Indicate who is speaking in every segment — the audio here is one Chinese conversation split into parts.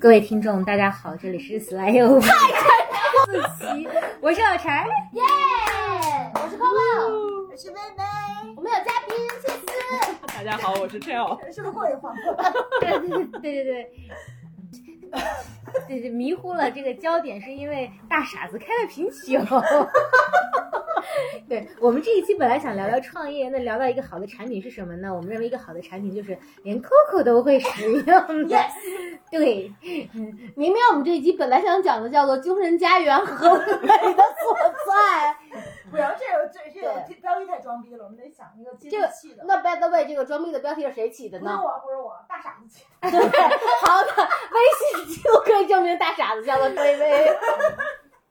Speaker 1: 各位听众，大家好，这里是 Slay 太自奇，我是老柴，
Speaker 2: 耶！我是泡泡，
Speaker 3: 我是妹妹，
Speaker 2: 我们有嘉宾谢思。
Speaker 4: 大家好，我是 Tail。
Speaker 3: 是不是过一会儿？
Speaker 1: 对对对对对。对 对，迷糊了这个焦点，是因为大傻子开了瓶酒。对我们这一期本来想聊聊创业，那聊到一个好的产品是什么呢？我们认为一个好的产品就是连 Coco 都会使用的。对，
Speaker 2: 明明我们这一期本来想讲的叫做“精神家园和美的所在”。
Speaker 3: 不要这个这这个标题太装逼了，我们得想一个接地气的。
Speaker 2: 那 By the way，这个装逼的标题是谁起的呢？
Speaker 3: 不是我，不是我，大傻子起。
Speaker 2: 好的，微信记录可以证明大傻子叫做微微。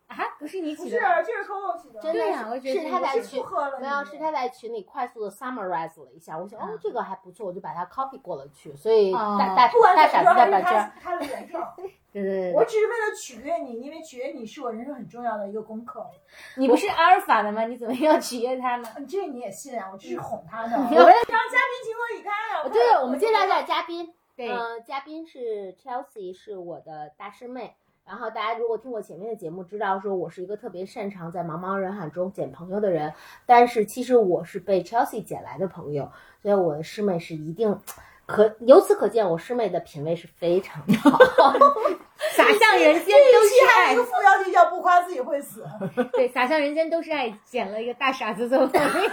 Speaker 1: 啊，不是你起的，
Speaker 3: 是这是 Coco 起的。
Speaker 2: 真的
Speaker 1: 呀，我觉得
Speaker 2: 是他在群，
Speaker 3: 没
Speaker 2: 有，是他在群里快速的 summarize 了一下。我想，哦，这个还不错，我就把它 copy 过了去。所以大大大傻子在本圈，
Speaker 3: 他的原创。
Speaker 1: 对对对，
Speaker 3: 我只是为了取悦你，因为取悦你是我人生很重要的一个功课。
Speaker 1: 你不是阿尔法的吗？你怎么要取悦他呢？
Speaker 3: 这你也信啊？我这是哄他的。我们让嘉宾情何以堪啊？
Speaker 2: 对，我们介绍一下嘉宾。
Speaker 1: 对，
Speaker 2: 嗯，嘉宾是 Chelsea，是我的大师妹。然后大家如果听过前面的节目，知道说我是一个特别擅长在茫茫人海中捡朋友的人。但是其实我是被 Chelsea 捡来的朋友，所以我的师妹是一定可由此可见，我师妹的品味是非常好。
Speaker 1: 洒向人间都是爱。
Speaker 3: 一个副标题叫“不夸自己会死”。
Speaker 1: 对，洒向人间都是爱，捡了一个大傻子做朋友。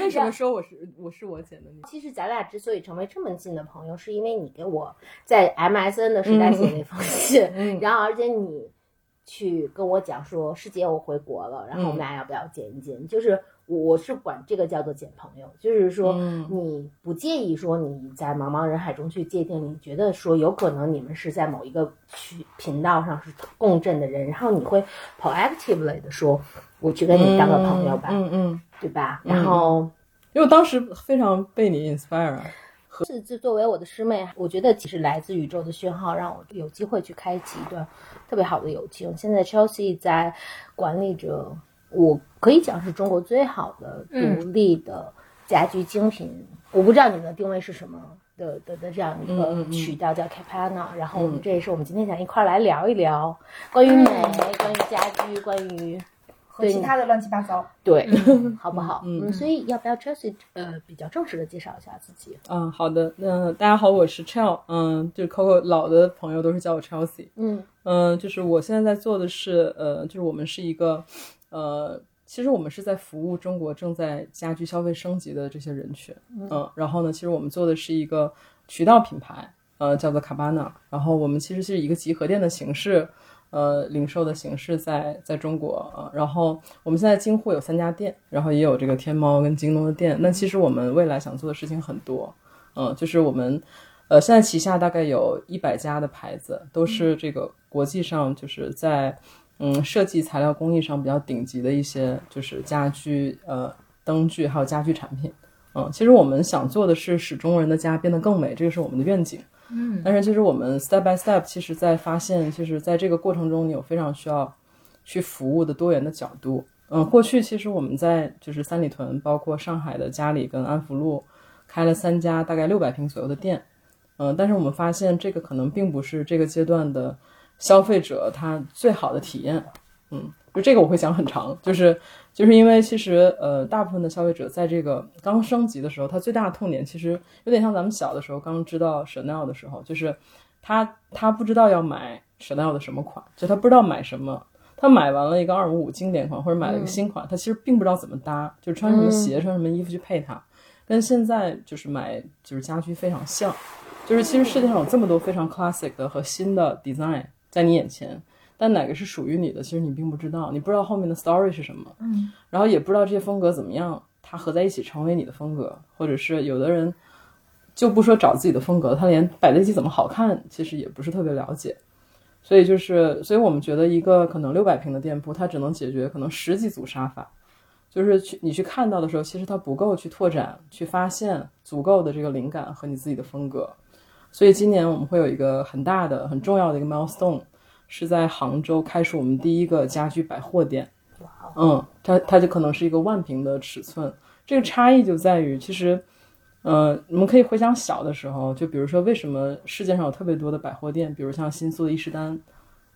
Speaker 4: 为什么说我是我是我捡的你？
Speaker 2: 其实咱俩之所以成为这么近的朋友，是因为你给我在 MSN 的时代写那封信，然后而且你去跟我讲说师姐我回国了，然后我们俩要不要见一见？就是我是管这个叫做捡朋友，就是说你不介意说你在茫茫人海中去界定，你觉得说有可能你们是在某一个区频道上是共振的人，然后你会 proactively 的说。我去跟你当个朋友吧，
Speaker 4: 嗯嗯，
Speaker 2: 对吧？然后，
Speaker 4: 因为当时非常被你 inspire，
Speaker 2: 是这作为我的师妹，我觉得其实来自宇宙的讯号，让我有机会去开启一段特别好的友情。现在 Chelsea 在管理着，我可以讲是中国最好的独立的家居精品。我不知道你们的定位是什么的的的这样一个渠道叫 Capana。然后我们这也是我们今天想一块来聊一聊关于美、关于家居、关于。
Speaker 3: 和其他的乱七八糟，
Speaker 2: 对，好不好？嗯，所以要不要 Chelsea 呃比较正式的介绍一下自己？
Speaker 4: 嗯，好的。那大家好，我是 Chel，嗯，就是 Coco 老的朋友都是叫我 Chelsea。嗯嗯，就是我现在在做的是，呃，就是我们是一个，呃，其实我们是在服务中国正在家居消费升级的这些人群。嗯，然后呢，其实我们做的是一个渠道品牌，呃，叫做 Cabana。然后我们其实是一个集合店的形式。呃，零售的形式在在中国啊，然后我们现在京沪有三家店，然后也有这个天猫跟京东的店。那其实我们未来想做的事情很多，嗯，就是我们呃现在旗下大概有一百家的牌子，都是这个国际上就是在嗯设计材料工艺上比较顶级的一些就是家居呃灯具还有家居产品，嗯，其实我们想做的是使中国人的家变得更美，这个是我们的愿景。
Speaker 1: 嗯，
Speaker 4: 但是其实我们 step by step，其实在发现，就是在这个过程中，你有非常需要去服务的多元的角度。嗯，过去其实我们在就是三里屯，包括上海的嘉里跟安福路，开了三家大概六百平左右的店。嗯，但是我们发现这个可能并不是这个阶段的消费者他最好的体验。嗯，就这个我会讲很长，就是。就是因为其实，呃，大部分的消费者在这个刚升级的时候，他最大的痛点其实有点像咱们小的时候刚知道 Chanel 的时候，就是他他不知道要买 Chanel 的什么款，就他不知道买什么，他买完了一个二五五经典款或者买了一个新款，他其实并不知道怎么搭，就穿什么鞋穿什么衣服去配它，跟现在就是买就是家居非常像，就是其实世界上有这么多非常 classic 的和新的 design 在你眼前。但哪个是属于你的，其实你并不知道，你不知道后面的 story 是什么，嗯，然后也不知道这些风格怎么样，它合在一起成为你的风格，或者是有的人就不说找自己的风格，他连摆在一起怎么好看，其实也不是特别了解，所以就是，所以我们觉得一个可能六百平的店铺，它只能解决可能十几组沙发，就是去你去看到的时候，其实它不够去拓展，去发现足够的这个灵感和你自己的风格，所以今年我们会有一个很大的、很重要的一个 milestone。是在杭州开始我们第一个家居百货店，嗯，它它就可能是一个万平的尺寸，这个差异就在于，其实，呃，我们可以回想小的时候，就比如说为什么世界上有特别多的百货店，比如像新宿的伊势丹，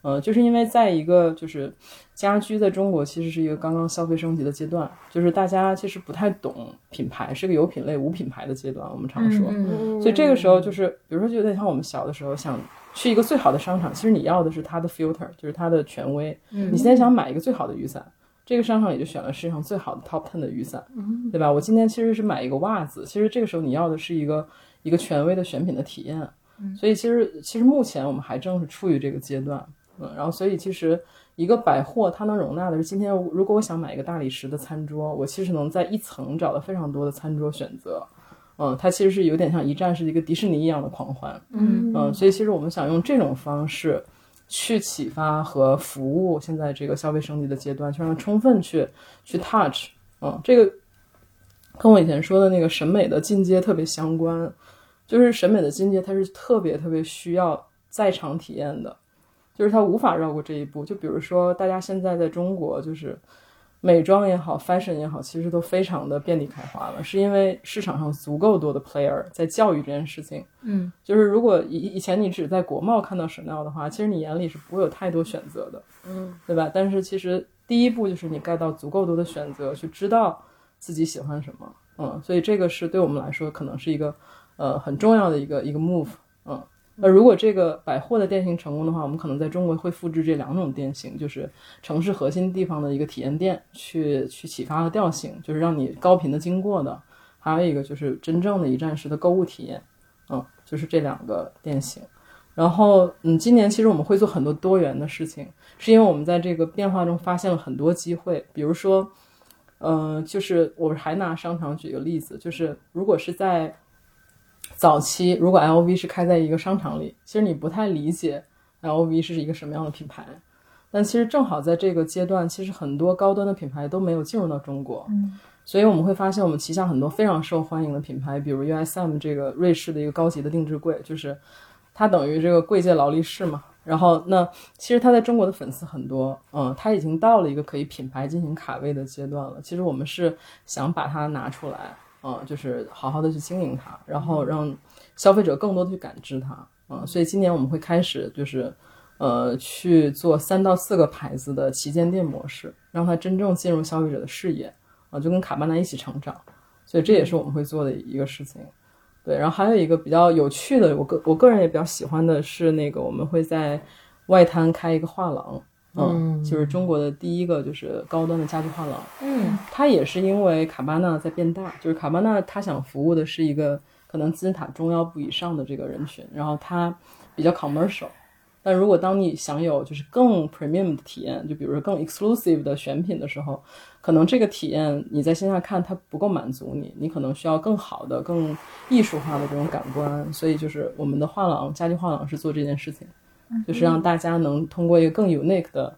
Speaker 4: 呃，就是因为在一个就是家居在中国其实是一个刚刚消费升级的阶段，就是大家其实不太懂品牌，是个有品类无品牌的阶段，我们常说。
Speaker 1: 嗯。
Speaker 4: 所以这个时候就是，比如说，就有点像我们小的时候想去一个最好的商场，其实你要的是它的 filter，就是它的权威。你现在想买一个最好的雨伞，这个商场也就选了世界上最好的 top ten 的雨伞，对吧？我今天其实是买一个袜子，其实这个时候你要的是一个一个权威的选品的体验。所以其实其实目前我们还正是处于这个阶段，嗯，然后所以其实一个百货它能容纳的是，今天如果我想买一个大理石的餐桌，我其实能在一层找到非常多的餐桌选择。嗯，它其实是有点像一站式的一个迪士尼一样的狂欢，
Speaker 1: 嗯
Speaker 4: 嗯，所以其实我们想用这种方式去启发和服务现在这个消费升级的阶段，去让它充分去去 touch，嗯，这个跟我以前说的那个审美的进阶特别相关，就是审美的进阶它是特别特别需要在场体验的，就是它无法绕过这一步。就比如说大家现在在中国就是。美妆也好，fashion 也好，其实都非常的遍地开花了，是因为市场上足够多的 player 在教育这件事情。
Speaker 1: 嗯，
Speaker 4: 就是如果以以前你只在国贸看到 Chanel 的话，其实你眼里是不会有太多选择的，
Speaker 2: 嗯，
Speaker 4: 对吧？但是其实第一步就是你 get 到足够多的选择，去知道自己喜欢什么，嗯，所以这个是对我们来说可能是一个呃很重要的一个一个 move，嗯。那如果这个百货的店型成功的话，我们可能在中国会复制这两种店型，就是城市核心地方的一个体验店，去去启发和调性，就是让你高频的经过的；还有一个就是真正的一站式的购物体验，嗯，就是这两个店型。然后，嗯，今年其实我们会做很多多元的事情，是因为我们在这个变化中发现了很多机会。比如说，呃，就是我还拿商场举个例子，就是如果是在早期，如果 LV 是开在一个商场里，其实你不太理解 LV 是一个什么样的品牌。但其实正好在这个阶段，其实很多高端的品牌都没有进入到中国，
Speaker 3: 嗯，
Speaker 4: 所以我们会发现我们旗下很多非常受欢迎的品牌，比如 USM 这个瑞士的一个高级的定制柜，就是它等于这个贵界劳力士嘛。然后那其实它在中国的粉丝很多，嗯，它已经到了一个可以品牌进行卡位的阶段了。其实我们是想把它拿出来。嗯，就是好好的去经营它，然后让消费者更多的去感知它。嗯，所以今年我们会开始就是，呃，去做三到四个牌子的旗舰店模式，让它真正进入消费者的视野。啊，就跟卡巴纳一起成长。所以这也是我们会做的一个事情。对，然后还有一个比较有趣的，我个我个人也比较喜欢的是那个我们会在外滩开一个画廊。嗯，就是中国的第一个就是高端的家具画廊。
Speaker 1: 嗯，
Speaker 4: 它也是因为卡巴纳在变大，就是卡巴纳它想服务的是一个可能金字塔中腰部以上的这个人群，然后它比较 commercial。但如果当你享有就是更 premium 的体验，就比如说更 exclusive 的选品的时候，可能这个体验你在线下看它不够满足你，你可能需要更好的、更艺术化的这种感官。所以就是我们的画廊家具画廊是做这件事情。就是让大家能通过一个更 unique 的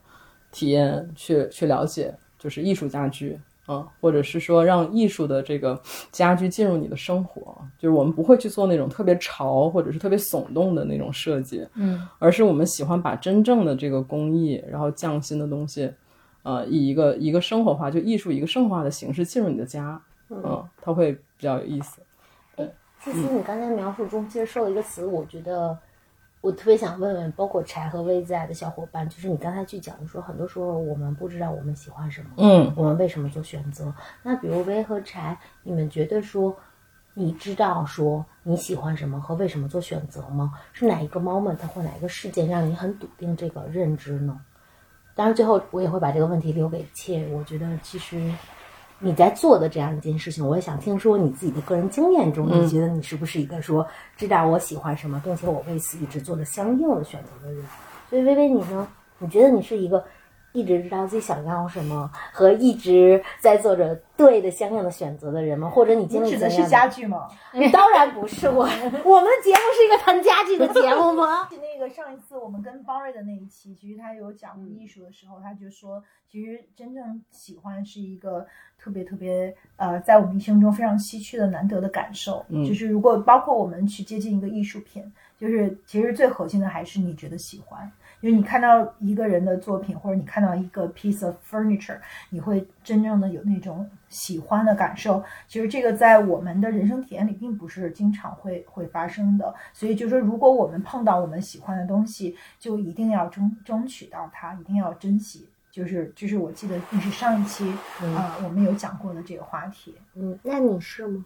Speaker 4: 体验去去了解，就是艺术家居，啊，或者是说让艺术的这个家居进入你的生活。就是我们不会去做那种特别潮或者是特别耸动的那种设计，
Speaker 1: 嗯，
Speaker 4: 而是我们喜欢把真正的这个工艺，然后匠心的东西，呃，以一个一个生活化，就艺术一个生活化的形式进入你的家，嗯，它会比较有意思。
Speaker 2: 其实你刚才描述中其实说了一个词，我觉得。我特别想问问，包括柴和薇在的小伙伴，就是你刚才去讲说，很多时候我们不知道我们喜欢什么，
Speaker 4: 嗯，
Speaker 2: 我们为什么做选择？那比如薇和柴，你们觉得说，你知道说你喜欢什么和为什么做选择吗？是哪一个 moment 或哪一个事件让你很笃定这个认知呢？当然，最后我也会把这个问题留给切。我觉得其实。你在做的这样一件事情，我也想听说你自己的个人经验中，你觉得你是不是一个说知道我喜欢什么，并且我为此一直做了相应的选择的人？所以微微你呢？你觉得你是一个一直知道自己想要什么和一直在做着对的相应的选择的人吗？或者你经历
Speaker 3: 指的是家具吗？
Speaker 2: 当然不是我，我们的节目是一个谈家具的节目吗？
Speaker 3: 那 个上一次我们跟方瑞的那一期，其实他有讲艺术的时候，他就说，其实真正喜欢是一个特别特别呃，在我们一生中非常稀缺的难得的感受。
Speaker 4: 嗯
Speaker 3: 就是如果包括我们去接近一个艺术品，就是其实最核心的还是你觉得喜欢。就是你看到一个人的作品，或者你看到一个 piece of furniture，你会真正的有那种喜欢的感受。其实这个在我们的人生体验里，并不是经常会会发生的。所以就是说，如果我们碰到我们喜欢的东西，就一定要争争取到它，一定要珍惜。就是就是我记得那是上一期啊、我们有讲过的这个话题。
Speaker 2: 嗯，那你是吗？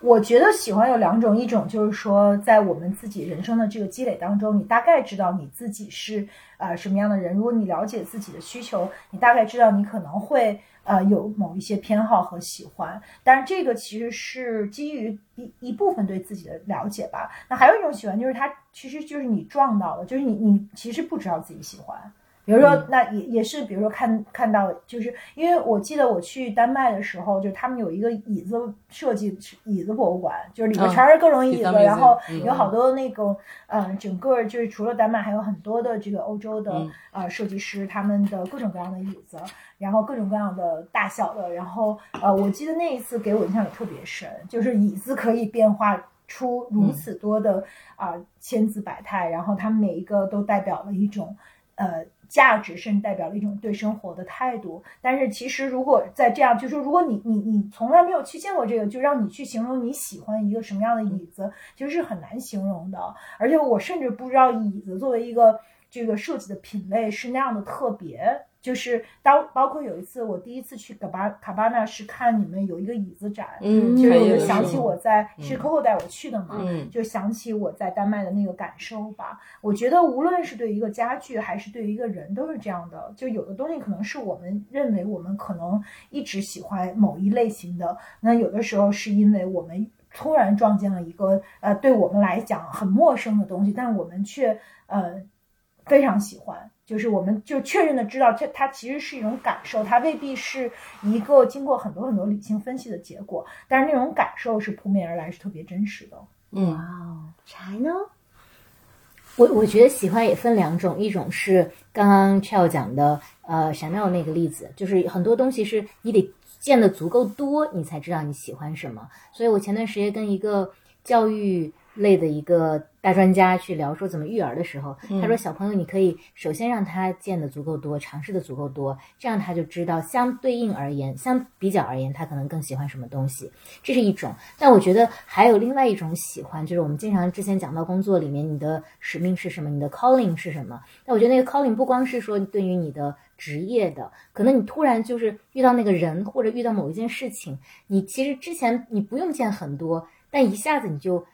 Speaker 3: 我觉得喜欢有两种，一种就是说，在我们自己人生的这个积累当中，你大概知道你自己是呃什么样的人。如果你了解自己的需求，你大概知道你可能会呃有某一些偏好和喜欢。但是这个其实是基于一一部分对自己的了解吧。那还有一种喜欢，就是它其实就是你撞到了，就是你你其实不知道自己喜欢。比如说，那也也是，比如说看看到，就是因为我记得我去丹麦的时候，就他们有一个椅子设计椅子博物馆，就是里面
Speaker 4: 嗯
Speaker 3: 全是各种椅子，然后
Speaker 4: 嗯
Speaker 3: 有好多那种，嗯，整个就是除了丹麦，还有很多的这个欧洲的
Speaker 4: 嗯。
Speaker 3: 呃设计师，他们的各种各样的椅子，然后各种各样的大小的，然后呃，我记得那一次给我印象也特别深，就是椅子可以变化。出如此多的啊、千姿百态，然后它们每一个都代表了一种呃价值，甚至代表了一种对生活的态度。但是其实如果在这样，就是，如果你你你从来没有去见过这个，就让你去形容你喜欢一个什么样的椅子，其实是很难形容的。而且我甚至不知道椅子作为一个这个设计的品类是那样的特别。就是当包括有一次我第一次去卡巴卡巴纳是看你们有一个椅子展，
Speaker 4: 嗯
Speaker 3: 就是我就想起我在
Speaker 4: 嗯
Speaker 3: 是 Coco 带我去的嘛，
Speaker 4: 嗯
Speaker 3: 就想起我在丹麦的那个感受吧。我觉得无论是对于一个家具，还是对于一个人，都是这样的。就有的东西可能是我们认为我们可能一直喜欢某一类型的，那有的时候是因为我们突然撞见了一个呃对我们来讲很陌生的东西，但我们却呃非常喜欢。就是我们就确认的知道，这它其实是一种感受，它未必是一个经过很多很多理性分析的结果，但是那种感受是扑面而来，是特别真实的。
Speaker 4: 嗯
Speaker 2: 哇哦，柴呢？
Speaker 1: 我我觉得喜欢也分两种，一种是刚刚 Chell 讲的，呃，Chanel 那个例子，就是很多东西是你得见的足够多，你才知道你喜欢什么。所以我前段时间跟一个教育类的一个大专家去聊说怎么育儿的时候，他说小朋友你可以首先让他见的足够多，尝试的足够多，这样他就知道相对应而言，相比较而言，他可能更喜欢什么东西。这是一种，但我觉得还有另外一种喜欢，就是我们经常之前讲到工作里面，你的使命是什么，你的 calling 是什么。那我觉得那个 calling 不光是说对于你的职业的，可能你突然就是遇到那个人，或者遇到某一件事情，你其实之前你不用见很多，但一下子你就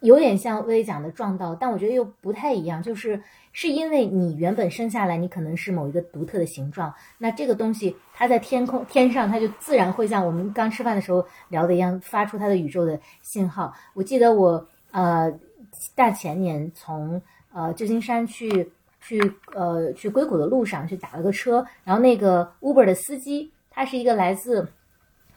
Speaker 1: 有点像薇薇讲的撞到，但我觉得又不太一样，就是是因为你原本生下来你可能是某一个独特的形状，那这个东西它在天空天上，它就自然会像我们刚吃饭的时候聊的一样，发出它的宇宙的信号。我记得我呃大前年从呃旧金山去去呃去硅谷的路上去打了个车，然后那个 Uber 的司机他是一个来自。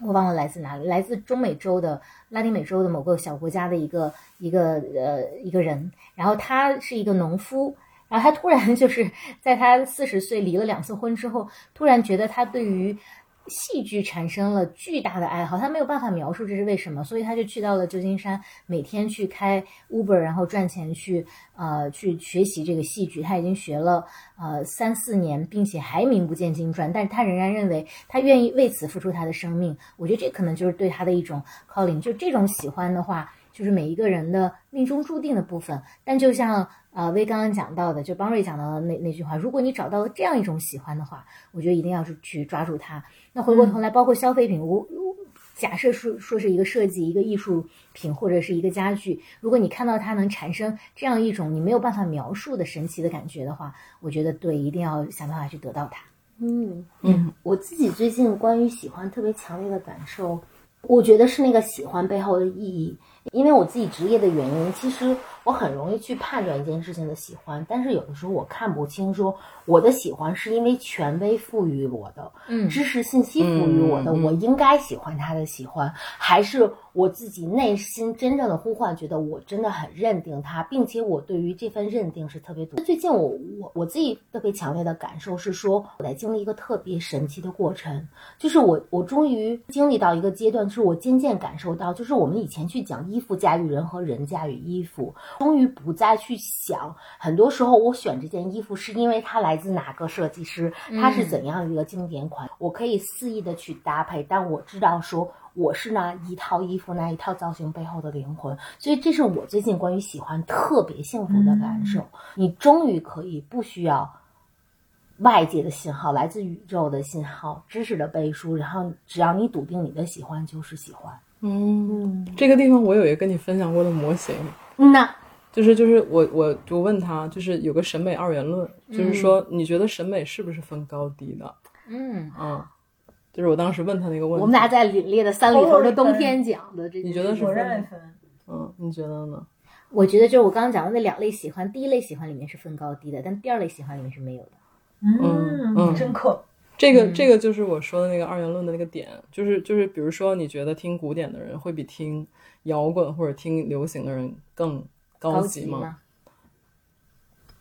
Speaker 1: 我忘了来自哪里，来自中美洲的拉丁美洲的某个小国家的一个一个呃一个人，然后他是一个农夫，然后他突然 就是在他四十岁离了两次婚之后，突然觉得他对于戏剧产生了巨大的爱好，他没有办法描述这是为什么，所以他就去到了旧金山，每天去开 Uber，然后赚钱去呃去学习这个戏剧。他已经学了呃三四年，并且还名不见经传，但是他仍然认为他愿意为此付出他的生命。我觉得这可能就是对他的一种 calling，就这种喜欢的话。就是每一个人的命中注定的部分，但就像呃薇刚刚讲到的，就邦瑞讲到的那那句话，如果你找到了这样一种喜欢的话，我觉得一定要是去抓住它。那回过头来，包括消费品，我我假设说说是一个设计、一个艺术品或者是一个家具，如果你看到它能产生这样一种你没有办法描述的神奇的感觉的话，我觉得对，一定要想办法去得到它。
Speaker 2: 嗯
Speaker 4: 嗯，
Speaker 2: 我自己最近关于喜欢特别强烈的感受，我觉得是那个喜欢背后的意义。因为我自己职业的原因，其实我很容易去判断一件事情的喜欢，但是有的时候我看不清，说我的喜欢是因为权威赋予我的，
Speaker 1: 嗯
Speaker 2: 知识信息赋予我的，我应该喜欢他的喜欢，还是我自己内心真正的呼唤，觉得我真的很认定他，并且我对于这份认定是特别多。最近我我我自己特别强烈的感受是说，我在经历一个特别神奇的过程，就是我我终于经历到一个阶段，就是我渐渐感受到，就是我们以前去讲衣服驾驭人和人驾驭衣服，终于不再去想，很多时候我选这件衣服是因为它来自哪个设计师，它是怎样一个经典款，我可以肆意的去搭配，但我知道说我是那一套衣服那一套造型背后的灵魂，所以这是我最近关于喜欢特别幸福的感受。你终于可以不需要。外界的信号，来自宇宙的信号，知识的背书，然后只要你笃定你的喜欢就是喜欢。
Speaker 4: 嗯，这个地方我有一个跟你分享过的模型，
Speaker 2: 那
Speaker 4: 就是就是我我就问他，就是有个审美二元论，就是说你觉得审美是不是分高低的？
Speaker 1: 嗯
Speaker 4: 嗯，就是我当时问他那个问题，
Speaker 2: 我们俩在凛冽的三里屯的冬天讲的这，
Speaker 4: 你觉得是
Speaker 3: 我认为
Speaker 4: 分？
Speaker 3: 分。
Speaker 4: 嗯，你觉得呢？
Speaker 1: 我觉得就是我刚刚讲的那两类喜欢，第一类喜欢里面是分高低的，但第二类喜欢里面是没有的。
Speaker 4: 嗯嗯
Speaker 3: 深刻。
Speaker 4: 这个这个就是我说的那个二元论的那个点，就是就是比如说你觉得听古典的人会比听摇滚或者听流行的人更
Speaker 1: 高
Speaker 4: 级吗？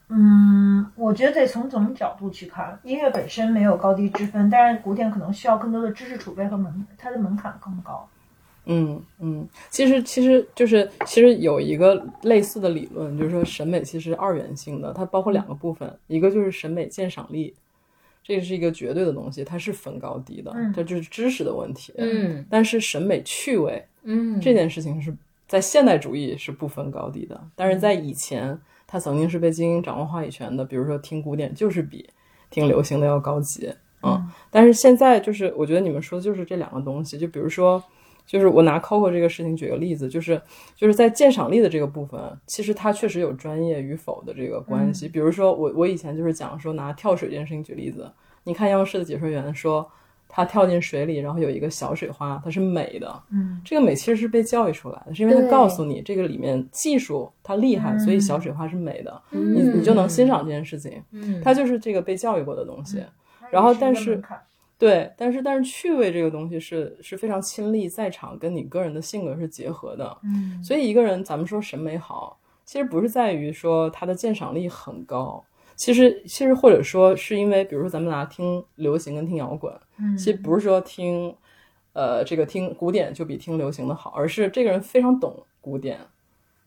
Speaker 3: 嗯，我觉得得从怎么角度去看，音乐本身没有高低之分，但是古典可能需要更多的知识储备和门，它的门槛更高。
Speaker 4: 嗯嗯，其实其实就是其实有一个类似的理论，就是说审美其实二元性的，它包括两个部分，一个就是审美鉴赏力，这个是一个绝对的东西，它是分高低的，
Speaker 3: 嗯
Speaker 4: 这就是知识的问题。
Speaker 1: 嗯
Speaker 4: 但是审美趣味
Speaker 1: 嗯，
Speaker 4: 这件事情是在现代主义是不分高低的，但是在以前，它曾经是被精英掌握话语权的。比如说听古典就是比听流行的要高级，嗯。但是现在就是我觉得你们说的就是这两个东西，就比如说，就是我拿 Coco 这个事情举个例子，就是就是在鉴赏力的这个部分，其实它确实有专业与否的这个关系。比如说我我以前就是讲说拿跳水这件事情举例子，你看央视的解说员说。他跳进水里，然后有一个小水花，它是美的。
Speaker 3: 嗯，
Speaker 4: 这个美其实是被教育出来的，是因为它告诉你这个里面技术它厉害，所以小水花是美的，
Speaker 1: 嗯
Speaker 4: 你你就能欣赏这件事情。
Speaker 1: 嗯，
Speaker 4: 它就是这个被教育过的东西。然后但是对，但是但是趣味这个东西是是非常亲历在场，跟你个人的性格是结合的。
Speaker 3: 嗯，
Speaker 4: 所以一个人，咱们说审美好，其实不是在于说他的鉴赏力很高，其实其实或者说是因为，比如说咱们拿听流行跟听摇滚，
Speaker 3: 嗯
Speaker 4: 其实不是说听，呃，这个听古典就比听流行的好，而是这个人非常懂古典。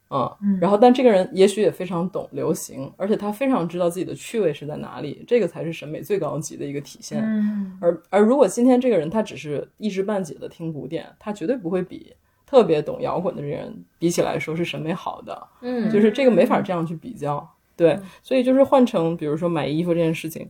Speaker 4: 啊、
Speaker 3: 嗯
Speaker 4: 然后但这个人也许也非常懂流行，而且他非常知道自己的趣味是在哪里，这个才是审美最高级的一个体现。
Speaker 3: 嗯
Speaker 4: 而而如果今天这个人他只是一知半解的听古典，他绝对不会比特别懂摇滚的这人比起来说是审美好的，
Speaker 1: 嗯
Speaker 4: 就是这个没法这样去比较。对，所以就是换成比如说买衣服这件事情，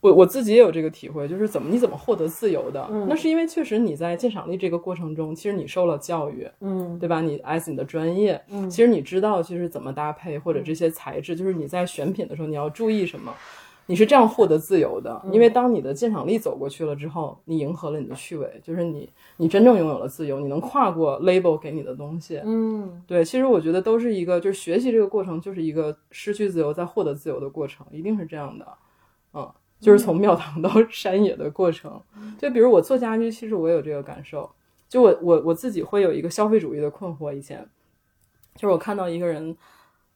Speaker 4: 我我自己也有这个体会，就是怎么你怎么获得自由的，那是因为确实你在鉴赏力这个过程中，其实你受了教育，
Speaker 2: 嗯
Speaker 4: 对吧？你 as 你的专业，
Speaker 2: 嗯
Speaker 4: 其实你知道就是怎么搭配或者这些材质，就是你在选品的时候你要注意什么。你是这样获得自由的，因为当你的鉴赏力走过去了之后，你迎合了你的趣味，就是你你真正拥有了自由，你能跨过 label 给你的东西。
Speaker 2: 嗯
Speaker 4: 对，其实我觉得都是一个，就是学习这个过程就是一个失去自由再获得自由的过程，一定是这样的。嗯，就是从庙堂到山野的过程。就比如我做家居，其实我有这个感受。就我我我自己会有一个消费主义的困惑，以前就是我看到一个人，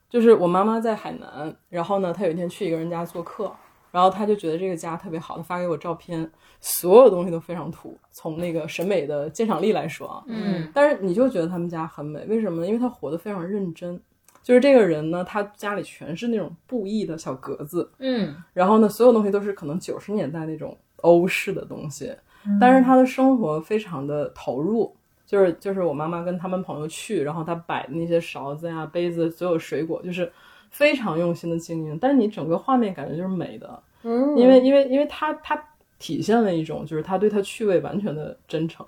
Speaker 4: 就是我妈妈在海南，然后呢，她有一天去一个人家做客，然后她就觉得这个家特别好，她发给我照片，所有东西都非常土，从那个审美的鉴赏力来说啊，
Speaker 1: 嗯
Speaker 4: 但是你就觉得他们家很美，为什么呢？因为他活得非常认真。就是这个人呢，他家里全是那种布艺的小格子，
Speaker 1: 嗯
Speaker 4: 然后呢，所有东西都是可能九十年代那种欧式的东西，但是他的生活非常的投入。就是就是我妈妈跟他们朋友去，然后她摆的那些勺子呀、杯子，所有水果，就是非常用心的经营。但是你整个画面感觉就是美的，
Speaker 2: 嗯，
Speaker 4: 因为因为因为他他体现了一种就是他对他趣味完全的真诚。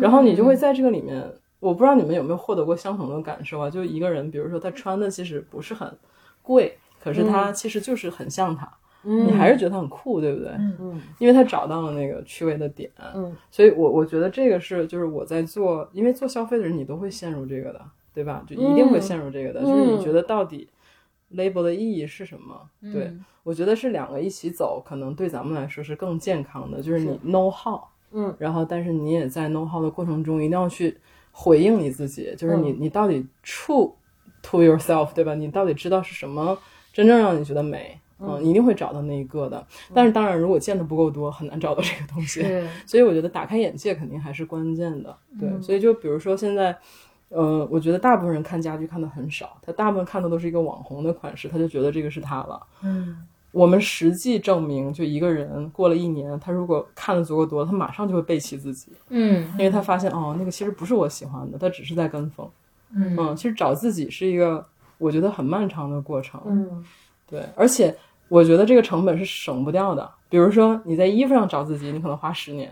Speaker 4: 然后你就会在这个里面，我不知道你们有没有获得过相同的感受啊？就一个人，比如说他穿的其实不是很贵，可是他其实就是很像他，你还是觉得他很酷，对不对？
Speaker 2: 嗯
Speaker 4: 因为他找到了那个趣味的点，
Speaker 2: 嗯，
Speaker 4: 所以我我觉得这个是就是我在做，因为做消费的人你都会陷入这个的，对吧？就一定会陷入这个的，就是你觉得到底 label 的意义是什么？对我觉得是两个一起走，可能对咱们来说是更健康的，就是你 know how，
Speaker 2: 嗯，
Speaker 4: 然后但是你也在 know how 的过程中一定要去回应你自己，就是你你到底 true to yourself，对吧？你到底知道是什么真正让你觉得美？嗯，你一定会找到那一个的。但是当然，如果见的不够多，很难找到这个东西。所以我觉得打开眼界肯定还是关键的。对，所以就比如说现在，呃，我觉得大部分人看家具看的很少，他大部分看的都是一个网红的款式，他就觉得这个是他了。
Speaker 3: 嗯
Speaker 4: 我们实际证明，就一个人过了一年，他如果看的足够多，他马上就会背弃自己，
Speaker 1: 嗯
Speaker 4: 因为他发现哦，那个其实不是我喜欢的，他只是在跟风。
Speaker 3: 嗯
Speaker 4: 嗯，其实找自己是一个我觉得很漫长的过程。
Speaker 2: 嗯
Speaker 4: 对，而且我觉得这个成本是省不掉的。比如说你在衣服上找自己，你可能花十年；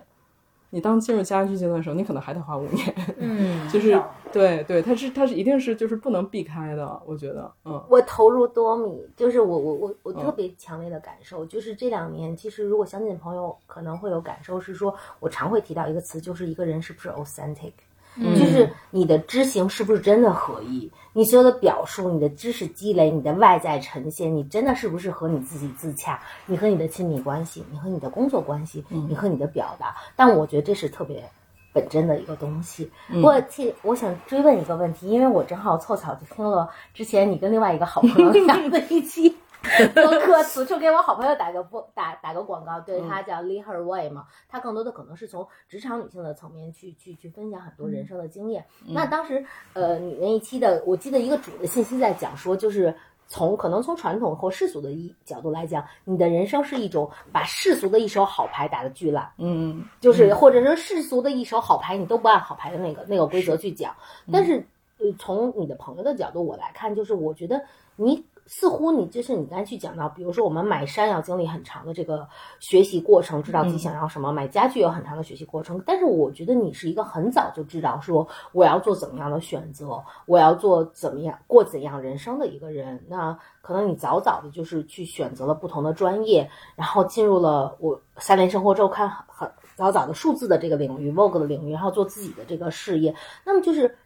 Speaker 4: 你当进入家居阶段的时候，你可能还得花五年。
Speaker 1: 嗯，
Speaker 4: 就是对对，它是它是一定是就是不能避开的，我觉得，嗯
Speaker 2: 我投入多米，就是我我我我
Speaker 4: 嗯
Speaker 2: 特别强烈的感受，就是这两年，其实如果相近的朋友可能会有感受，是说我常会提到一个词，就是一个人是不是 authentic，、就是你的知行是不是真的合一，你所有的表述、你的知识积累、你的外在呈现，你真的是不是和你自己自洽？你和你的亲密关系，你和你的工作关系，你和你的表达，但我觉得这是特别。本真的一个东西，不过替我想追问一个问题，因为我正好凑巧就听了之前你跟另外一个好朋友讲的一期 播客，此处给我好朋友打个播打打个广告，对他叫 Lead Her Way 嘛，他更多的可能是从职场女性的层面去去去分享很多人生的经验。那当时呃，你那一期的，我记得一个主的信息在讲说，就是。从可能从传统或世俗的一角度来讲，你的人生是一种把世俗的一手好牌打得巨烂，
Speaker 4: 嗯
Speaker 2: 就是或者说世俗的一手好牌，你都不按好牌的那个那个规则去讲。但是，呃，从你的朋友的角度我来看，就是我觉得你似乎你就是你刚才去讲到，比如说我们买山要经历很长的这个学习过程，知道自己想要什么；买家具有很长的学习过程。但是我觉得你是一个很早就知道说我要做怎么样的选择，我要做怎么样过怎样人生的一个人。那可能你早早的就是去选择了不同的专业，然后进入了我三联生活周刊很很早早的数字的这个领域，Vogue 的领域，然后做自己的这个事业。那么就是，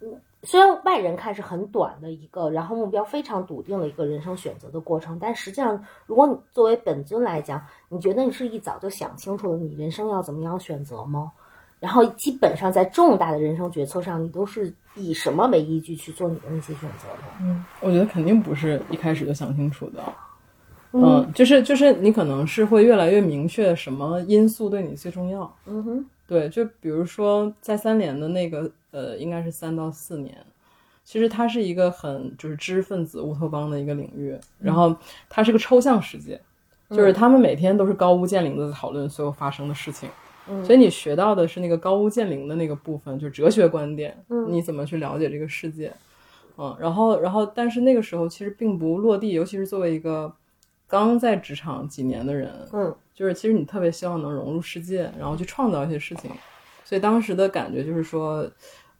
Speaker 2: 嗯，虽然外人看是很短的一个，然后目标非常笃定的一个人生选择的过程，但实际上，如果你作为本尊来讲，你觉得你是一早就想清楚了你人生要怎么样选择吗？然后基本上在重大的人生决策上，你都是以什么为依据去做你的那些选择的？
Speaker 4: 嗯我觉得肯定不是一开始就想清楚的。嗯，就是就是你可能是会越来越明确什么因素对你最重要。
Speaker 2: 嗯哼，
Speaker 4: 对，就比如说在三联的那个呃，应该是三到四年，其实它是一个很就是知识分子乌托邦的一个领域，然后它是个抽象世界，就是他们每天都是高屋建瓴的讨论所有发生的事情。所以你学到的是那个高屋建瓴的那个部分，就是哲学观点，你怎么去了解这个世界，嗯，然后然后但是那个时候其实并不落地，尤其是作为一个刚在职场几年的人，
Speaker 2: 嗯，
Speaker 4: 就是其实你特别希望能融入世界，然后去创造一些事情，所以当时的感觉就是说，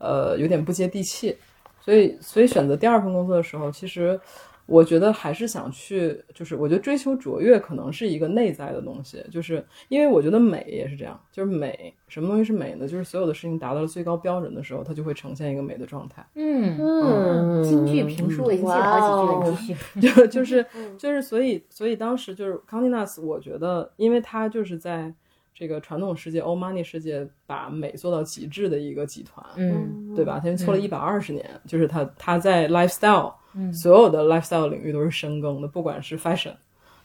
Speaker 4: 呃，有点不接地气，所以所以选择第二份工作的时候，其实我觉得还是想去，就是我觉得追求卓越可能是一个内在的东西，就是因为我觉得美也是这样，就是美什么东西是美呢？就是所有的事情达到了最高标准的时候，它就会呈现一个美的状态。
Speaker 1: 嗯，
Speaker 2: 嗯
Speaker 1: 京剧评述我已经记了好几句了，继续。
Speaker 4: 就就是就是，所以所以当时就是康蒂纳斯，我觉得，因为他就是在这个传统世界、欧 money 世界把美做到极致的一个集团，
Speaker 1: 嗯
Speaker 4: 对吧？他做了一百二十年，就是他他在 lifestyle，所有的 lifestyle 领域都是深耕的，不管是 fashion，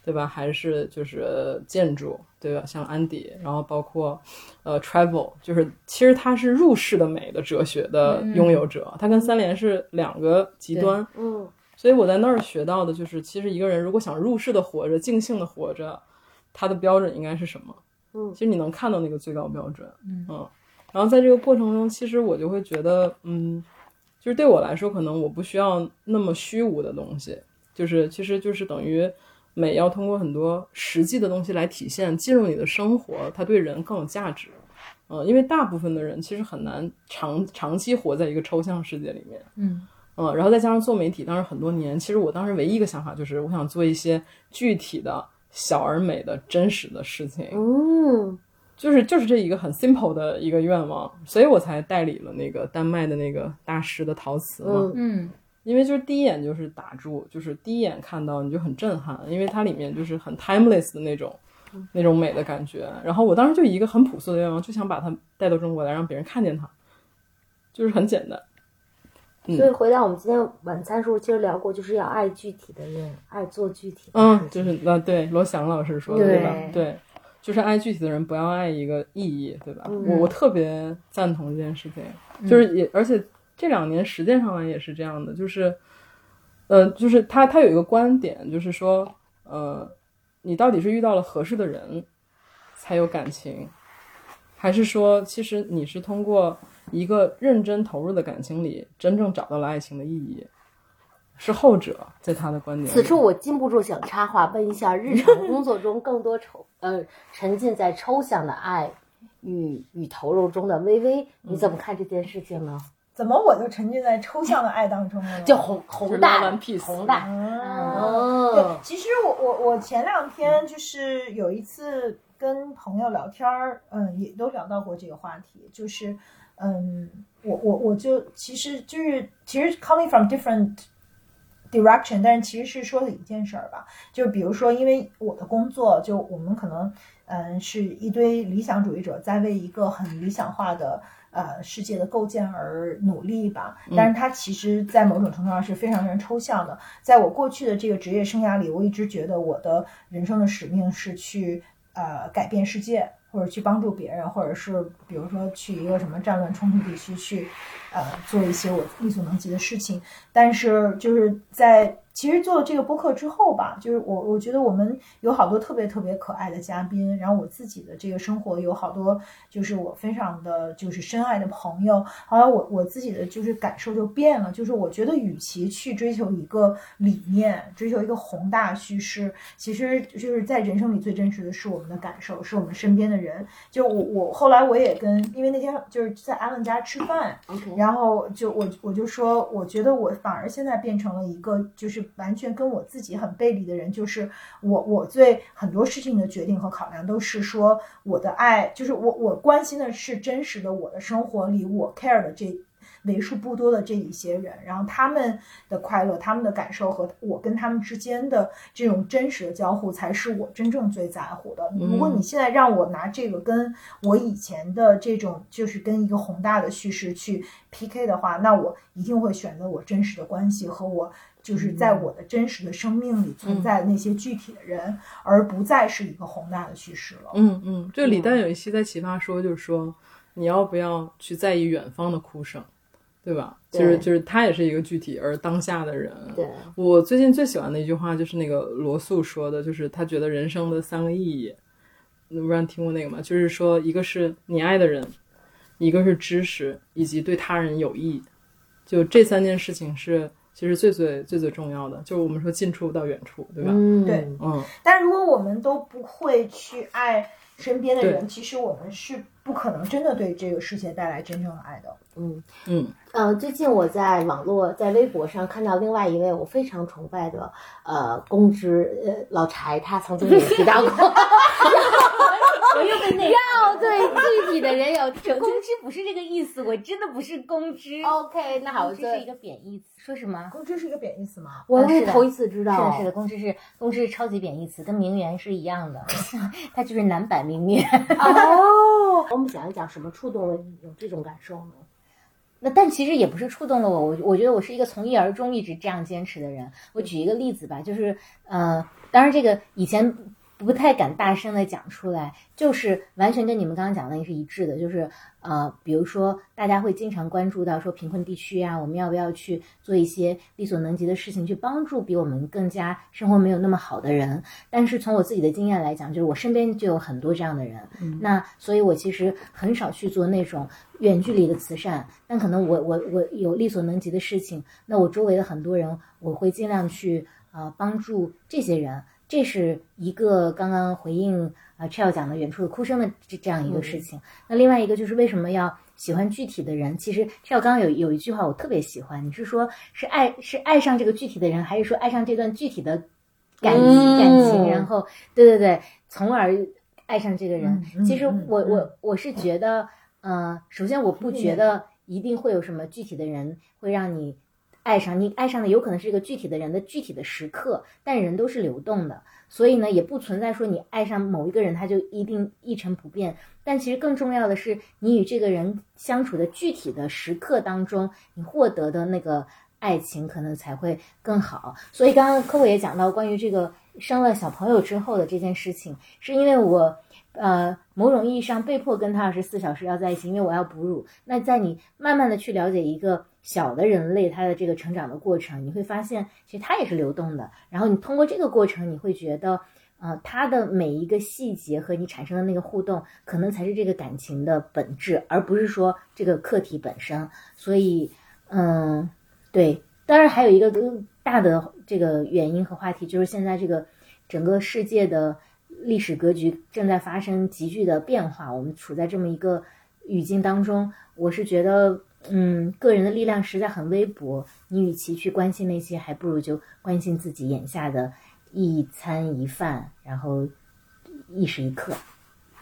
Speaker 4: 对吧？还是就是建筑，对吧？像安迪，然后包括呃 travel，就是其实他是入世的美的哲学的拥有者，他跟三联是两个极端，
Speaker 2: 嗯
Speaker 4: 所以我在那儿学到的就是，其实一个人如果想入世的活着、尽兴的活着，他的标准应该是什么？
Speaker 2: 嗯。
Speaker 4: 其实你能看到那个最高标准，嗯。然后在这个过程中，其实我就会觉得，嗯，就是对我来说，可能我不需要那么虚无的东西，就是其实就是等于美要通过很多实际的东西来体现，进入你的生活，它对人更有价值。嗯，因为大部分的人其实很难长长期活在一个抽象世界里面。
Speaker 1: 嗯。
Speaker 4: 嗯，然后再加上做媒体，当时很多年，其实我当时唯一一个想法就是，我想做一些具体的、小而美的、真实的事情，
Speaker 2: 嗯
Speaker 4: 就是就是这一个很 simple 的一个愿望，所以我才代理了那个丹麦的那个大师的陶瓷嘛。
Speaker 2: 嗯
Speaker 1: 嗯
Speaker 4: 因为就是第一眼就是打住，就是第一眼看到你就很震撼，因为它里面就是很 timeless 的那种那种美的感觉。然后我当时就一个很朴素的愿望，就想把它带到中国来，让别人看见它，就是很简单。
Speaker 2: 所以回到我们今天晚餐时候，其实聊过，就是要爱具体的人，爱做具体的
Speaker 4: 嗯就是那对罗翔老师说的
Speaker 2: 对
Speaker 4: 对吧？对，就是爱具体的人，不要爱一个意义，对吧？
Speaker 2: 嗯。
Speaker 4: 我我特别赞同这件事情，就是也而且这两年实践上来也是这样的，就是，呃，就是他他有一个观点，就是说，呃，你到底是遇到了合适的人才有感情，还是说，其实你是通过一个认真投入的感情里，真正找到了爱情的意义？是后者，在他的观点。
Speaker 2: 此处我禁不住想插话，问一下：日常 工作中更多抽呃沉浸在抽象的爱与与投入中的微微，你怎么看这件事情呢？
Speaker 3: 怎么我就沉浸在抽象的爱当中了呢？
Speaker 2: 就宏宏大
Speaker 4: and Peace
Speaker 2: 宏大，
Speaker 3: 嗯，对，其实我我我前两天就是有一次跟朋友聊天儿，嗯，也都聊到过这个话题，就是，嗯，我我我就其实就是其实 coming from different direction，但是其实是说的一件事儿吧，就比如说，因为我的工作，就我们可能嗯是一堆理想主义者在为一个很理想化的。呃，世界的构建而努力吧，但是它其实，在某种程度上是非常非常抽象的。在我过去的这个职业生涯里，我一直觉得我的人生的使命是去呃改变世界，或者去帮助别人，或者是比如说去一个什么战乱冲突地区去呃做一些我力所能及的事情。但是就是在其实做了这个播客之后吧，就是我我觉得我们有好多特别特别可爱的嘉宾，然后我自己的这个生活有好多就是我非常的就是深爱的朋友，后来我我自己的就是感受就变了，就是我觉得与其去追求一个理念，追求一个宏大叙事，其实就是在人生里最真实的是我们的感受，是我们身边的人。就我我后来我也跟，因为那天就是在阿文家吃饭然后就我我就说，我觉得我反而现在变成了一个就是完全跟我自己很背离的人，就是我我对很多事情的决定和考量都是说我的爱，就是我我关心的是真实的我的生活里我 care 的这。为数不多的这一些人，然后他们的快乐、他们的感受和我跟他们之间的这种真实的交互，才是我真正最在乎的。如果你现在让我拿这个跟我以前的这种，就是跟一个宏大的叙事去 PK 的话，那我一定会选择我真实的关系和我就是在我的真实的生命里存在的那些具体的人，而不再是一个宏大的叙事了。
Speaker 4: 嗯嗯，这李诞有一期在奇葩说，就是说你要不要去在意远方的哭声，对吧？
Speaker 2: 对
Speaker 4: 就是就是他也是一个具体而当下的人。
Speaker 2: 对，
Speaker 4: 我最近最喜欢的一句话就是那个罗素说的，就是他觉得人生的三个意义，你不知道听过那个吗？就是说，一个是你爱的人，一个是知识，以及对他人有益。就这三件事情是其实最最最最重要的，就是我们说近处到远处，对吧？
Speaker 2: 嗯，
Speaker 3: 对。
Speaker 4: 嗯。
Speaker 3: 但如果我们都不会去爱身边的人，其实我们是不可能真的对这个世界带来真正的爱的。
Speaker 2: 嗯。
Speaker 4: 嗯。
Speaker 2: 呃，最近我在网络在微博上看到另外一位我非常崇拜的呃公知呃老柴，他曾经也提到过，
Speaker 1: 我又被那
Speaker 2: 要对具体的人有
Speaker 1: 公知不是这个意思，我真的不是公知。
Speaker 2: OK，那好，这
Speaker 1: 公知是一个贬义词，说什么？
Speaker 3: 公知是一个贬义词吗？
Speaker 2: 我
Speaker 1: 是
Speaker 2: 头一次知道，
Speaker 1: 是的，是的，公知是公知是超级贬义词，跟名媛是一样的，它就是男版名媛。
Speaker 2: 哦，我们讲一讲什么触动了你有这种感受呢？
Speaker 1: 那但其实也不是触动了我，我我觉得我是一个从一而终一直这样坚持的人。我举一个例子吧，就是呃，当然这个以前不太敢大声的讲出来，就是完全跟你们刚刚讲的也是一致的，就是呃，比如说大家会经常关注到说贫困地区啊，我们要不要去做一些力所能及的事情，去帮助比我们更加生活没有那么好的人。但是从我自己的经验来讲，就是我身边就有很多这样的人，那所以我其实很少去做那种远距离的慈善，但可能我我我有力所能及的事情，那我周围的很多人，我会尽量去呃帮助这些人。这是一个刚刚回应啊 c h e l 讲的远处的哭声的这这样一个事情。那另外一个就是为什么要喜欢具体的人？其实 c h e l 刚刚有有一句话我特别喜欢，你是说是爱是爱上这个具体的人，还是说爱上这段具体的感情、
Speaker 2: 嗯
Speaker 1: 感情？然后对对对，从而爱上这个人。其实我我我是觉得，呃，首先我不觉得一定会有什么具体的人会让你爱上你，爱上的有可能是一个具体的人的具体的时刻，但人都是流动的，所以呢，也不存在说你爱上某一个人他就一定一成不变。但其实更重要的是，你与这个人相处的具体的时刻当中，你获得的那个爱情可能才会更好。所以刚刚科伟也讲到关于这个生了小朋友之后的这件事情，是因为我。呃某种意义上被迫跟他二十四小时要在一起，因为我要哺乳。那在你慢慢的去了解一个小的人类他的这个成长的过程，你会发现其实他也是流动的。然后你通过这个过程，你会觉得。呃，他的每一个细节和你产生的那个互动，可能才是这个感情的本质，而不是说这个课题本身。所以，嗯，对。当然，还有一个更大的这个原因和话题，就是现在这个整个世界的历史格局正在发生急剧的变化，我们处在这么一个语境当中。我是觉得，嗯，个人的力量实在很微薄。你与其去关心那些，还不如就关心自己眼下的。一餐一饭，然后一时一刻，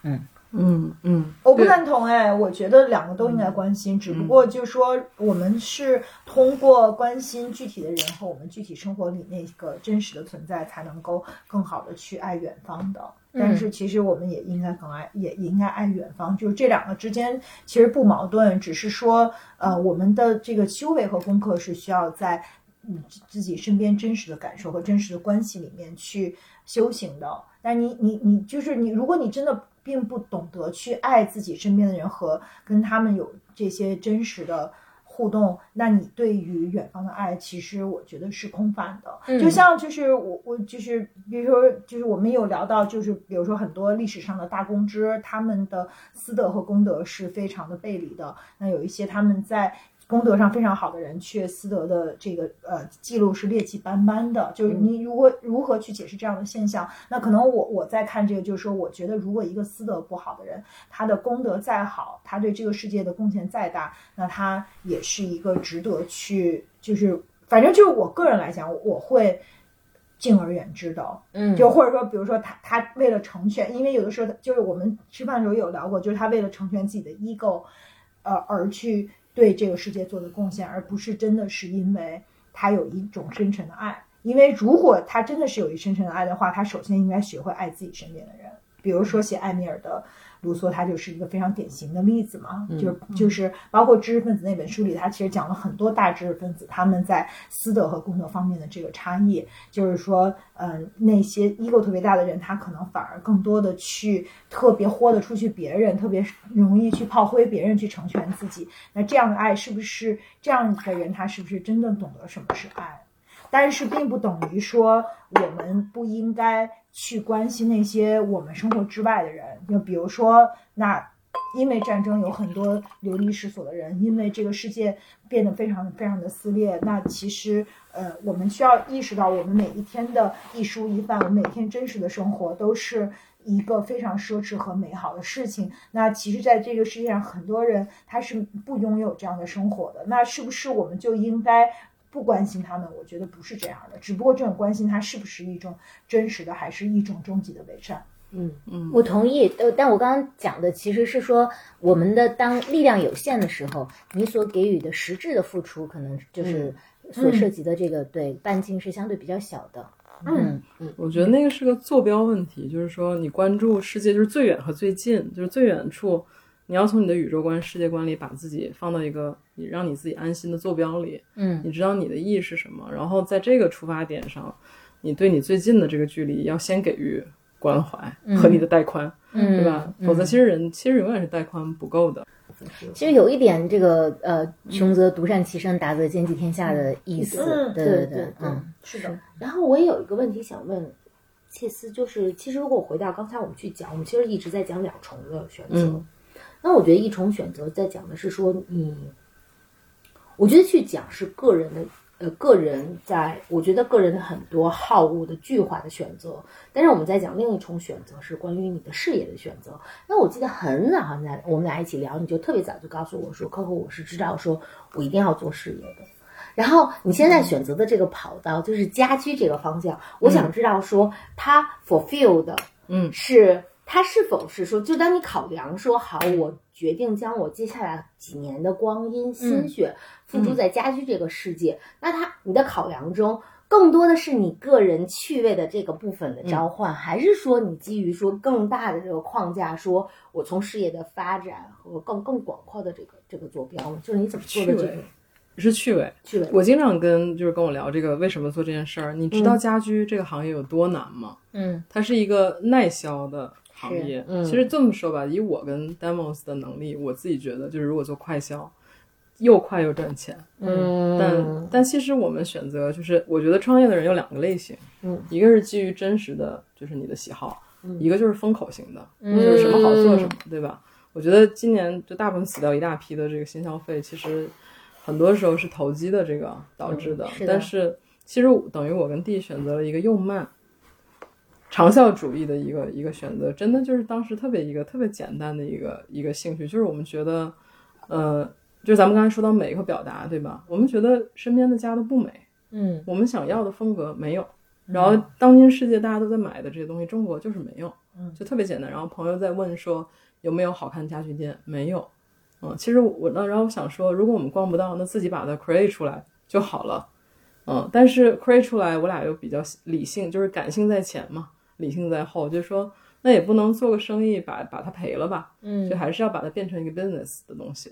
Speaker 4: 嗯嗯嗯，
Speaker 3: 我不赞同哎，我觉得两个都应该关心，只不过就是说我们是通过关心具体的人和我们具体生活里那个真实的存在，才能够更好的去爱远方的。但是其实我们也应该更爱，也应该爱远方，就是这两个之间其实不矛盾，只是说呃，我们的这个修为和功课是需要在。你自己身边真实的感受和真实的关系里面去修行的，但你你你就是你，如果你真的并不懂得去爱自己身边的人和跟他们有这些真实的互动，那你对于远方的爱，其实我觉得是空泛的。就像就是我我就是比如说就是我们有聊到就是比如说很多历史上的大公知，他们的私德和公德是非常的背离的。那有一些他们在。功德上非常好的人，却私德的这个呃记录是劣迹斑斑的。就是你如果如何去解释这样的现象？那可能我我在看这个，就是说，我觉得如果一个私德不好的人，他的功德再好，他对这个世界的贡献再大，那他也是一个值得去，就是反正就是我个人来讲，我会敬而远之的。
Speaker 1: 嗯，
Speaker 3: 就或者说，比如说他他为了成全，因为有的时候就是我们吃饭的时候有聊过，就是他为了成全自己的 ego，呃而去。对这个世界做的贡献，而不是真的是因为他有一种深沉的爱。因为如果他真的是有一深沉的爱的话，他首先应该学会爱自己身边的人。比如说写艾米尔的。卢梭他就是一个非常典型的例子嘛，就就是包括知识分子那本书里，他其实讲了很多大知识分子他们在私德和公德方面的这个差异，就是说，嗯，那些 ego 特别大的人，他可能反而更多的去特别豁得出去别人，特别容易去炮灰别人去成全自己。那这样的爱是不是这样的人，他是不是真正懂得什么是爱？但是并不等于说我们不应该去关心那些我们生活之外的人，就比如说，那因为战争有很多流离失所的人，因为这个世界变得非常非常的撕裂，那其实呃，我们需要意识到，我们每一天的一蔬一饭，我们每天真实的生活都是一个非常奢侈和美好的事情。那其实，在这个世界上，很多人他是不拥有这样的生活的。那是不是我们就应该？不关心他们，我觉得不是这样的。只不过这种关心，它是不是一种真实的，还是一种终极的伪善？
Speaker 1: 嗯嗯，我同意。呃，但我刚刚讲的其实是说，我们的当力量有限的时候，你所给予的实质的付出，可能就是所涉及的这个对半径是相对比较小的。嗯
Speaker 4: 嗯，我觉得那个是个坐标问题，就是说你关注世界就是最远和最近，就是最远处。你要从你的宇宙观、世界观里把自己放到一个你让你自己安心的坐标里，
Speaker 1: 嗯，
Speaker 4: 你知道你的意义是什么，然后在这个出发点上，你对你最近的这个距离要先给予关怀和你的带宽，嗯
Speaker 1: 对
Speaker 4: 吧？否则其实人其实永远是带宽不够的。
Speaker 1: 其实有一点这个呃，穷则独善其身，达则兼济天下的意思。对对对，嗯，
Speaker 3: 是的。
Speaker 2: 然后我也有一个问题想问切斯，就是其实如果回到刚才我们去讲，我们其实一直在讲两重的选择。那我觉得一重选择在讲的是说你，我觉得去讲是个人的，呃，个人在，我觉得个人的很多好恶的巨化的选择。但是我们在讲另一重选择是关于你的事业的选择。那我记得很早很早，我们俩一起聊，你就特别早就告诉我说，客户我是知道说我一定要做事业的。然后你现在选择的这个跑道就是家居这个方向，我想知道说它 fulfilled，，
Speaker 4: 嗯，
Speaker 2: 是。他是否是说，就当你考量说好，我决定将我接下来几年的光阴、心血付诸在家居这个世界，那他你的考量中更多的是你个人趣味的这个部分的召唤，还是说你基于说更大的这个框架，说我从事业的发展和更更广阔的这个这个坐标呢？就是你怎么做的这个？
Speaker 4: 是趣味，
Speaker 2: 趣味。
Speaker 4: 我经常跟就是跟我聊这个为什么做这件事儿。你知道家居这个行业有多难吗？
Speaker 1: 嗯，
Speaker 4: 它是一个耐销的。行业。
Speaker 2: 嗯
Speaker 4: 其实这么说吧，以我跟 Demos 的能力，我自己觉得就是如果做快销，又快又赚钱。
Speaker 2: 嗯，
Speaker 4: 但但其实我们选择就是，我觉得创业的人有两个类型，
Speaker 2: 嗯，
Speaker 4: 一个是基于真实的，就是你的喜好，
Speaker 2: 嗯
Speaker 4: 一个就是风口型的，
Speaker 1: 嗯
Speaker 4: 就是什么好做什么，对吧？我觉得今年就大部分死掉一大批的这个新消费，其实很多时候是投机的这个导致的，
Speaker 1: 嗯是的
Speaker 4: 但是其实等于我跟 D 选择了一个又慢。长效主义的一个一个选择，真的就是当时特别一个特别简单的一个一个兴趣，就是我们觉得，呃，就是咱们刚才说到美和表达，对吧？我们觉得身边的家都不美，
Speaker 1: 嗯。
Speaker 4: 我们想要的风格没有，然后当今世界大家都在买的这些东西，中国就是没有，
Speaker 1: 嗯。
Speaker 4: 就特别简单。然后朋友在问说有没有好看家具店，没有，嗯，其实我那然后我想说，如果我们逛不到，那自己把它 create 出来就好了，嗯，但是 create 出来，我俩又比较理性，就是感性在前嘛，理性在后，就是说那也不能做个生意把把它赔了吧，
Speaker 1: 嗯
Speaker 4: 就还是要把它变成一个 business 的东西。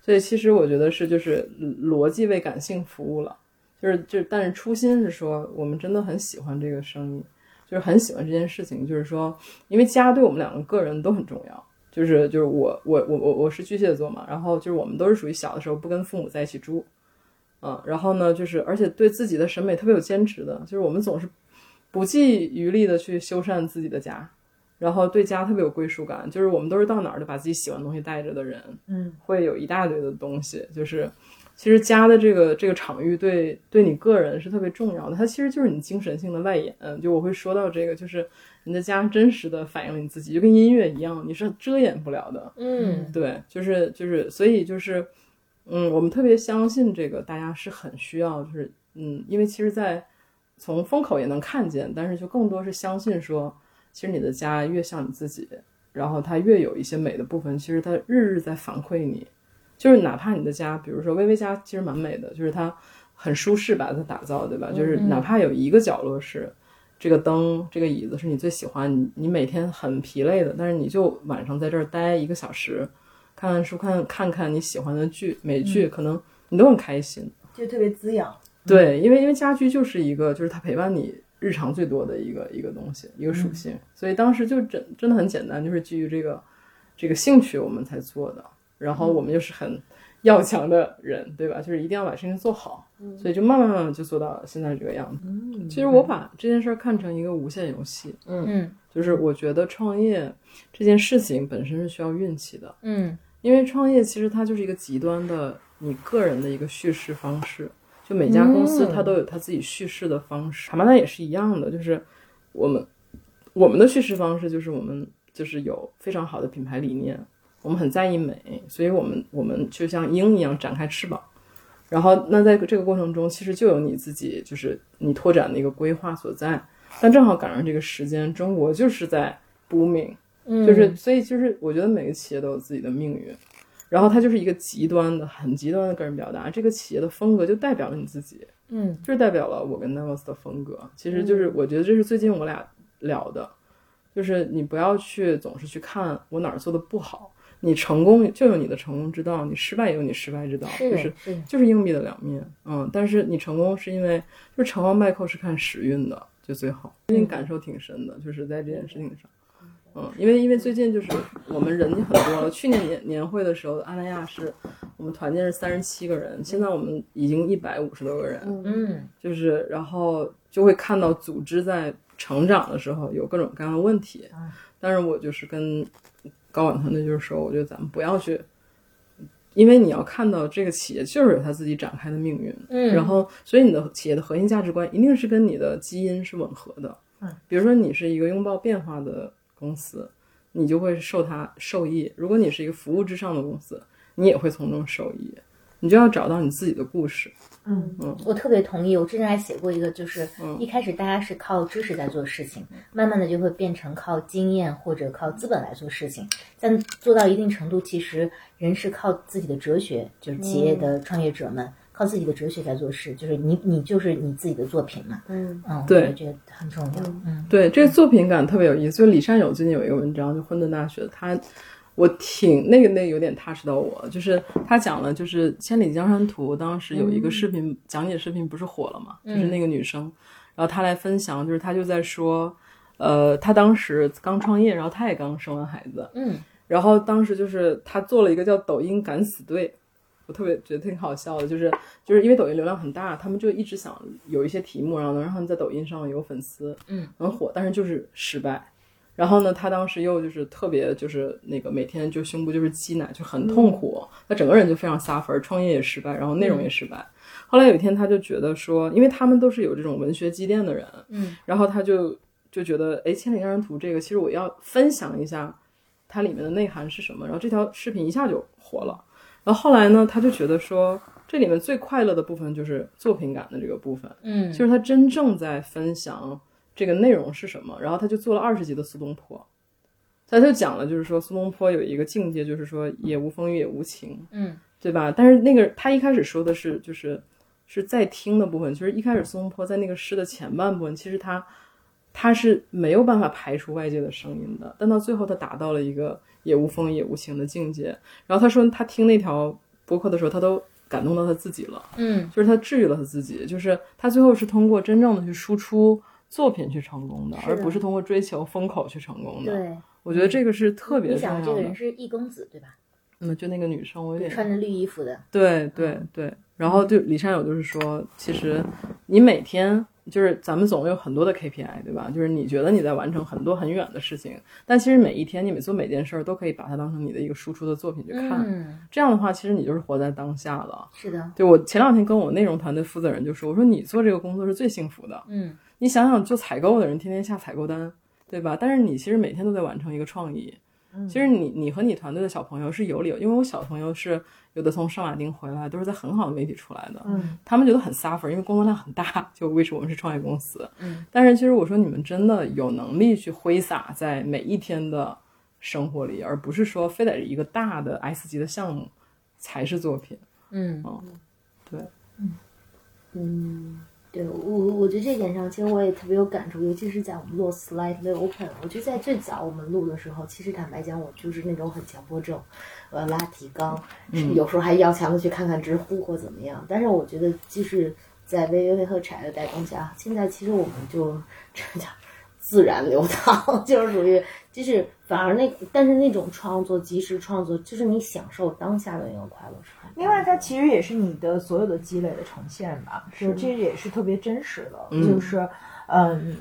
Speaker 4: 所以其实我觉得是就是逻辑为感性服务了，就是就是，但是初心是说我们真的很喜欢这个生意，就是很喜欢这件事情，就是说，因为家对我们两个个人都很重要。就是就是我我我我我是巨蟹座嘛，然后就是我们都是属于小的时候不跟父母在一起住，嗯，然后呢就是而且对自己的审美特别有坚持的，就是我们总是不计余力的去修缮自己的家，然后对家特别有归属感，就是我们都是到哪儿就把自己喜欢的东西带着的人，
Speaker 3: 嗯，
Speaker 4: 会有一大堆的东西，就是其实家的这个这个场域对对你个人是特别重要的，它其实就是你精神性的外延。就我会说到这个，就是你的家真实的反映了你自己，就跟音乐一样，你是遮掩不了的。
Speaker 1: 嗯
Speaker 4: 对，就是就是，所以就是，嗯，我们特别相信这个，大家是很需要，就是嗯，因为其实，在从风口也能看见，但是就更多是相信说，其实你的家越像你自己，然后它越有一些美的部分，其实它日日在反馈你，就是哪怕你的家，比如说微微家，其实蛮美的，就是它很舒适把它打造，对吧？就是哪怕有一个角落是。这个灯，这个椅子是你最喜欢，你你每天很疲累的，但是你就晚上在这儿待一个小时，看看书，看看看你喜欢的剧、美剧，可能你都很开心。
Speaker 3: 就特别滋养。
Speaker 4: 对，因为因为家居就是一个，就是它陪伴你日常最多的一个一个东西，一个属性。所以当时就真真的很简单，就是基于这个这个兴趣我们才做的。然后我们又是很要强的人，对吧？就是一定要把事情做好，所以就慢慢慢慢就做到现在这个样子。其实我把这件事儿看成一个无限游戏，
Speaker 1: 嗯。
Speaker 4: 就是我觉得创业这件事情本身是需要运气的，
Speaker 1: 嗯。
Speaker 4: 因为创业其实它就是一个极端的你个人的一个叙事方式，就每家公司它都有它自己叙事的方式。卡巴纳也是一样的，就是我们我们的叙事方式就是我们就是有非常好的品牌理念，我们很在意美，所以我们我们就像鹰一样展开翅膀。然后，那在这个过程中，其实就有你自己，就是你拓展的一个规划所在。但正好赶上这个时间，中国就是在 booming，
Speaker 1: 嗯，
Speaker 4: 就是所以就是我觉得每个企业都有自己的命运，然后他就是一个极端的、很极端的个人表达。这个企业的风格就代表了你自己，
Speaker 1: 嗯
Speaker 4: 就是代表了我跟 Nevos 的风格。其实就是我觉得这是最近我俩聊的，就是你不要去总是去看我哪儿做的不好，你成功就有你的成功之道，你失败也有你失败之道，
Speaker 1: 是
Speaker 4: 就是
Speaker 1: 是
Speaker 4: 就是硬币的两面，嗯，但是你成功是因为就是成王败寇是看时运的，就最好。最近感受挺深的，就是在这件事情上，嗯，因为因为最近就是我们人很多了，去年年年会的时候，阿那亚是我们团建是三十七个人，现在我们已经一百五十多个人，
Speaker 1: 嗯。
Speaker 4: 就是然后就会看到组织在成长的时候有各种各样的问题，但是我就是跟高管团队就是说，我觉得咱们不要去，因为你要看到这个企业就是有它自己展开的命运，
Speaker 1: 嗯。
Speaker 4: 然后所以你的企业的核心价值观一定是跟你的基因是吻合的，
Speaker 3: 嗯，
Speaker 4: 比如说你是一个拥抱变化的公司，你就会受它受益；如果你是一个服务至上的公司，你也会从中受益。你就要找到你自己的故事，
Speaker 3: 嗯嗯
Speaker 1: 我特别同意。我之前还写过一个，就是
Speaker 4: 嗯
Speaker 1: 一开始大家是靠知识在做事情，慢慢的就会变成靠经验或者靠资本来做事情。但做到一定程度，其实人是靠自己的哲学，就是企业的创业者们、靠自己的哲学在做事，就是你你就是你自己的作品嘛。
Speaker 2: 嗯
Speaker 1: 嗯，
Speaker 4: 对
Speaker 1: 觉得这个很重要。嗯
Speaker 4: 对，这个作品感特别有意思。就李善友最近有一个文章，就混沌大学，他我挺那个那个有点 touch 到我，就是他讲了，就是《千里江山图》当时有一个视频、讲解视频不是火了嘛，就是那个女生，然后她来分享，就是她就在说，呃，他当时刚创业，然后他也刚生完孩子，
Speaker 1: 嗯
Speaker 4: 然后当时就是他做了一个叫抖音敢死队，我特别觉得挺好笑的，就是就是因为抖音流量很大，他们就一直想有一些题目，然后能让他们在抖音上有粉丝，
Speaker 1: 嗯，
Speaker 4: 很火，但是就是失败。然后呢，他当时又就是特别就是那个每天就胸部就是挤奶，就很痛苦，他整个人就非常 suffer，创业也失败，然后内容也失败。后来有一天他就觉得说，因为他们都是有这种文学积淀的人，
Speaker 1: 嗯，
Speaker 4: 然后他就就觉得，哎，《千里江山图》这个其实我要分享一下它里面的内涵是什么，然后这条视频一下就火了。然后后来呢，他就觉得说，这里面最快乐的部分就是作品感的这个部分，
Speaker 1: 嗯
Speaker 4: 就是他真正在分享这个内容是什么。然后他就做了二十集的苏东坡，他就讲了，就是说苏东坡有一个境界，就是说也无风雨也无晴，
Speaker 1: 嗯
Speaker 4: 对吧？但是那个他一开始说的是，就是是在听的部分，就是一开始苏东坡在那个诗的前半部分，其实他他是没有办法排除外界的声音的，但到最后他达到了一个也无风也无晴的境界。然后他说他听那条播客的时候，他都感动到他自己了，
Speaker 1: 嗯
Speaker 4: 就是他治愈了他自己，就是他最后是通过真正的去输出作品去成功的，
Speaker 1: 的
Speaker 4: 而不是通过追求风口去成功的。
Speaker 1: 对，
Speaker 4: 我觉得这个是特别
Speaker 1: 你
Speaker 4: 重要的。
Speaker 1: 想这个人是易公子对吧？
Speaker 4: 嗯，就那个女生，我有点
Speaker 1: 穿着绿衣服的，
Speaker 4: 对对对，然后就李善友就是说，其实你每天就是咱们总有很多的 KPI，对吧？就是你觉得你在完成很多很远的事情，但其实每一天你每做每件事儿都可以把它当成你的一个输出的作品去看。
Speaker 1: 嗯，
Speaker 4: 这样的话，其实你就是活在当下了。
Speaker 1: 是的，
Speaker 4: 对我前两天跟我内容团队负责人就说，我说你做这个工作是最幸福的。
Speaker 1: 嗯
Speaker 4: 你想想，做采购的人天天下采购单，对吧？但是你其实每天都在完成一个创意。其实你你和你团队的小朋友是有理由，因为我小朋友是有的从圣马丁回来，都是在很好的媒体出来的，
Speaker 3: 嗯，
Speaker 4: 他们觉得很 suffer，因为工作量很大，就为什么我们是创业公司，
Speaker 1: 嗯，
Speaker 4: 但是其实我说你们真的有能力去挥洒在每一天的生活里，而不是说非得一个大的 S 级的项目才是作品，
Speaker 1: 嗯。
Speaker 4: 对，
Speaker 2: 嗯。嗯，对我我觉得这点上，其实我也特别有感触，尤其是在我们录 Slightly Open，我觉得在最早我们录的时候，其实坦白讲，我就是那种很强迫症，我要拉提纲，
Speaker 4: 嗯
Speaker 2: 有时候还要强的去看看知乎或怎么样。但是我觉得，就是在微微和柴的带动下，现在其实我们就 这叫自然流淌，就是属于就是反而那但是那种创作即时创作，就是你享受当下的那种快乐是很
Speaker 3: 另外，它其实也是你的所有的积累的呈现吧，
Speaker 2: 是
Speaker 3: 就这也是特别真实的，
Speaker 4: 嗯
Speaker 3: 就是，嗯，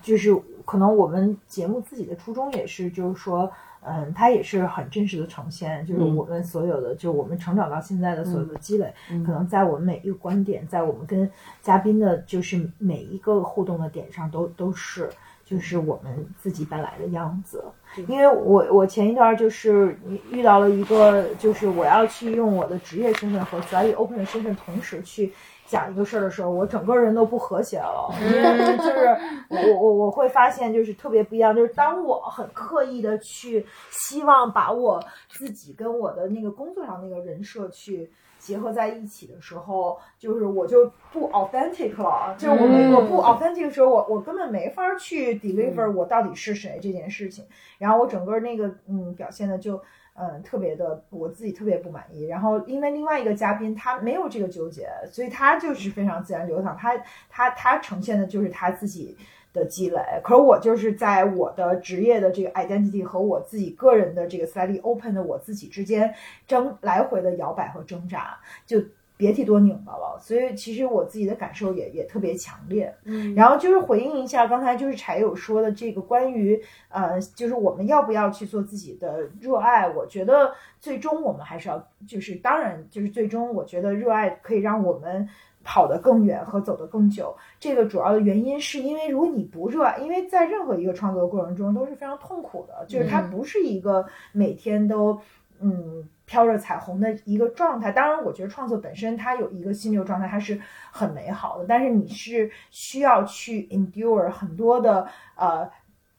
Speaker 3: 就是可能我们节目自己的初衷也是，就是说，嗯，它也是很真实的呈现，就是
Speaker 4: 嗯
Speaker 3: 我们所有的，就我们成长到现在的所有的积累，
Speaker 4: 嗯
Speaker 3: 可能在我们每一个观点，在我们跟嘉宾的，就是每一个互动的点上都都是。就是我们自己本来的样子，因为我我前一段就是遇到了一个，就是我要去用我的职业身份和 slightly open 的身份同时去讲一个事儿的时候，我整个人都不和谐了，因为就是我我我会发现就是特别不一样，就是当我很刻意的去希望把我自己跟我的那个工作上那个人设去。结合在一起的时候，就是我就不 authentic 了，就是我我不 authentic 的时候，我我根本没法去 deliver 我到底是谁这件事情。然后我整个那个嗯表现的就嗯特别的我自己特别不满意。然后因为另外一个嘉宾他没有这个纠结，所以他就是非常自然流淌，他他他呈现的就是他自己。的积累，可是我就是在我的职业的这个 identity 和我自己个人的这个 slightly open 的我自己之间争来回的摇摆和挣扎，就别提多拧巴了。所以其实我自己的感受也也特别强烈。
Speaker 2: 嗯
Speaker 3: 然后就是回应一下刚才就是柴友说的这个关于呃，就是我们要不要去做自己的热爱？我觉得最终我们还是要，就是当然就是最终我觉得热爱可以让我们。跑得更远和走得更久，这个主要的原因是因为如果你不热爱，因为在任何一个创作过程中都是非常痛苦的，就是它
Speaker 1: 嗯
Speaker 3: 不是一个每天都嗯飘着彩虹的一个状态。当然，我觉得创作本身它有一个心流状态，它是很美好的，但是你是需要去 endure 很多的呃。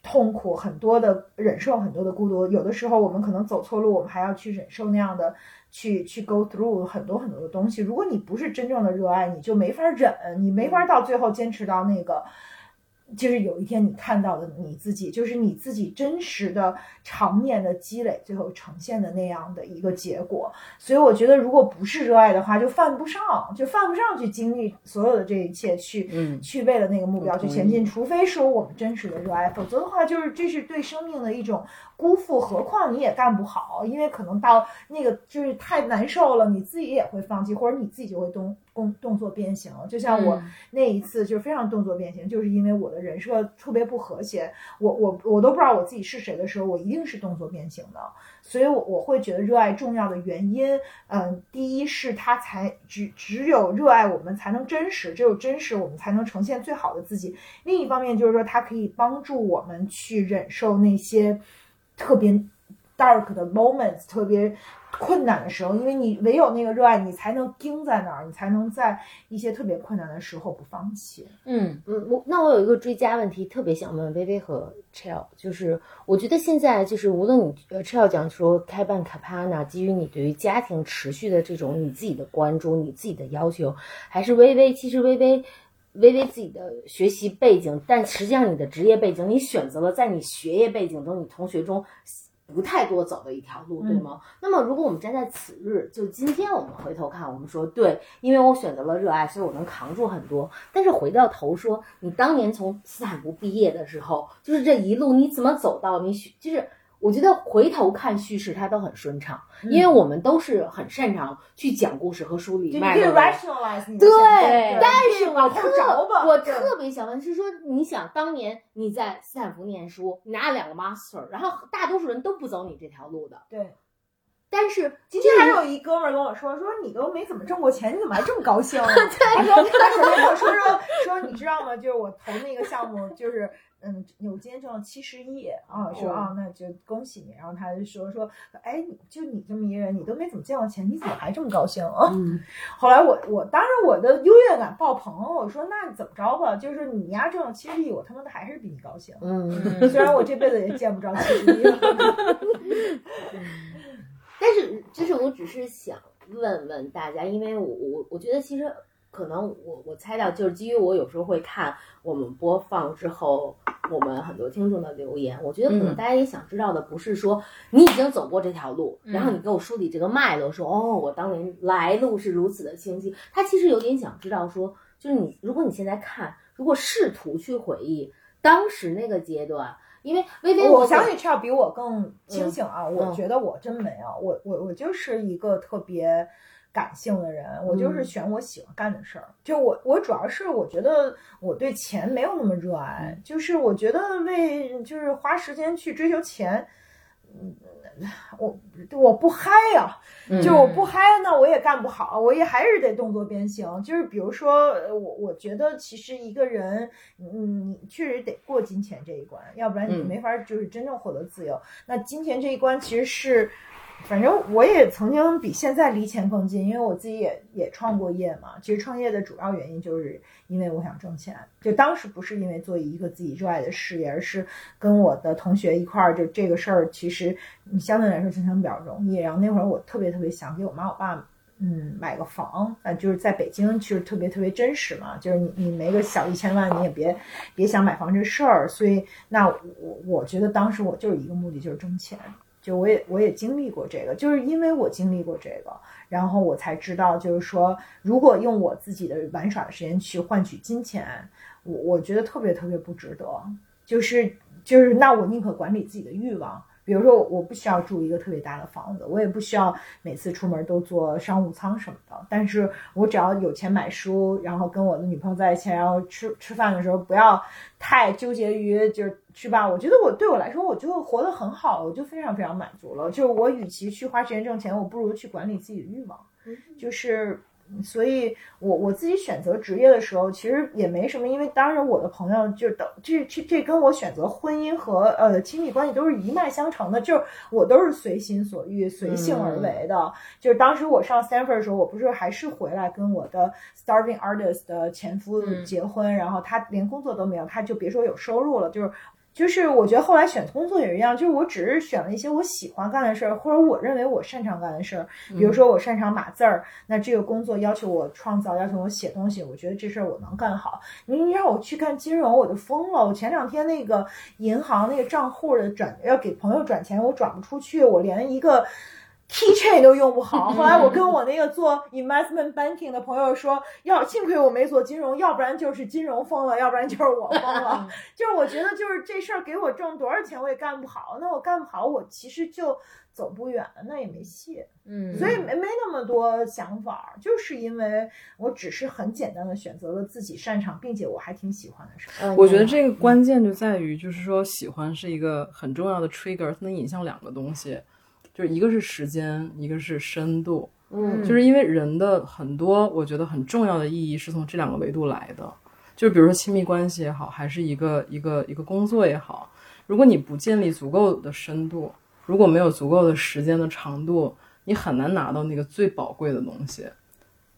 Speaker 3: 痛苦很多的忍受很多的孤独，有的时候我们可能走错路，我们还要去忍受那样的去去 go through 很多很多的东西。如果你不是真正的热爱，你就没法忍，你没法到最后坚持到那个就是有一天你看到的你自己，就是你自己真实的常年的积累，最后呈现的那样的一个结果。所以我觉得，如果不是热爱的话，就犯不上，就犯不上去经历所有的这一切，去
Speaker 4: 嗯
Speaker 3: 去为了那个目标去前进。除非说我们真实的热爱，否则的话，就是这是对生命的一种辜负。何况你也干不好，因为可能到那个就是太难受了，你自己也会放弃，或者你自己就会动动动作变形。就像我
Speaker 1: 嗯
Speaker 3: 那一次就非常动作变形，就是因为我的人设特别不和谐，我我我都不知道我自己是谁的时候，我一定是动作变形的。所以我，我会觉得热爱重要的原因，嗯，第一是它才只只有热爱我们才能真实，只有真实我们才能呈现最好的自己。另一方面就是说，它可以帮助我们去忍受那些特别 dark 的 moments，特别困难的时候，因为你唯有那个热爱，你才能盯在那儿，你才能在一些特别困难的时候不放弃。
Speaker 1: 嗯
Speaker 2: 嗯，我那我有一个追加问题，特别想问薇薇和 Chill，就是我觉得现在就是无论你呃 Chill 讲说开办卡帕纳，基于你对于家庭持续的这种你自己的关注、你自己的要求，还是微微，其实微微。微微自己的学习背景，但实际上你的职业背景，你选择了在你学业背景中，你同学中不太多走的一条路，对吗？那么，如果我们站在此日，就今天我们回头看，我们说对，因为我选择了热爱，所以我能扛住很多。但是回到头说，你当年从斯坦福毕业的时候，就是这一路你怎么走到你选，就是我觉得回头看叙事它都很顺畅，因为我们都是很擅长去讲故事和梳理
Speaker 3: 就你可以
Speaker 2: 脉络对，但是我
Speaker 3: 往后
Speaker 2: 特。我特别想问是说，你想当年你在斯坦福念书，你拿了两个 master，然后大多数人都不走你这条路的，
Speaker 3: 对。
Speaker 2: 但是
Speaker 3: 今天还有一哥们儿跟我说，说你都没怎么挣过钱，你怎么还这么高兴？他说，他首先跟我说说说，你知道吗？就是我投那个项目，就是嗯，我今天挣了七十亿啊，说啊，那就恭喜你。然后他就说说，哎，你就你这么一个人，你都没怎么见过钱，你怎么还这么高兴啊？
Speaker 2: 嗯，
Speaker 3: 后来我我当时我的优越感爆棚，我说那怎么着吧？就是你丫挣了七十亿，我他妈的还是比你高兴。
Speaker 2: 嗯，
Speaker 3: 虽然我这辈子也见不着七十亿了。
Speaker 2: 但是就是我只是想问问大家，因为我我我觉得其实可能我我猜到就是基于我有时候会看我们播放之后，我们很多听众的留言，我觉得可能
Speaker 4: 嗯
Speaker 2: 大家也想知道的不是说你已经走过这条路，
Speaker 1: 嗯
Speaker 2: 然后你给我梳理这个脉络，说哦，我当年来路是如此的清晰。他其实有点想知道说，就是你如果你现在看，如果试图去回忆当时那个阶段。因为微微，
Speaker 3: 我相信 Chell 比我更清醒啊，我
Speaker 2: 嗯
Speaker 3: 觉得我真没有，我我我就是一个特别感性的人，我就是
Speaker 2: 嗯
Speaker 3: 选我喜欢干的事儿。就我我主要是我觉得我对钱没有那么热爱，就是我觉得为就是花时间去追求钱。嗯，我我不嗨呀、
Speaker 2: 嗯
Speaker 3: 就我不嗨，那我也干不好，我也还是得动作变形。就是比如说，呃我我觉得其实一个人，嗯，你确实得过金钱这一关，要不然你
Speaker 4: 嗯
Speaker 3: 没法就是真正获得自由。那金钱这一关其实是。反正我也曾经比现在离钱更近，因为我自己也也创过业嘛。其实创业的主要原因就是因为我想挣钱，就当时不是因为做一个自己热爱的事业，而是跟我的同学一块儿，就这个事儿其实你相对来说进行比较容易。然后那会儿我特别特别想给我妈我爸。嗯，买个房，啊，就是在北京，就是特别特别真实嘛，就是你你没个小一千万，你也别别想买房这事儿，所以那我我觉得当时我就是一个目的，就是挣钱，就我也我也经历过这个，就是因为我经历过这个，然后我才知道，就是说，如果用我自己的玩耍的时间去换取金钱，我我觉得特别特别不值得。就是就是，那我宁可管理自己的欲望。比如说，我不需要住一个特别大的房子，我也不需要每次出门都坐商务舱什么的。但是我只要有钱买书，然后跟我的女朋友在一起，然后吃吃饭的时候不要太纠结于就是是吧？我觉得我对我来说，我就活得很好，我就非常非常满足了。就是我与其去花时间挣钱，我不如去管理自己的欲望。就是，所以我我自己选择职业的时候，其实也没什么，因为当时我的朋友就等这这这跟我选择婚姻和呃亲密关系都是一脉相承的，就是我都是随心所欲、随性而为的。就是当时我上 Stanford 的时候，我不是还是回来跟我的 starving artist 的前夫
Speaker 1: 嗯
Speaker 3: 结婚，然后他连工作都没有，他就别说有收入了，就是。就是我觉得后来选工作也是一样，就是我只是选了一些我喜欢干的事儿，或者我认为我擅长干的事儿。比如说我擅长码字儿，那这个工作要求我创造，要求我写东西，我觉得这事儿我能干好。你让我去干金融，我就疯了。我前两天那个银行那个账户的转要给朋友转钱，我转不出去，我连一个。Keychain 都用不好，后来我跟我那个做 investment banking 的朋友说，要幸亏我没做金融，要不然就是金融疯了，要不然就是我疯了。就是我觉得就是这事儿给我挣多少钱我也干不好，那我干不好我其实就走不远了，那也没戏。
Speaker 1: 嗯，
Speaker 3: 所以没没那么多想法，就是因为我只是很简单的选择了自己擅长并且我还挺喜欢的事儿。
Speaker 4: 我觉得这个关键就在于，就是说喜欢是一个很重要的 trigger，它能引向两个东西。就是一个是时间，一个是深度，
Speaker 2: 嗯，
Speaker 4: 就是因为人的很多，我觉得很重要的意义是从这两个维度来的。就比如说亲密关系也好，还是一个一个一个工作也好，如果你不建立足够的深度，如果没有足够的时间的长度，你很难拿到那个最宝贵的东西。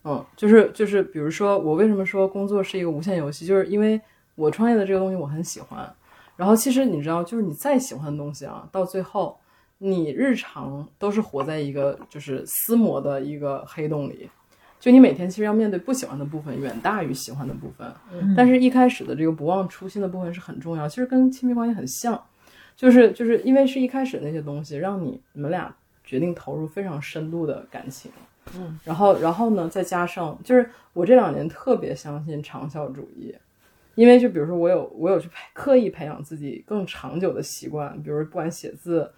Speaker 4: 嗯，就是就是，比如说我为什么说工作是一个无限游戏，就是因为我创业的这个东西我很喜欢。然后其实你知道，就是你再喜欢的东西啊，到最后。你日常都是活在一个就是撕磨的一个黑洞里，就你每天其实要面对不喜欢的部分远大于喜欢的部分，但是一开始的这个不忘初心的部分是很重要，其实跟亲密关系很像，就是就是因为是一开始那些东西让你你们俩决定投入非常深度的感情，
Speaker 1: 嗯，
Speaker 4: 然后然后呢再加上就是我这两年特别相信长效主义，因为就比如说我有我有去培刻意培养自己更长久的习惯，比如不管写字。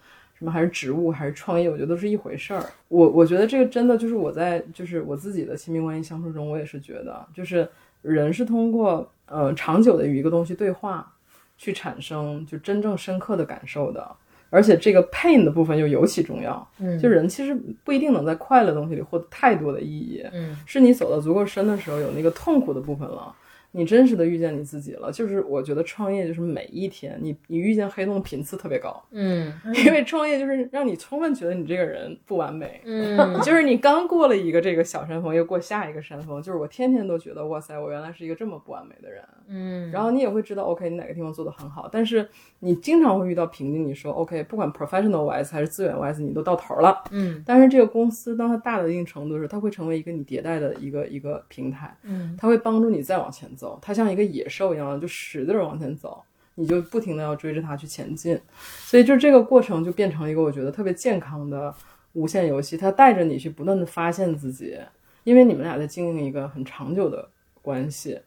Speaker 4: 什么还是植物还是创业，我觉得都是一回事儿。我我觉得这个真的就是我在就是我自己的亲密关系相处中，我也是觉得，就是人是通过呃长久的与一个东西对话，去产生就真正深刻的感受的。而且这个 pain 的部分又尤其重要。
Speaker 1: 嗯，
Speaker 4: 就人其实不一定能在快乐东西里获得太多的意义。
Speaker 1: 嗯，
Speaker 4: 是你走到足够深的时候，有那个痛苦的部分了。你真实的遇见你自己了，就是我觉得创业就是每一天，你你遇见黑洞的频次特别高，
Speaker 1: 嗯，
Speaker 4: 因为创业就是让你充分觉得你这个人不完美，
Speaker 1: 嗯，
Speaker 4: 就是你刚过了一个这个小山峰，又过下一个山峰，就是我天天都觉得哇塞，我原来是一个这么不完美的人，
Speaker 1: 嗯，
Speaker 4: 然后你也会知道，OK，你哪个地方做的很好，但是你经常会遇到瓶颈，你说 OK，不管 professional wise 还是资源 wise，你都到头了，
Speaker 1: 嗯，
Speaker 4: 但是这个公司当它大到一定程度的时候，它会成为一个你迭代的一个一个平台，
Speaker 1: 嗯，
Speaker 4: 它会帮助你再往前走，它像一个野。兽一样，就使劲往前走，你就不停的要追着它去前进，所以就这个过程就变成一个我觉得特别健康的无限游戏，它带着你去不断的发现自己，因为你们俩在经营一个很长久的关系，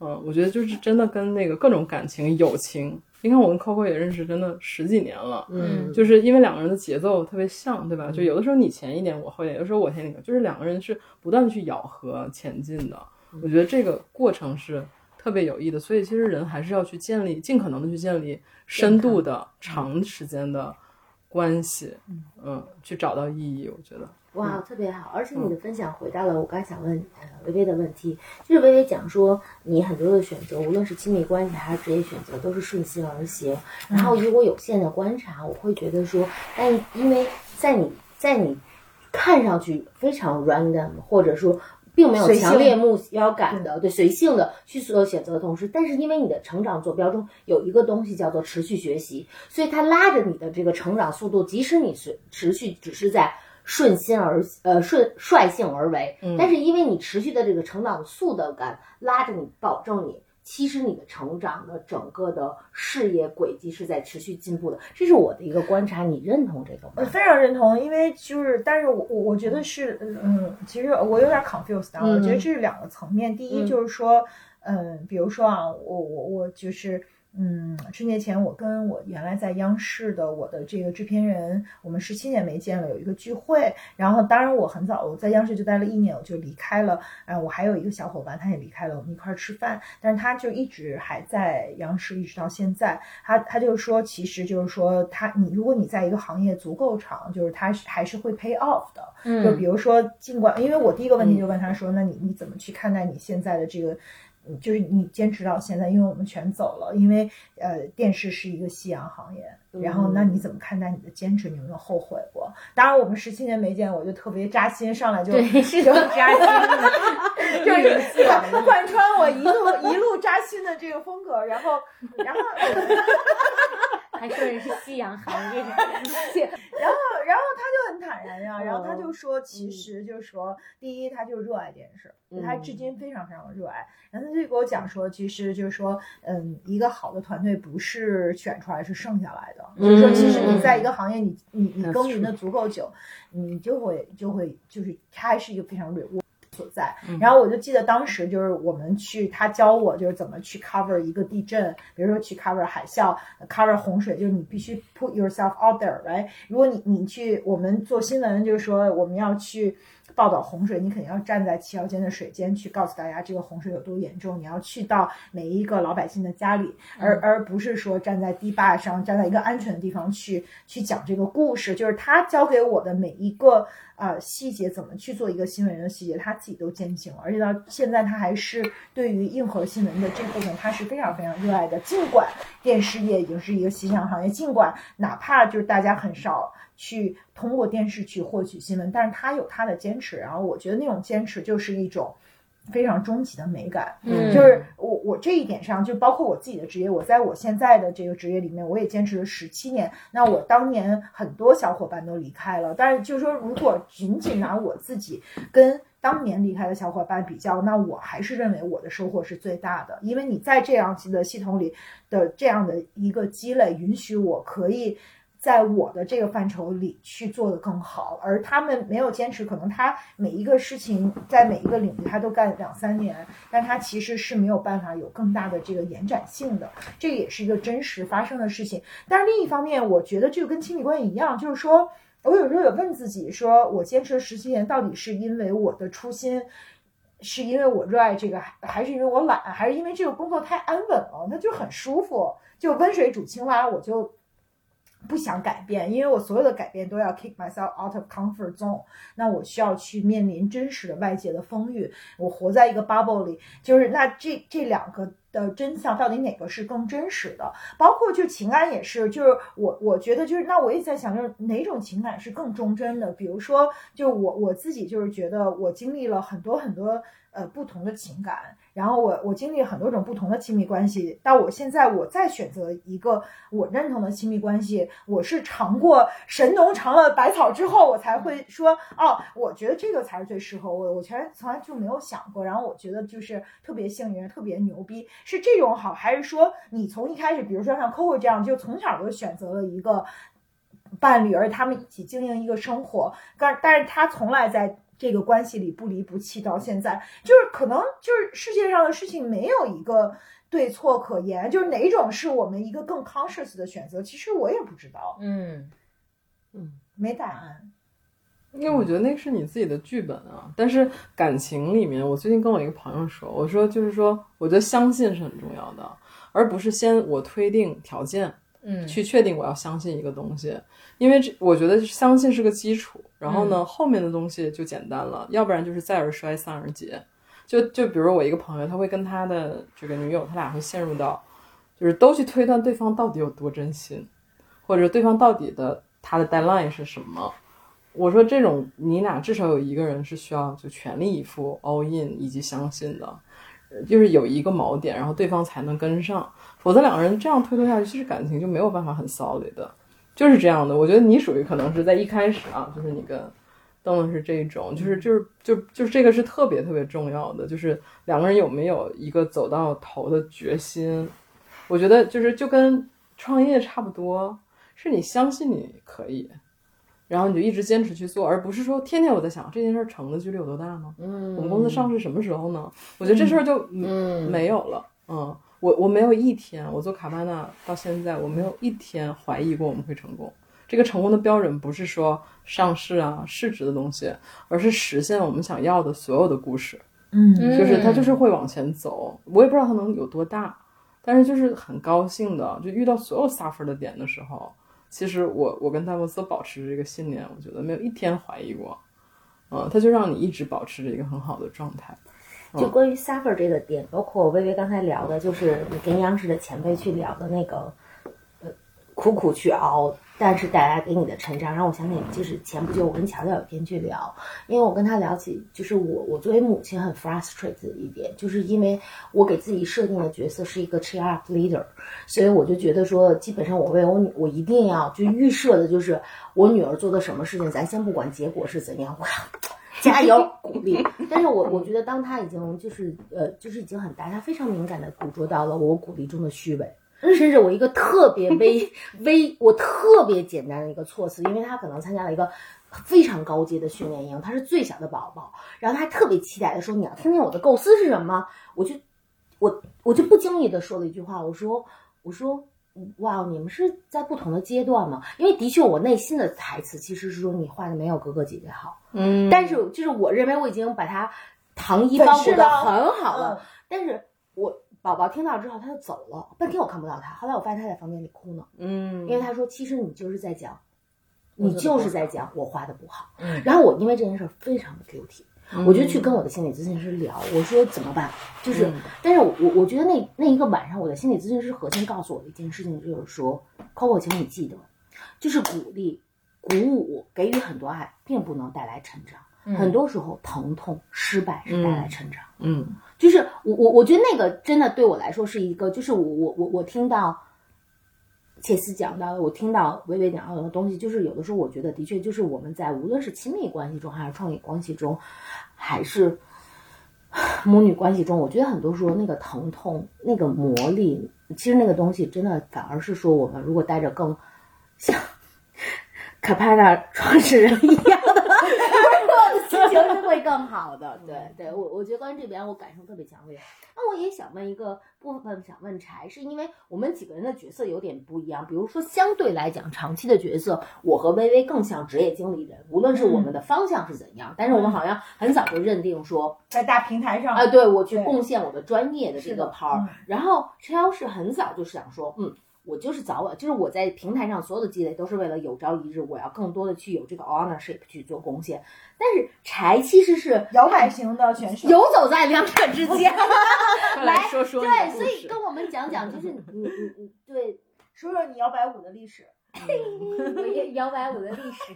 Speaker 4: 嗯，我觉得就是真的跟那个各种感情、友情，你看我跟 Coco 也认识真的十几年了，
Speaker 1: 嗯，
Speaker 4: 就是因为两个人的节奏特别像，对吧？就有的时候你前一点，我后一点，有的时候我前一点，就是两个人是不断的去咬合前进的，我觉得这个过程是。特别有益的，所以其实人还是要去建立，尽可能的去建立深度的、长时间的关系，嗯，去找到意义。我觉得
Speaker 2: 哇，特别好，而且你的分享回答了我刚才想问呃微微的问题，就是微微讲说你很多的选择，无论是亲密关系还是职业选择，都是顺心而行。然后以我有限的观察，我会觉得说，但因为在你在你看上去非常 random，或者说。并没有强烈目标感的，对随性的去做选择的同时，但是因为你的成长坐标中有一个东西叫做持续学习，所以它拉着你的这个成长速度，即使你是持续只是在顺心而呃顺率性而为，但是因为你持续的这个成长的速度感拉着你，保证你。其实你的成长的整个的事业轨迹是在持续进步的，这是我的一个观察。你认同这个吗？
Speaker 3: 我非常认同，因为就是，但是我我我觉得是，嗯，其实我有点 confused 啊。我觉得这是两个层面。第一就是说，嗯，比如说啊，我我我就是。嗯，春节前我跟我原来在央视的我的这个制片人，我们十七年没见了，有一个聚会。然后当然我很早我在央视就待了一年，我就离开了。哎，我还有一个小伙伴，他也离开了，我们一块儿吃饭。但是他就一直还在央视，一直到现在。他他就说，其实就是说，他你如果你在一个行业足够长，就是他还是会 pay off 的。
Speaker 1: 嗯，
Speaker 3: 就比如说，尽管因为我第一个问题就问他说，那你你怎么去看待你现在的这个？就是你坚持到现在，因为我们全走了，因为呃，电视是一个夕阳行业。然后，那你怎么看待你的坚持？你有没有后悔过？当然，我们十七年没见，我就特别扎心，上来就就扎心，就是 贯穿我一路一路扎心的这个风格。然后，然后。
Speaker 1: 是夕阳行业。
Speaker 3: 然后，然后他就很坦然呀，然后他
Speaker 2: 嗯
Speaker 3: 就说，其实就是说，第一，他就热爱电视，他
Speaker 2: 嗯
Speaker 3: 至今非常非常的热爱。然后他就给我讲说，其实就是说，嗯，一个好的团队不是选出来，是剩下来的。就是说，其实你在一个行业，你你你耕耘的足够久，你就会就会就是，他还是一个非常 reward 所在。然后我就记得当时就是我们去，他教我就是怎么去 cover 一个地震，比如说去 cover 海啸，cover 洪水，就是你必须 put yourself out there，right？如果你你去我们做新闻，就是说我们要去。报道洪水，你肯定要站在七号间的水间去告诉大家这个洪水有多严重。你要去到每一个老百姓的家里，而而不是说站在堤坝上，站在一个安全的地方去去讲这个故事。就是他教给我的每一个呃细节，怎么去做一个新闻人的细节，他自己都坚信了。而且到现在，他还是对于硬核新闻的这部分，他是非常非常热爱的。尽管电视业已经是一个夕阳行业，尽管哪怕就是大家很少。去通过电视去获取新闻，但是他有他的坚持，然后我觉得那种坚持就是一种非常终极的美感。
Speaker 1: 嗯
Speaker 3: 就是我我这一点上，就包括我自己的职业，我在我现在的这个职业里面，我也坚持了十七年。那我当年很多小伙伴都离开了，但是就是说，如果仅仅拿我自己跟当年离开的小伙伴比较，那我还是认为我的收获是最大的，因为你在这样的系统里的这样的一个积累，允许我可以。在我的这个范畴里去做得更好，而他们没有坚持，可能他每一个事情在每一个领域他都干两三年，但他其实是没有办法有更大的这个延展性的，这也是一个真实发生的事情。但是另一方面，我觉得这个跟亲密关系一样，就是说我有时候也问自己，说我坚持了十七年，到底是因为我的初心？是因为我热爱这个，还是因为我懒，还是因为这个工作太安稳了，那就很舒服，就温水煮青蛙，我就不想改变，因为我所有的改变都要 kick myself out of comfort zone。那我需要去面临真实的外界的风雨，我活在一个 bubble 里，就是那这这两个的真相到底哪个是更真实的？包括就情感也是，就是我我觉得就是那我也在想，就是哪种情感是更忠贞的？比如说，就我我自己就是觉得我经历了很多很多呃不同的情感，然后我我经历很多种不同的亲密关系，到我现在我再选择一个我认同的亲密关系，我是尝过神农尝了百草之后，我才会说哦，我觉得这个才是最适合我的。我全从来就没有想过，然后我觉得就是特别幸运，特别牛逼，是这种好，还是说你从一开始，比如说像 Coco 这样，就从小就选择了一个伴侣，而他们一起经营一个生活，但但是他从来在。这个关系里不离不弃到现在，就是可能就是世界上的事情没有一个对错可言，就是哪种是我们一个更 conscious 的选择，其实我也不知道，
Speaker 1: 嗯嗯
Speaker 3: 没答案。
Speaker 4: 因为我觉得那是你自己的剧本啊。但是感情里面，我最近跟我一个朋友说，我说就是说，我觉得相信是很重要的，而不是先我推定条件，
Speaker 1: 嗯
Speaker 4: 去确定我要相信一个东西。因为这我觉得相信是个基础，然后呢，后面的东西就简单了，要不然就是再而衰，三而竭。就就比如我一个朋友，他会跟他的这个女友，他俩会陷入到，就是都去推断对方到底有多真心，或者对方到底的他的 deadline 是什么。我说这种你俩至少有一个人是需要就全力以赴 all in 以及相信的，呃就是有一个锚点，然后对方才能跟上，否则两个人这样推脱下去，其实感情就没有办法很 solid 的，就是这样的。我觉得你属于可能是在一开始啊，就是你跟邓伦是这一种，就是就是就就是这个是特别特别重要的，就是两个人有没有一个走到头的决心。我觉得就是就跟创业差不多，是你相信你可以，然后你就一直坚持去做，而不是说天天我在想这件事儿成的几率有多大呢？
Speaker 2: 嗯，
Speaker 4: 我们公司上市什么时候呢？我觉得这事儿就
Speaker 2: 嗯
Speaker 4: 没有了。嗯，我我没有一天，我做卡巴纳到现在，我没有一天怀疑过我们会成功。这个成功的标准不是说上市啊、市值的东西，而是实现我们想要的所有的故事。
Speaker 3: 嗯
Speaker 4: 就是它就是会往前走，我也不知道它能有多大，但是就是很高兴的，就遇到所有 suffer 的点的时候，其实我我跟戴维斯都保持着这个信念，我觉得没有一天怀疑过，嗯，它就让你一直保持着一个很好的状态。
Speaker 2: 就关于 suffer 这个点，包括薇薇刚才聊的，就是你跟央视的前辈去聊的那个，呃，苦苦去熬，但是带来给你的成长，让我想起就是前不久我跟乔乔有天去聊，因为我跟他聊起，就是我我作为母亲很 frustrated 的一点，就是因为我给自己设定的角色是一个 cheer up leader，所以我就觉得说，基本上我为我女我一定要就预设的就是我女儿做的什么事情，咱先不管结果是怎样，我要 加油鼓励。但是我我觉得当他已经就是呃就是已经很大，他非常敏感的捕捉到了我鼓励中的虚伪。甚至我一个特别微 微，我特别简单的一个措辞，因为他可能参加了一个非常高阶的训练营，他是最小的宝宝，然后他还特别期待的说：“你要听听我的构思是什么？”我就我我就不经意的说了一句话，我说：“我说哇，你们是在不同的阶段吗？”因为的确，我内心的台词其实是说你画的没有哥哥姐姐好，
Speaker 4: 嗯
Speaker 2: 但是就是我认为我已经把它糖衣包裹的很好了，但是我。宝宝听到之后，他就走了，半天我看不到他。后来我发现他在房间里哭呢，
Speaker 4: 嗯，
Speaker 2: 因为他说：“其实你就是在讲，你就是在讲我画的不好。”
Speaker 4: 嗯
Speaker 2: 然后我因为这件事非常的 guilty，、我就去跟我的心理咨询师聊，我说怎么办？就是，
Speaker 4: 嗯
Speaker 2: 但是我我觉得那那一个晚上，我的心理咨询师核心告诉我的一件事情就是说，Coco，请你记得，就是鼓励、鼓舞、给予很多爱，并不能带来成长。很多时候，疼痛、失败是带来成长。
Speaker 4: 嗯
Speaker 2: 就是我我我觉得那个真的对我来说是一个，就是我我我我听到切斯讲到，我听到微微讲到的东西，就是有的时候我觉得的确就是我们在无论是亲密关系中，还是创业关系中，还是 母女关系中，我觉得很多时候那个疼痛、那个磨砺，其实那个东西真的反而是说，我们如果带着更像 卡帕纳创始人一会更好的，对对，我我觉得关于这边我感受特别强烈。那我也想问一个部分，想问柴，是因为我们几个人的角色有点不一样。比如说，相对来讲，长期的角色，我和微微更像职业经理人，无论是我们的方向是怎样，但是我们好像很早就认定说，
Speaker 3: 在大平台上
Speaker 2: 啊，对我去贡献我的专业的这个 part，
Speaker 3: 嗯
Speaker 2: 然后陈瑶是很早就想说，嗯。我就是早晚，就是我在平台上所有的积累都是为了有朝一日我要更多的去有这个 ownership 去做贡献。但是柴其实是
Speaker 3: 摇摆型的选手，
Speaker 2: 游走在两者之间。
Speaker 4: 快来说说
Speaker 2: 对，所以跟我们讲讲，就是你你你你对
Speaker 3: 说说你摇摆舞的历史。
Speaker 1: 我摇摇摆舞的历史。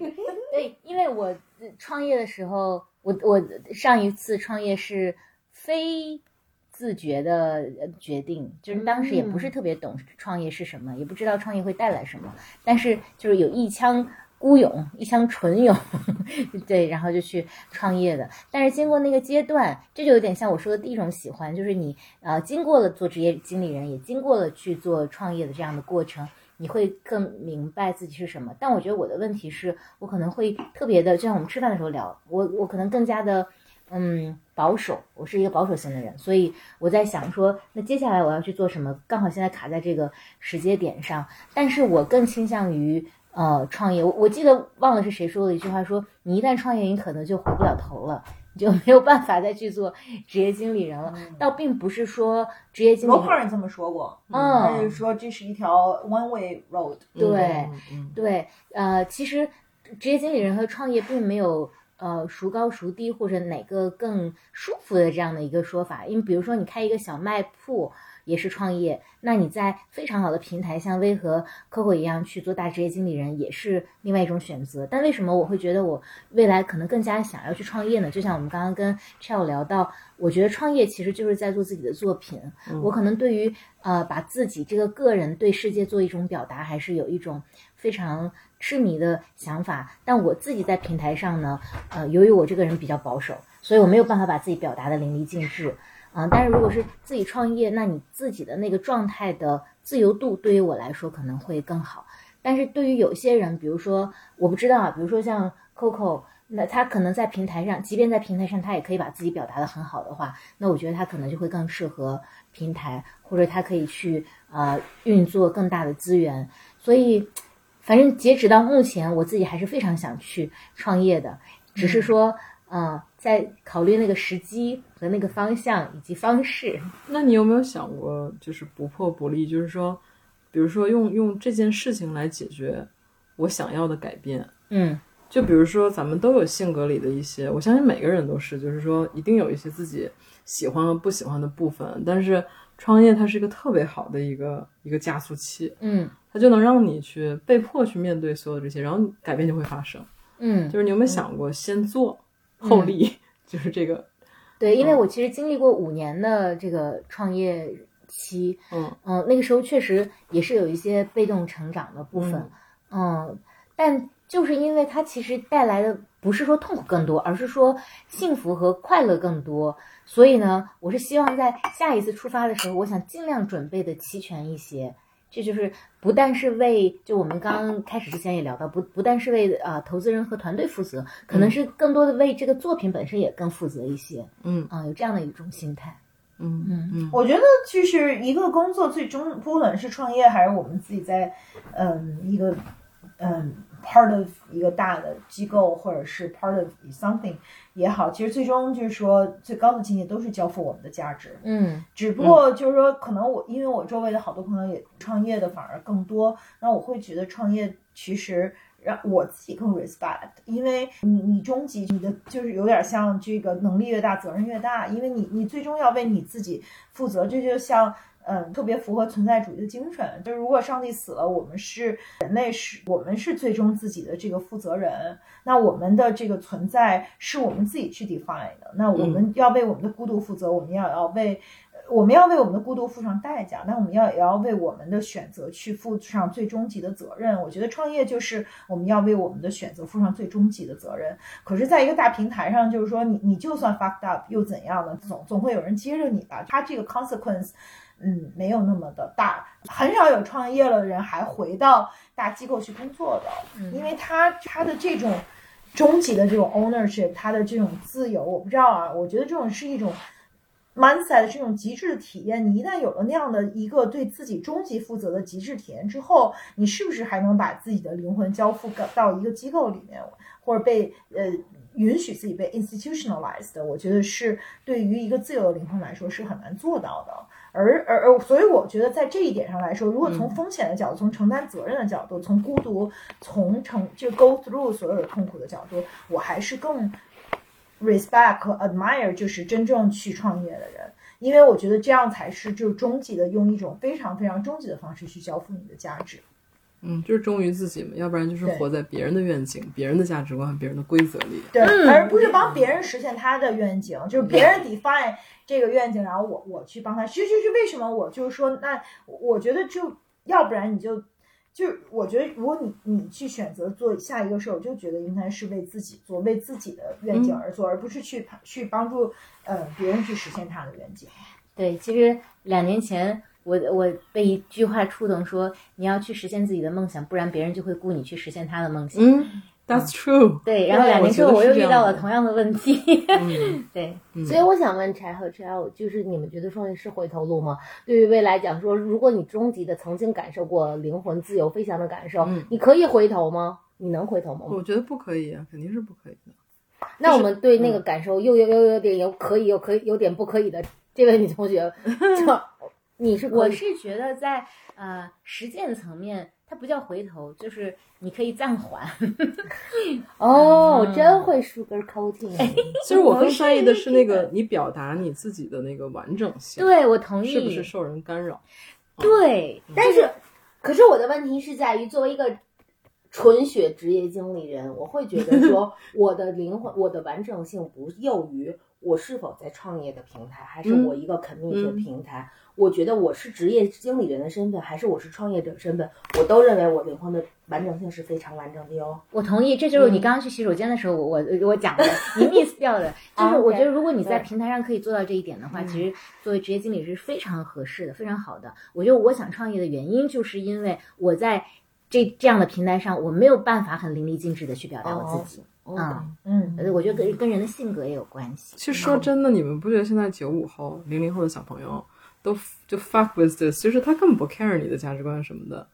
Speaker 1: 对，因为我呃创业的时候，我我上一次创业是非自觉的呃决定，就是当时也不是特别懂创业是什么，也不知道创业会带来什么，但是就是有一腔。孤勇，一腔纯勇，对，然后就去创业的。但是经过那个阶段，这就有点像我说的第一种喜欢，就是你呃经过了做职业经理人，也经过了去做创业的这样的过程，你会更明白自己是什么。但我觉得我的问题是我可能会特别的，就像我们吃饭的时候聊，我我可能更加的嗯保守，我是一个保守型的人，所以我在想说，那接下来我要去做什么？刚好现在卡在这个时间点上，但是我更倾向于。呃，创业，我我记得忘了是谁说的一句话，说你一旦创业，你可能就回不了头了，你就没有办法再去做职业经理人了。倒并不是说职业经理
Speaker 3: 罗克人这么说过，
Speaker 1: 嗯
Speaker 3: 他是说这是一条 one way road。
Speaker 1: 对
Speaker 4: 嗯
Speaker 1: 对，呃，其实职业经理人和创业并没有呃孰高孰低或者哪个更舒服的这样的一个说法，因为比如说你开一个小卖铺。也是创业，那你在非常好的平台，像微和 Coco 一样去做大职业经理人，也是另外一种选择。但为什么我会觉得我未来可能更加想要去创业呢？就像我们刚刚跟 Chell 聊到，我觉得创业其实就是在做自己的作品。我可能对于呃把自己这个个人对世界做一种表达，还是有一种非常是你的想法。但我自己在平台上呢，呃，由于我这个人比较保守，所以我没有办法把自己表达的淋漓尽致。啊、但是如果是自己创业，那你自己的那个状态的自由度，对于我来说可能会更好。但是对于有些人，比如说我不知道啊，比如说像 Coco，那他可能在平台上，即便在平台上，他也可以把自己表达的很好的话，那我觉得他可能就会更适合平台，或者他可以去呃运作更大的资源。所以，反正截止到目前，我自己还是非常想去创业的，只是说，嗯、在考虑那个时机和那个方向以及方式。
Speaker 4: 那你有没有想过，就是不破不立，就是说，比如说用用这件事情来解决我想要的改变？
Speaker 1: 嗯
Speaker 4: 就比如说，咱们都有性格里的一些，我相信每个人都是，就是说，一定有一些自己喜欢和不喜欢的部分。但是创业它是一个特别好的一个一个加速器，
Speaker 1: 嗯
Speaker 4: 它就能让你去被迫去面对所有这些，然后改变就会发生。
Speaker 1: 嗯，
Speaker 4: 就是你有没有想过，先做后立，就是这个，
Speaker 1: 对，因为我其实经历过五年的这个创业期，
Speaker 4: 嗯
Speaker 1: 嗯、那个时候确实也是有一些被动成长的部分，嗯，但就是因为它其实带来的不是说痛苦更多，而是说幸福和快乐更多，所以呢，我是希望在下一次出发的时候，我想尽量准备的齐全一些。这就是不但是为就我们刚刚开始之前也聊到，不不但是为啊、投资人和团队负责，可能是更多的为这个作品本身也更负责一些。
Speaker 4: 嗯
Speaker 1: 啊、有这样的一种心态。
Speaker 4: 嗯
Speaker 1: 嗯
Speaker 4: 嗯
Speaker 3: 我觉得就是一个工作，最终不论是创业还是我们自己在，嗯，一个嗯 part of 一个大的机构，或者是 part of something 也好，其实最终就是说最高的境界都是交付我们的价值。
Speaker 1: 嗯
Speaker 3: 只不过就是说，可能我因为我周围的好多朋友也创业的反而更多，那我会觉得创业其实让我自己更 respect，因为你你终极你的就是有点像这个能力越大责任越大，因为你你最终要为你自己负责，这就像。嗯，特别符合存在主义的精神。就是如果上帝死了，我们是人类是，我们是最终自己的这个负责人。那我们的这个存在是我们自己去 define 的。那我们要为我们的孤独负责，我们要要为我们要为我们的孤独付上代价，那我们要也要为我们的选择去负上最终极的责任。我觉得创业就是我们要为我们的选择负上最终极的责任。可是，在一个大平台上，就是说你你就算 fucked up 又怎样呢？总总会有人接着你吧。它这个 consequence，嗯，没有那么的大。很少有创业了的人还回到大机构去工作的，因为他他的这种终极的这种 ownership，他的这种自由，我不知道啊，我觉得这种是一种 mindset 的这种极致的体验。你一旦有了那样的一个对自己终极负责的极致体验之后，你是不是还能把自己的灵魂交付到一个机构里面，或者被呃？允许自己被 institutionalized，我觉得是对于一个自由的灵魂来说是很难做到的。而而而，所以我觉得在这一点上来说，如果从风险的角度、从承担责任的角度、从孤独、从承就 go through 所有的痛苦的角度，我还是更 respect 和 admire 就是真正去创业的人，因为我觉得这样才是就是终极的用一种非常非常终极的方式去交付你的价值。
Speaker 4: 嗯，就是忠于自己嘛，要不然就是活在别人的愿景、别人的价值观、别人的规则里。
Speaker 3: 对，而不是帮别人实现他的愿景，就是别人 define 这个愿景，然后我我去帮他。其实就是为什么我就是说，那我觉得就要不然你就就我觉得，如果你你去选择做下一个事儿，我就觉得应该是为自己做，为自己的愿景而做，而不是去去帮助呃别人去实现他的愿景。
Speaker 1: 对，其实两年前我我被一句话触动说，你要去实现自己的梦想，不然别人就会雇你去实现他的梦想。
Speaker 4: 嗯，That's true。
Speaker 1: 对，然后两年之后我又遇到了同样的问题。
Speaker 4: 嗯
Speaker 1: 对，
Speaker 2: 所以我想问柴和 h 就是你们觉得创业是回头路吗？对于未来讲说，如果你终极的曾经感受过灵魂自由飞翔的感受，
Speaker 4: 嗯
Speaker 2: 你可以回头吗？你能回头吗？
Speaker 4: 我觉得不可以啊，肯定是不可以的。
Speaker 2: 那我们对那个感受又又又有点有可以，又可以有点不可以的这位女同学，就 你是可以
Speaker 1: 我是觉得在呃实践层面，它不叫回头，就是你可以暂缓。
Speaker 2: 哦，
Speaker 1: 嗯
Speaker 2: 真会 sugar coating。
Speaker 4: 其实我更
Speaker 1: 是
Speaker 4: 在意的是那个你表达你自己的那个完整性，
Speaker 1: 对，我同意。
Speaker 4: 是不是受人干扰？
Speaker 1: 对，
Speaker 2: 但是，可是我的问题是在于，作为一个纯血职业经理人，我会觉得说，我的灵魂、我的完整性不囿于我是否在创业的平台，还是
Speaker 4: 嗯
Speaker 2: 我一个 commit 的
Speaker 4: 嗯
Speaker 2: 平台。我觉得我是职业经理人的身份，还是我是创业者身份，我都认为我灵魂的完整性是非常完整的哟。
Speaker 1: 我同意，这就是你
Speaker 2: 嗯
Speaker 1: 刚刚去洗手间的时候，我我我讲的，你 miss 掉的。就是
Speaker 2: 啊
Speaker 1: 我觉得，如果你在平台上可以做到这一点的话，
Speaker 2: 嗯
Speaker 1: 其实作为职业经理是非常合适的，非常好的。我觉得我想创业的原因，就是因为我在这这样的平台上，我没有办法很淋漓尽致的去表达我自己。
Speaker 2: 啊，
Speaker 3: 嗯，
Speaker 1: 呃，我觉得跟跟人的性格也有关系。
Speaker 4: 其实说真的，你们不觉得现在九五后、零零后的小朋友都就 fuck with this，就是他根本不 care 你的价值观什么的。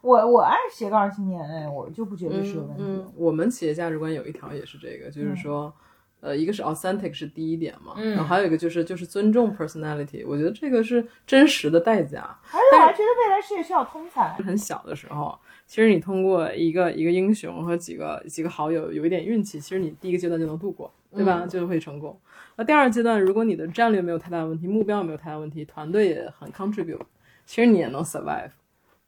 Speaker 3: 我我爱斜杠青年，哎，我就不觉得是有问题。
Speaker 4: 嗯，我们企业价值观有一条也是这个，就是说，呃，一个是 authentic 是第一点嘛，
Speaker 1: 嗯
Speaker 4: 然后还有一个就是就是尊重 personality，我觉得这个是真实的代价。
Speaker 3: 而且我还觉得未来世界需要通才。
Speaker 4: 很小的时候，其实你通过一个一个英雄和几个几个好友有一点运气，其实你第一个阶段就能度过，对吧？就会成功。那第二阶段，如果你的战略没有太大问题，目标没有太大问题，团队也很 contribute，其实你也能 survive。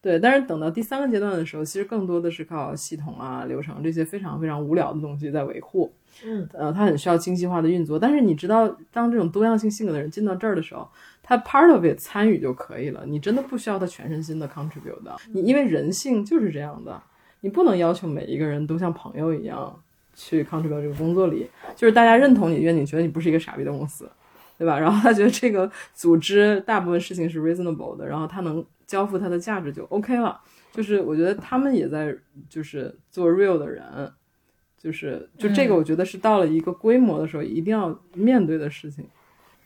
Speaker 4: 对，但是等到第三个阶段的时候，其实更多的是靠系统啊、流程这些非常非常无聊的东西在维护。
Speaker 3: 嗯，
Speaker 4: 呃，它很需要精细化的运作。但是你知道，当这种多样性性格的人进到这儿的时候，他 part of it 参与就可以了，你真的不需要他全身心的 contribute 的。你因为人性就是这样的，你不能要求每一个人都像朋友一样去 contribute 这个工作里，就是大家认同你愿景，觉得你不是一个傻逼的公司。对吧？然后他觉得这个组织大部分事情是 reasonable 的，然后他能交付它的价值就 OK 了。就是我觉得他们也在就是做 real 的人，就是就这个我觉得是到了一个规模的时候一定要面对的事情。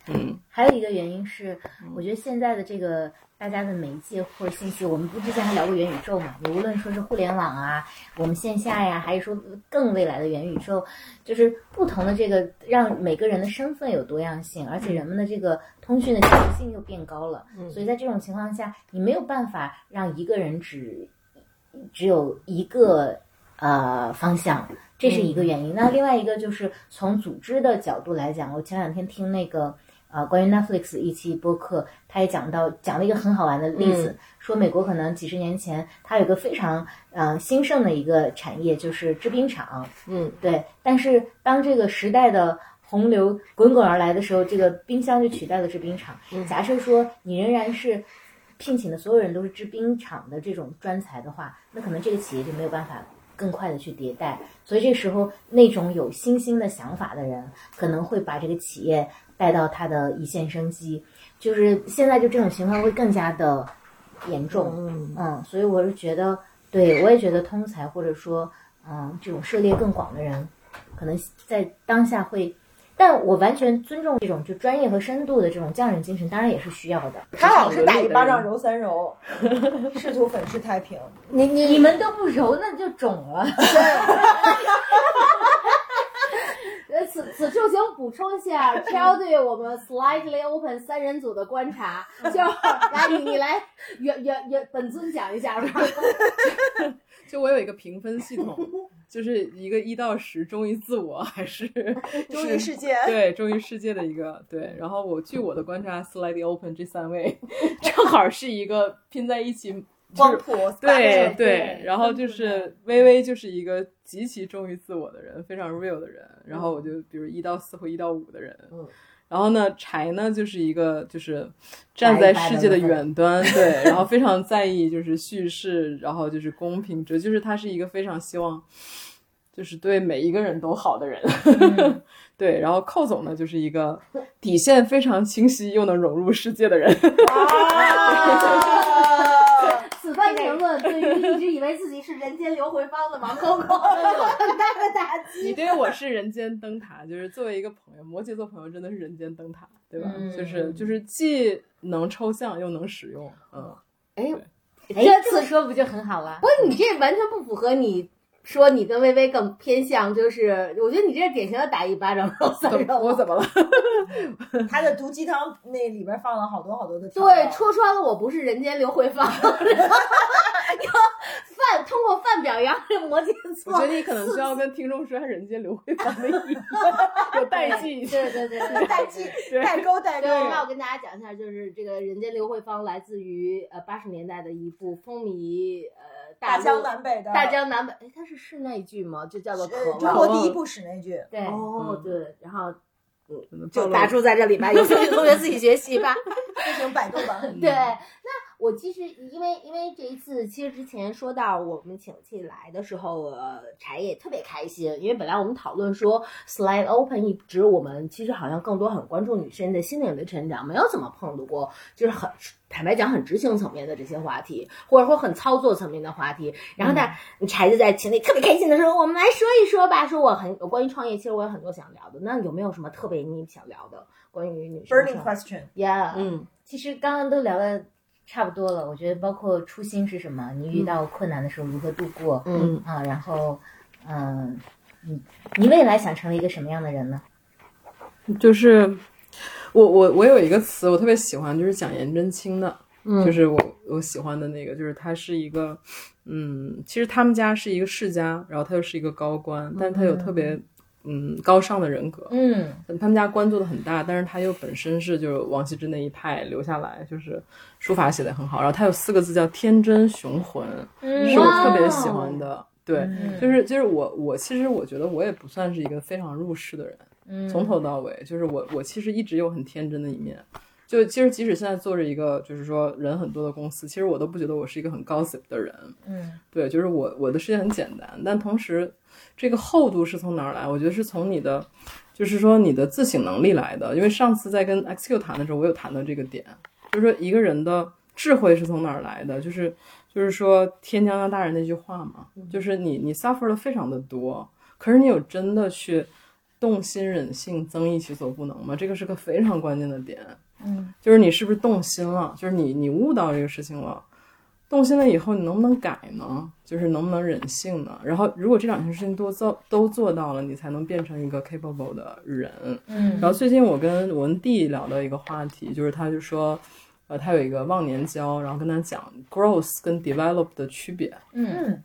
Speaker 4: 嗯，
Speaker 1: 还有一个原因是，我觉得现在的这个大家的媒介或者信息，我们不之前还聊过元宇宙嘛？你无论说是互联网啊，我们线下呀，还是说更未来的元宇宙，就是不同的这个让每个人的身份有多样性，而且人们的这个通讯的即时性又变高了。所以在这种情况下，你没有办法让一个人只只有一个呃方向，这是一个原因。那另外一个就是从组织的角度来讲，我前两天听那个。呃，关于 Netflix 一期播客，他也讲到讲了一个很好玩的例子，说美国可能几十年前，它有个非常呃兴盛的一个产业，就是制冰厂。
Speaker 2: 嗯，
Speaker 1: 对。但是当这个时代的洪流滚滚而来的时候，这个冰箱就取代了制冰厂。假设说你仍然是聘请的所有人都是制冰厂的这种专才的话，那可能这个企业就没有办法更快的去迭代。所以这时候那种有新兴的想法的人，可能会把这个企业。带到他的一线生机，就是现在就这种情况会更加的严重，
Speaker 2: 嗯
Speaker 1: 嗯，所以我是觉得，对我也觉得通才或者说，嗯，这种涉猎更广的人，可能在当下会，但我完全尊重这种就专业和深度的这种匠人精神，当然也是需要的。
Speaker 3: 他老是打一巴掌揉三揉，试图粉饰太平。
Speaker 1: 你你你们都不揉，那就肿了。
Speaker 2: 呃，此此处请补充一下 c h e l 对我们 Slightly Open 三人组的观察，就来你你来原原原本尊讲一下吧。
Speaker 4: 就我有一个评分系统，就是一个一到十，忠于自我还是
Speaker 3: 忠于世界？
Speaker 4: 对，忠于世界的一个对。然后我据我的观察，Slightly Open 这三位 正好是一个拼在一起。
Speaker 3: 光谱
Speaker 4: 对对，然后就是微微就是一个极其忠于自我的人，非常 real 的人。然后我就比如一到四或一到五的人，
Speaker 2: 嗯，
Speaker 4: 然后呢，柴呢就是一个就是站在世界的远端，对，然后非常在意就是叙事，然后就是公平，这就是他是一个非常希望就是对每一个人都好的人，对。然后寇总呢就是一个底线非常清晰又能融入世界的人。
Speaker 2: 此 番评论对于一直以为自己是人间刘回芳的王 Coco 有很大的打击。
Speaker 4: 你对我是人间灯塔，就是作为一个朋友，摩羯座朋友真的是人间灯塔，对吧？就是就是既能抽象又能使用，嗯。
Speaker 2: 哎，
Speaker 1: 哎，这次说不就很好了？
Speaker 2: 不，你这完全不符合你。说你跟微微更偏向，就是我觉得你这是典型的打一巴掌。
Speaker 4: 我怎么了？
Speaker 3: 他的毒鸡汤那里边放了好多好多的。
Speaker 2: 对，戳穿了我不是人间刘慧芳。要范通过范表扬这摩羯座。
Speaker 4: 我觉得你可能需要跟听众说下人间刘慧芳的意思，有代际。
Speaker 2: 对对对，
Speaker 3: 代际代沟代沟。
Speaker 2: 那我跟大家讲一下，就是这个人间刘慧芳来自于呃八十年代的一部风靡呃。
Speaker 3: 大江南北的
Speaker 2: 大江南北，哎，它是室内剧吗？就叫做《渴望》，
Speaker 3: 中国第一部室内剧。
Speaker 1: 对，
Speaker 2: 哦，对，然后嗯，就打住在这里吧，有兴趣的同学自己学习吧，
Speaker 3: 进行百度吧。
Speaker 2: 对，那。我其实因为因为这一次，其实之前说到我们请气来的时候，呃，柴也特别开心，因为本来我们讨论说 slide open 一直我们其实好像更多很关注女生的心灵的成长，没有怎么碰到过，就是很坦白讲很执行层面的这些话题，或者说很操作层面的话题。然后他柴就在群里特别开心的说：“我们来说一说吧，说我很关于创业，其实我有很多想聊的。那有没有什么特别你想聊的关于女生
Speaker 3: ？Burning question，Yeah，
Speaker 1: 嗯，其实刚刚都聊了。差不多了，我觉得包括初心是什么，你遇到困难的时候如何度过，
Speaker 2: 嗯。
Speaker 1: 啊，然后，嗯，你你未来想成为一个什么样的人呢？
Speaker 4: 就是我我我有一个词我特别喜欢，就是讲颜真卿的，
Speaker 2: 嗯，
Speaker 4: 就是我我喜欢的那个，就是他是一个，嗯，其实他们家是一个世家，然后他又是一个高官，但他有特别嗯高尚的人格。
Speaker 1: 嗯
Speaker 4: 他们家官做的很大，但是他又本身是就是王羲之那一派留下来，就是书法写的很好。然后他有四个字叫天真雄浑，
Speaker 1: 嗯
Speaker 4: 是我特别喜欢的。对，
Speaker 1: 嗯
Speaker 4: 就是就是我我其实我觉得我也不算是一个非常入世的人，
Speaker 1: 嗯
Speaker 4: 从头到尾就是我我其实一直有很天真的一面。就其实即使现在做着一个就是说人很多的公司，其实我都不觉得我是一个很 gossip 的人。
Speaker 1: 嗯
Speaker 4: 对，就是我我的世界很简单，但同时这个厚度是从哪儿来？我觉得是从你的，就是说你的自省能力来的。因为上次在跟 XQ 谈的时候，我有谈到这个点，就是说一个人的智慧是从哪儿来的？就是就是说天将降大人那句话嘛，就是你你 suffer 的非常的多，可是你有真的去动心忍性，增益其所不能吗？这个是个非常关键的点。
Speaker 1: 嗯
Speaker 4: 就是你是不是动心了？就是你你悟到这个事情了，动心了以后，你能不能改呢？就是能不能忍性呢？然后，如果这两件事情都做都做到了，你才能变成一个 capable 的人。
Speaker 1: 嗯
Speaker 4: 然后最近我跟我跟弟聊到一个话题，就是他就说，呃，他有一个忘年交，然后跟他讲 growth 跟 develop 的区别，
Speaker 1: 嗯
Speaker 3: 嗯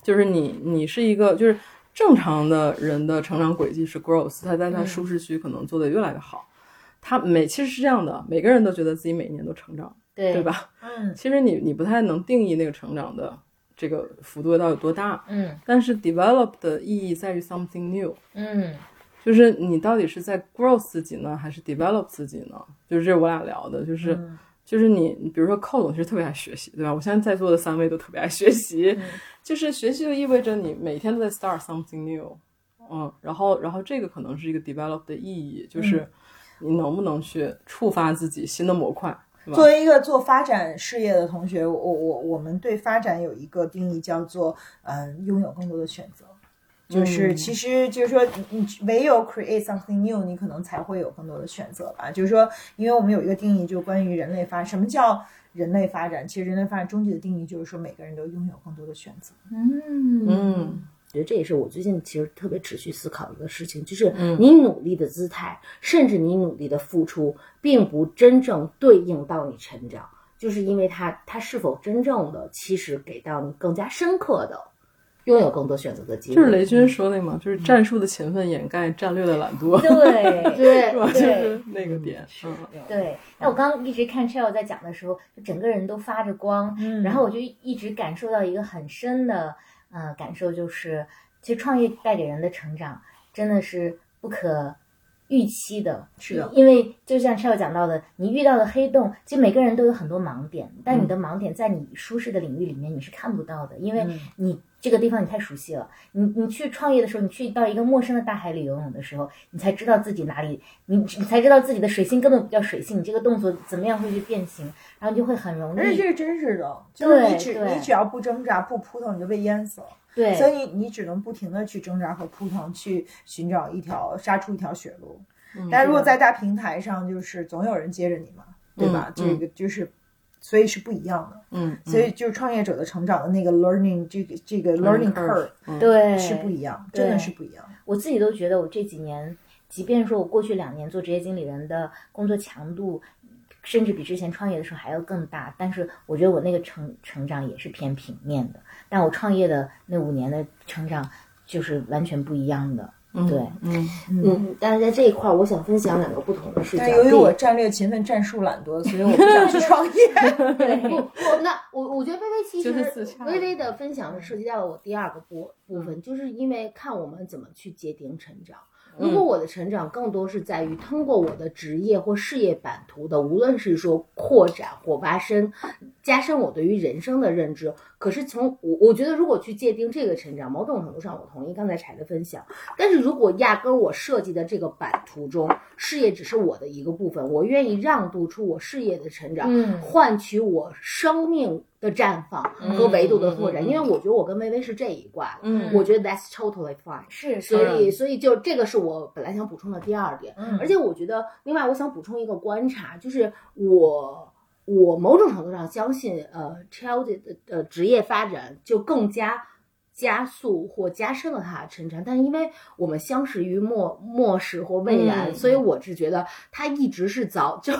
Speaker 4: 就是你你是一个就是正常的人的成长轨迹是 growth，他在他舒适区可能做的越来越好。他每其实是这样的，每个人都觉得自己每一年都成长，
Speaker 1: 对
Speaker 4: 对？吧？
Speaker 3: 嗯
Speaker 4: 其实你你不太能定义那个成长的这个幅度到底有多大，
Speaker 1: 嗯
Speaker 4: 但是 develop 的意义在于 something new，
Speaker 1: 嗯
Speaker 4: 就是你到底是在 growth 自己呢，还是 develop 自己呢？就是这是我俩聊的，就是、
Speaker 3: 嗯
Speaker 4: 就是你，你比如说寇总其实特别爱学习，对吧？我现在在座的三位都特别爱学习，就是学习就意味着你每天都在 start something new，嗯，然后然后这个可能是一个 develop 的意义，就是你能不能去触发自己新的模块，
Speaker 3: 作？为一个做发展事业的同学，我我我们对发展有一个定义，叫做嗯，拥有更多的选择。就是，
Speaker 4: 嗯
Speaker 3: 其实就是说，你你唯有 create something new，你可能才会有更多的选择吧。就是说，因为我们有一个定义，就关于人类发，什么叫人类发展？其实人类发展终极的定义就是说，每个人都拥有更多的选择。
Speaker 1: 嗯
Speaker 4: 嗯
Speaker 2: 我觉得这也是我最近其实特别持续思考的一个事情，就是
Speaker 4: 嗯
Speaker 2: 你努力的姿态，甚至你努力的付出，并不真正对应到你成长，就是因为它它是否真正的其实给到你更加深刻的拥有更多选择的机会。
Speaker 4: 就是雷军说的嘛，就是战术的勤奋掩盖战略的懒惰，
Speaker 1: 对
Speaker 2: 对
Speaker 4: 是吧？就
Speaker 1: 对
Speaker 4: 是那个点，嗯
Speaker 1: 对，那我刚刚一直看 Cheryl 在讲的时候，就整个人都发着光，
Speaker 3: 嗯
Speaker 1: 然后我就一直感受到一个很深的呃感受，就是其实创业带给人的成长真的是不可预期的。
Speaker 3: 是的
Speaker 1: 因为就像 Cheryl 讲到的，你遇到的黑洞，其实每个人都有很多盲点，但你
Speaker 3: 嗯
Speaker 1: 的盲点在你舒适的领域里面你是看不到的，因为
Speaker 3: 嗯
Speaker 1: 你这个地方你太熟悉了。你你去创业的时候，你去到一个陌生的大海里游泳的时候，你才知道自己哪里，你你才知道自己的水性根本不叫水性，你这个动作怎么样会去变形，然后你就会很容易
Speaker 3: 而且这是真实的，就是你只你只要不挣扎不扑腾，你就被淹死了。
Speaker 1: 对，
Speaker 3: 所以你你只能不停的去挣扎和扑腾，去寻找一条杀出一条血路。
Speaker 4: 嗯
Speaker 3: 但如果在大平台上，就是总有人接着你嘛，对吧？
Speaker 4: 嗯
Speaker 3: 这个就是，所以是不一样的。
Speaker 4: 嗯，
Speaker 3: 所以就是创业者的成长的那个 learning 这个这个 learning curve
Speaker 4: 嗯
Speaker 1: 对
Speaker 3: 是不一样，真的是不一样。
Speaker 1: 我自己都觉得，我这几年，即便说我过去两年做职业经理人的工作强度，甚至比之前创业的时候还要更大，但是我觉得我那个成成长也是偏平面的。但我创业的那五年的成长就是完全不一样的。对，
Speaker 4: 嗯
Speaker 2: 嗯，但是在这一块儿，我想分享两个不同的事情。
Speaker 3: 但是由于我战略勤奋、战术懒惰，所以我不想去创业。
Speaker 2: 对，我那我我觉得微微其实微微的分享是涉及到了我第二个部部分，就是因为看我们怎么去界定成长。如果我的成长更多是在于通过我的职业或事业版图的，无论是说扩展或挖深，加深我对于人生的认知。可是从我我觉得，如果去界定这个成长，某种程度上我同意刚才柴的分享。但是如果压根儿我设计的这个版图中，事业只是我的一个部分，我愿意让渡出我事业的成长，
Speaker 1: 嗯
Speaker 2: 换取我生命的绽放和维度的拓展。因为我觉得我跟微微是这一挂的，
Speaker 4: 嗯
Speaker 2: 我觉得 that's totally fine。
Speaker 1: 是，
Speaker 2: 所以，所以就这个是我本来想补充的第二点。
Speaker 3: 嗯
Speaker 2: 而且我觉得，另外我想补充一个观察，就是我我某种程度上相信，呃 c h i l d 的呃职业发展就更加加速或加深了他的成长。但是因为我们相识于末末世或未然，
Speaker 4: 嗯
Speaker 2: 所以我是觉得他一直是早就。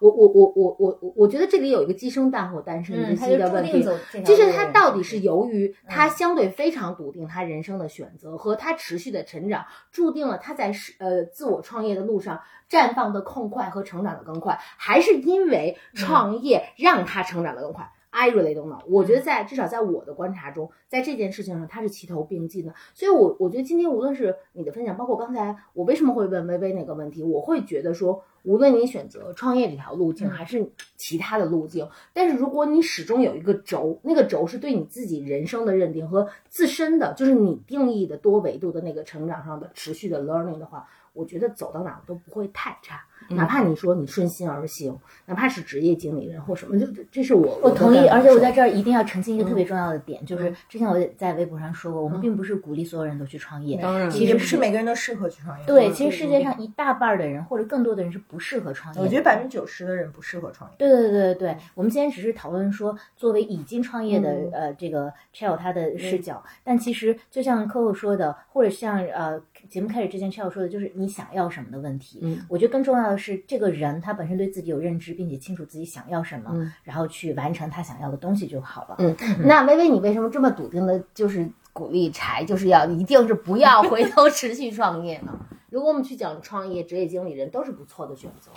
Speaker 2: 我我我我我我我觉得这里有一个鸡生蛋或蛋生
Speaker 1: 嗯，
Speaker 2: 鸡的问题，就是他到底
Speaker 1: 嗯
Speaker 2: 是由于他相对非常笃定他人生的选择和他持续的成长，注定了他在是呃自我创业的路上绽放的更快和成长的更快，还是因为创业让他成长的更快？I really don't know。我觉得在至少在我的观察中，在这件事情上，它是齐头并进的。所以我，我觉得今天无论是你的分享，包括刚才我为什么会问微微那个问题，我会觉得说，无论你选择创业这条路径，还是其他的路径，但是如果你始终有一个轴，那个轴是对你自己人生的认定和自身的，就是你定义的多维度的那个成长上的持续的 learning 的话，我觉得走到哪儿都不会太差。哪怕你说你顺心而行，哪怕是职业经理人或什么，就这这是我
Speaker 1: 我同意，而且我在这儿一定要澄清一个特别
Speaker 2: 嗯
Speaker 1: 重要的点，就是之前我在微博上说过，我们并不是鼓励所有人都去创业，
Speaker 4: 当然
Speaker 1: 其实
Speaker 3: 不是每个人都适合去创业。
Speaker 1: 对，
Speaker 3: 嗯
Speaker 1: 其实世界上一大半儿的人或者更多的人是不适合创业。
Speaker 3: 我觉得百分之九十的人不适合创业。
Speaker 1: 对对对对对，我们今天只是讨论说，作为已经创业的、
Speaker 2: 嗯
Speaker 1: 呃这个 Chell 他的视角，但其实就像 Coco 说的，或者像呃节目开始之前 Chell 说的，就是你想要什么的问题。
Speaker 2: 嗯，
Speaker 1: 我觉得更重要的是这个人他本身对自己有认知，并且清楚自己想要什么，
Speaker 2: 嗯
Speaker 1: 然后去完成他想要的东西就好了。
Speaker 2: 嗯，那微微，你为什么这么笃定的，就是鼓励柴，就是要一定是不要回头持续创业呢？如果我们去讲创业，职业经理人都是不错的选择。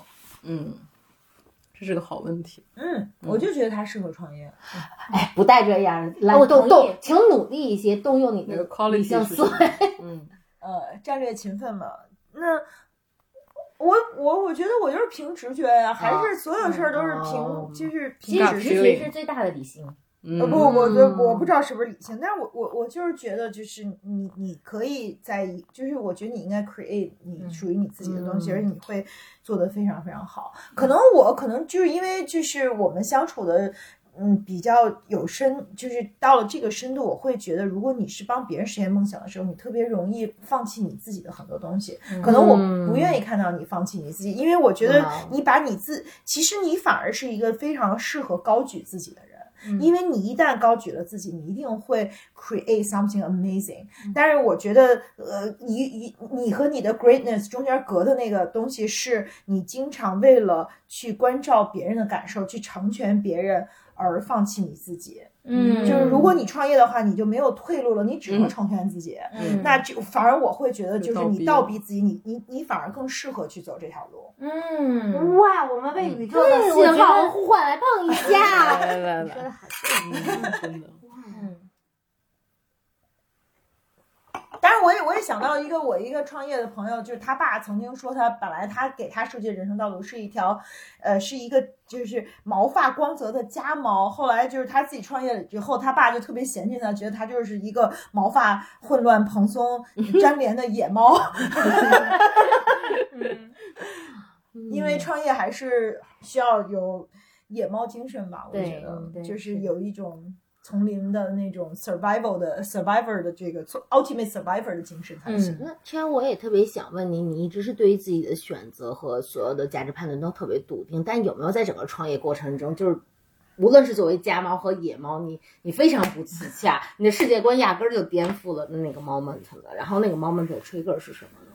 Speaker 4: 嗯，这是个好问题。
Speaker 3: 嗯，我就觉得他适合创业。
Speaker 2: 哎，不带这样，来
Speaker 1: 我
Speaker 2: 动动，请努力一些，动用你的
Speaker 4: 那个 quality
Speaker 2: 理性思维。
Speaker 4: 嗯，
Speaker 3: 呃，战略勤奋嘛。那我我我觉得我就是凭直觉呀、还是所有事儿都是凭、
Speaker 2: 哦
Speaker 3: 就是凭直觉。
Speaker 1: 直觉是最大的理性。
Speaker 3: 呃
Speaker 4: 嗯
Speaker 3: 不，我就
Speaker 2: 嗯
Speaker 3: 我不知道是不是理性，但是我我我就是觉得，就是你你可以在一，就是我觉得你应该 create 你
Speaker 1: 嗯
Speaker 3: 属于你自己的东西，
Speaker 2: 嗯
Speaker 3: 而且你会做得非常非常好。可能我可能就是因为就是我们相处的。嗯，比较有深，就是到了这个深度，我会觉得，如果你是帮别人实现梦想的时候，你特别容易放弃你自己的很多东西。可能我不愿意看到你放弃你自己，因为我觉得你把你自，其实你反而是一个非常适合高举自己的人。因为你一旦高举了自己，你一定会 create something amazing。但是我觉得，呃，你你你和你的 greatness 中间隔的那个东西，是你经常为了去关照别人的感受，去成全别人而放弃你自己。
Speaker 1: 嗯。
Speaker 3: 就是如果你创业的话，你就没有退路了，你只能
Speaker 4: 嗯。
Speaker 3: 成全自己。
Speaker 1: 嗯。
Speaker 3: 那就反而我会觉得，就是你
Speaker 4: 倒逼
Speaker 3: 自己，你你你反而更适合去走这条路。
Speaker 1: 嗯，
Speaker 2: 哇，我们为宇宙的信号唤来碰一下。
Speaker 4: 来 来来，
Speaker 1: 说的好
Speaker 4: 嗯真的，
Speaker 1: 嗯
Speaker 3: 但是我也我也想到一个我一个创业的朋友，就是他爸曾经说他本来他给他设计的人生道路是一条，呃，是一个就是毛发光泽的家猫。后来就是他自己创业了之后，他爸就特别嫌弃他，觉得他就是一个毛发混乱蓬松 粘连的野猫。因为创业还是需要有野猫精神吧，我觉得
Speaker 1: 对
Speaker 3: 就是有一种丛林的那种 survival 的 survivor 的这个 ultimate survivor 的精神才行。
Speaker 2: 那其实我也特别想问你，你一直是对于自己的选择和所有的价值判断都特别笃定，但有没有在整个创业过程中，就是无论是作为家猫和野猫，你你非常不自洽，你的世界观压根儿就颠覆了那个 moment 了，然后那个 moment 的 trigger 是什么呢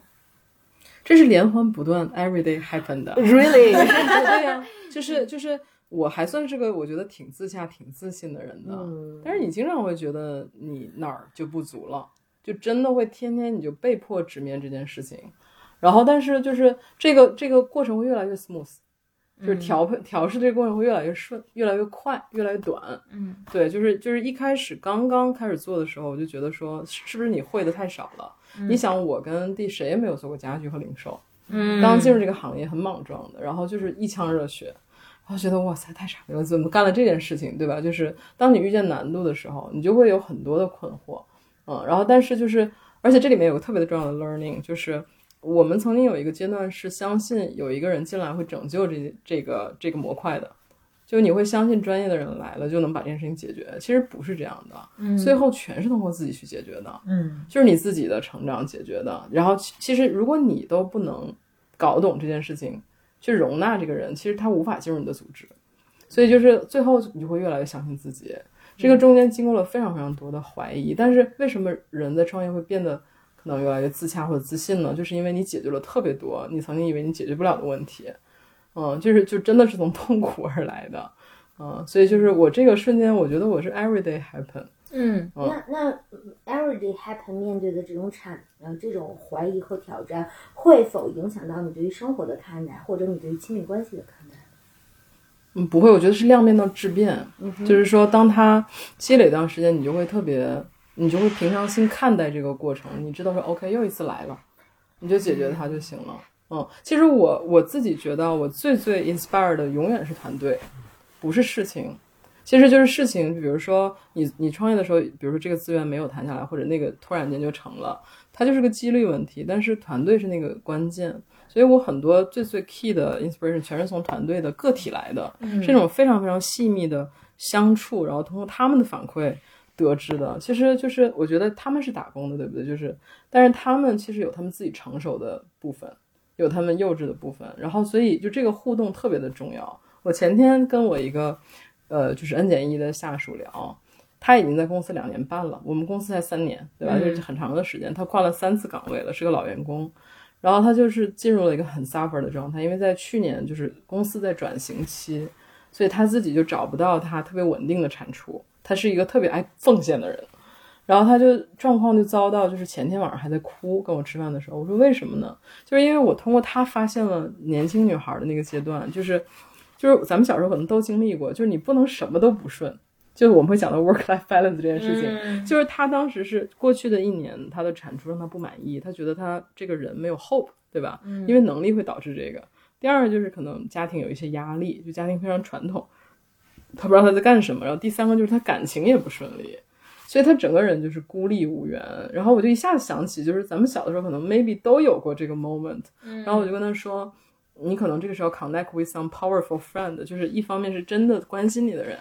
Speaker 4: 这是连环不断，every day happen 的。
Speaker 2: Really？
Speaker 4: 对呀、就是 就是，我还算是个我觉得挺自洽、挺自信的人的。
Speaker 2: 嗯
Speaker 4: 但是你经常会觉得你哪儿就不足了，就真的会天天你就被迫直面这件事情。然后，但是就是这个这个过程会越来越 smooth，就是调配调试这个过程会越来越顺，越来越快，越来越短。
Speaker 1: 嗯，
Speaker 4: 对，就是就是一开始刚刚开始做的时候，我就觉得说，是是不是你会的太少了？你想，我跟弟谁也没有做过家具和零售，
Speaker 1: 嗯
Speaker 4: 刚进入这个行业很莽撞的，然后就是一腔热血，然后觉得哇塞太傻逼了，怎么干了这件事情，对吧？就是当你遇见难度的时候，你就会有很多的困惑，嗯，然后但是就是，而且这里面有个特别的重要的 learning，就是我们曾经有一个阶段是相信有一个人进来会拯救这这个这个模块的。就你会相信专业的人来了就能把这件事情解决，其实不是这样的，
Speaker 1: 嗯
Speaker 4: 最后全是通过自己去解决的。
Speaker 3: 嗯
Speaker 4: 就是你自己的成长解决的。然后其其实如果你都不能搞懂这件事情，去容纳这个人，其实他无法进入你的组织。所以就是最后你就会越来越相信自己。这个中间经过了非常非常多的怀疑，但是为什么人在创业会变得可能越来越自洽或者自信呢？就是因为你解决了特别多你曾经以为你解决不了的问题。嗯，就是就真的是从痛苦而来的，嗯，所以就是我这个瞬间，我觉得我是 everyday happen，
Speaker 1: 嗯
Speaker 4: 嗯
Speaker 2: 那那嗯 everyday happen 面对的这种产呃这种怀疑和挑战，会否影响到你对于生活的看待，或者你对于亲密关系的看待？
Speaker 4: 嗯，不会，我觉得是量变到质变，就是说，当它积累一段时间，你就会特别，你就会平常心看待这个过程，你知道说，OK，又一次来了，你就解决它就行了。嗯，其实我我自己觉得，我最最 inspire 的永远是团队，不是事情。其实就是事情，比如说你你创业的时候，比如说这个资源没有谈下来，或者那个突然间就成了，它就是个几率问题。但是团队是那个关键，所以我很多最最 key 的 inspiration 全是从团队的个体来的，是那种非常非常细密的相处，然后通过他们的反馈得知的。其实就是我觉得他们是打工的，对不对？就是，但是他们其实有他们自己成熟的部分，有他们幼稚的部分，然后所以就这个互动特别的重要。我前天跟我一个呃，就是 N 减一的下属聊，他已经在公司两年半了，我们公司才三年，对吧？就是很长的时间，他换了三次岗位了，是个老员工。然后他就是进入了一个很 suffer 的状态，因为在去年就是公司在转型期，所以他自己就找不到他特别稳定的产出。他是一个特别爱奉献的人，然后他就状况就遭到，就是前天晚上还在哭，跟我吃饭的时候，我说为什么呢？就是因为我通过他发现了年轻女孩的那个阶段，就是就是咱们小时候可能都经历过，就是你不能什么都不顺。就是我们会讲到 work life balance 这件事情，就是他当时是过去的一年，他的产出让他不满意，他觉得他这个人没有 hope，对吧？因为能力会导致这个。第二就是可能家庭有一些压力，就家庭非常传统，他不知道他在干什么。然后第三个就是他感情也不顺利，所以他整个人就是孤立无援。然后我就一下子想起，就是咱们小的时候可能 maybe 都有过这个 moment。然后我就跟他说。你可能这个时候 connect with some powerful friend，就是一方面是真的关心你的人，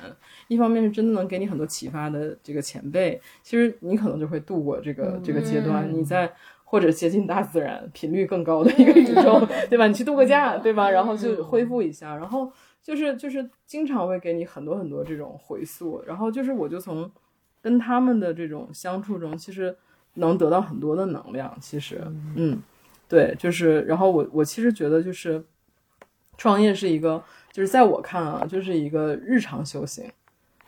Speaker 4: 一方面是真的能给你很多启发的这个前辈。其实你可能就会度过这个这个阶段，你在或者接近大自然，频率更高的一个宇宙，对吧？你去度个假，对吧？然后就恢复一下，然后就是就是经常会给你很多很多这种回溯，然后就是我就从跟他们的这种相处中，其实能得到很多的能量。其实，嗯。对，就是，然后我我其实觉得就是，创业是一个，就是在我看啊，就是一个日常修行，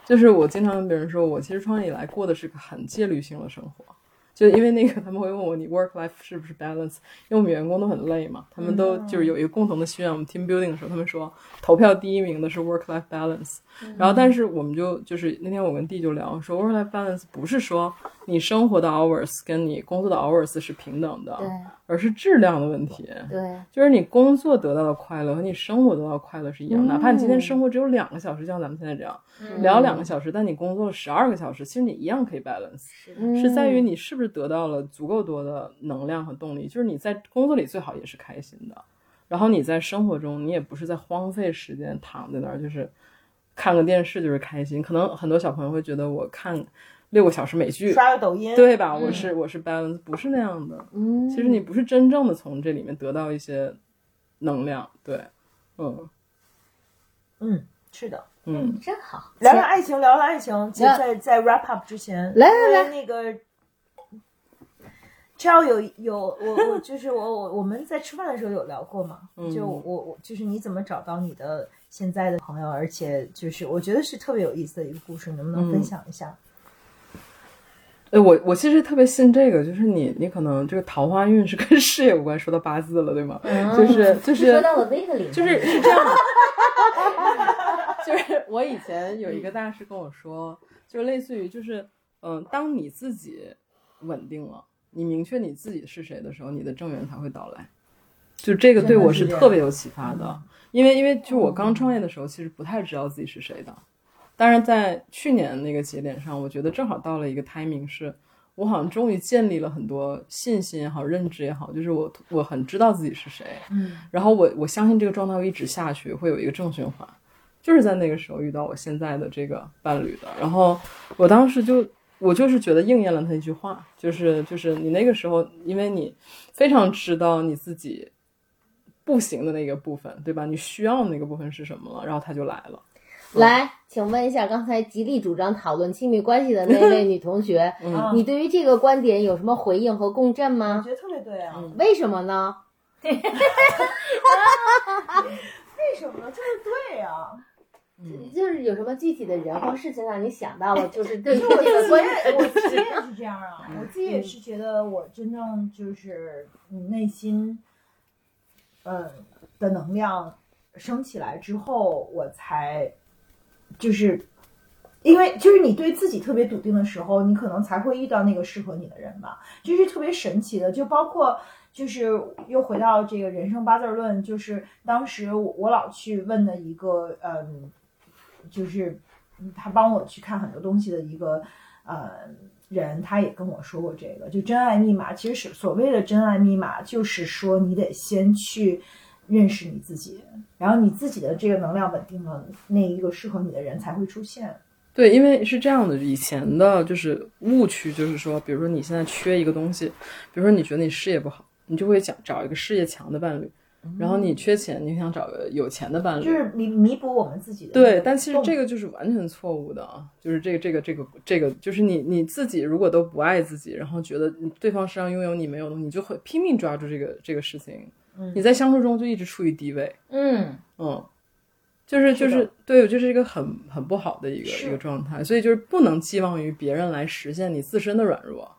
Speaker 4: 就是我经常跟别人说，我其实创业以来过的是个很戒律性的生活，就因为那个他们会问我你 work life 是不是 balance，因为我们员工都很累嘛，他们都就是有一个共同的心愿，我们 team building 的时候，他们说投票第一名的是 work life balance，然后但是我们就就是那天我跟弟就聊说 work life balance 不是说你生活的 hours 跟你工作的 hours 是平等的，
Speaker 1: 对
Speaker 4: 而是质量的问题。
Speaker 1: 对，
Speaker 4: 就是你工作得到的快乐和你生活得到的快乐是一样，哪怕你今天生活只有两个小时，就像咱们现在这样、聊两个小时，但你工作了十二个小时，其实你一样可以 balance，是在于你是不是得到了足够多的能量和动力，就是你在工作里最好也是开心的，然后你在生活中你也不是在荒废时间躺在那儿，就是看个电视就是开心。可能很多小朋友会觉得我看六个小时美剧，
Speaker 3: 刷个抖音，
Speaker 4: 对吧？我是我是 balance，不是那样的。
Speaker 1: 嗯，
Speaker 4: 其实你不是真正的从这里面得到一些能量，对，嗯
Speaker 3: 嗯，是的。
Speaker 4: 嗯，
Speaker 1: 真好，
Speaker 3: 聊聊爱情，聊聊爱情。在
Speaker 1: 来
Speaker 3: 在在 wrap up 之前，
Speaker 1: 来来
Speaker 3: 因为
Speaker 1: 来
Speaker 3: 那个 c h 有有我我就是我我我们在吃饭的时候有聊过嘛，
Speaker 4: 嗯
Speaker 3: 就我我就是你怎么找到你的现在的朋友，而且就是我觉得是特别有意思的一个故事，能不能分享一下？
Speaker 4: 哎，我我其实特别信这个，就是你你可能这个桃花运是跟事业有关，说到八字了，对吗？就是就是
Speaker 1: 说到了微的领域，
Speaker 4: 就是是这样的，就是我以前有一个大师跟我说，就类似于就是嗯、当你自己稳定了，你明确你自己是谁的时候，你的正缘才会到来。就这个对我是特别有启发的，因为因为就我刚创业的时候，其实不太知道自己是谁的。当然，在去年那个节点上，我觉得正好到了一个 timing，是我好像终于建立了很多信心也好，认知也好，就是我我很知道自己是谁，
Speaker 3: 嗯，
Speaker 4: 然后我我相信这个状态会一直下去，会有一个正循环。就是在那个时候遇到我现在的这个伴侣的，然后我当时就我就是觉得应验了他一句话，就是 就是你那个时候，因为你非常知道你自己不行的那个部分，对吧？你需要的那个部分是什么了，然后他就来了。
Speaker 2: 来，请问一下，刚才极力主张讨论亲密关系的那位女同学，
Speaker 3: 啊
Speaker 2: 你对于这个观点有什么回应和共振吗我？
Speaker 3: 觉得特别对啊。
Speaker 4: 嗯
Speaker 2: 为什么呢？
Speaker 3: 为为什么呢？就是对呀、
Speaker 2: 就是有什么具体的人或事情让你想到了，就是对
Speaker 3: 我
Speaker 2: 这个关
Speaker 3: 自己也，我自己。也是这样啊，我自己也是觉得我真正就是你内心，嗯的能量升起来之后，我才就是。因为就是你对自己特别笃定的时候，你可能才会遇到那个适合你的人吧，这是特别神奇的。就包括就是又回到这个人生八字论，就是当时我我老去问的一个嗯，就是他帮我去看很多东西的一个呃人，他也跟我说过这个，就真爱密码。其实是所谓的真爱密码，就是说你得先去认识你自己，然后你自己的这个能量稳定了，那一个适合你的人才会出现。
Speaker 4: 对，因为是这样的，以前的就是误区，就是说，比如说你现在缺一个东西，比如说你觉得你事业不好，你就会想找一个事业强的伴侣，然后你缺钱，你想找个有钱的伴侣，
Speaker 3: 就是弥弥补我们自己的
Speaker 4: 对，但其实这个就是完全错误的啊！就是这个这个这个这个，就是你你自己如果都不爱自己，然后觉得对方身上拥有你没有的，你就会拼命抓住这个这个事情，
Speaker 3: 嗯
Speaker 4: 你在相处中就一直处于低位，
Speaker 1: 嗯，
Speaker 4: 嗯，就是就是对，就是一个很很不好的一个一个状态，所以就是不能寄望于别人来实现你自身的软弱，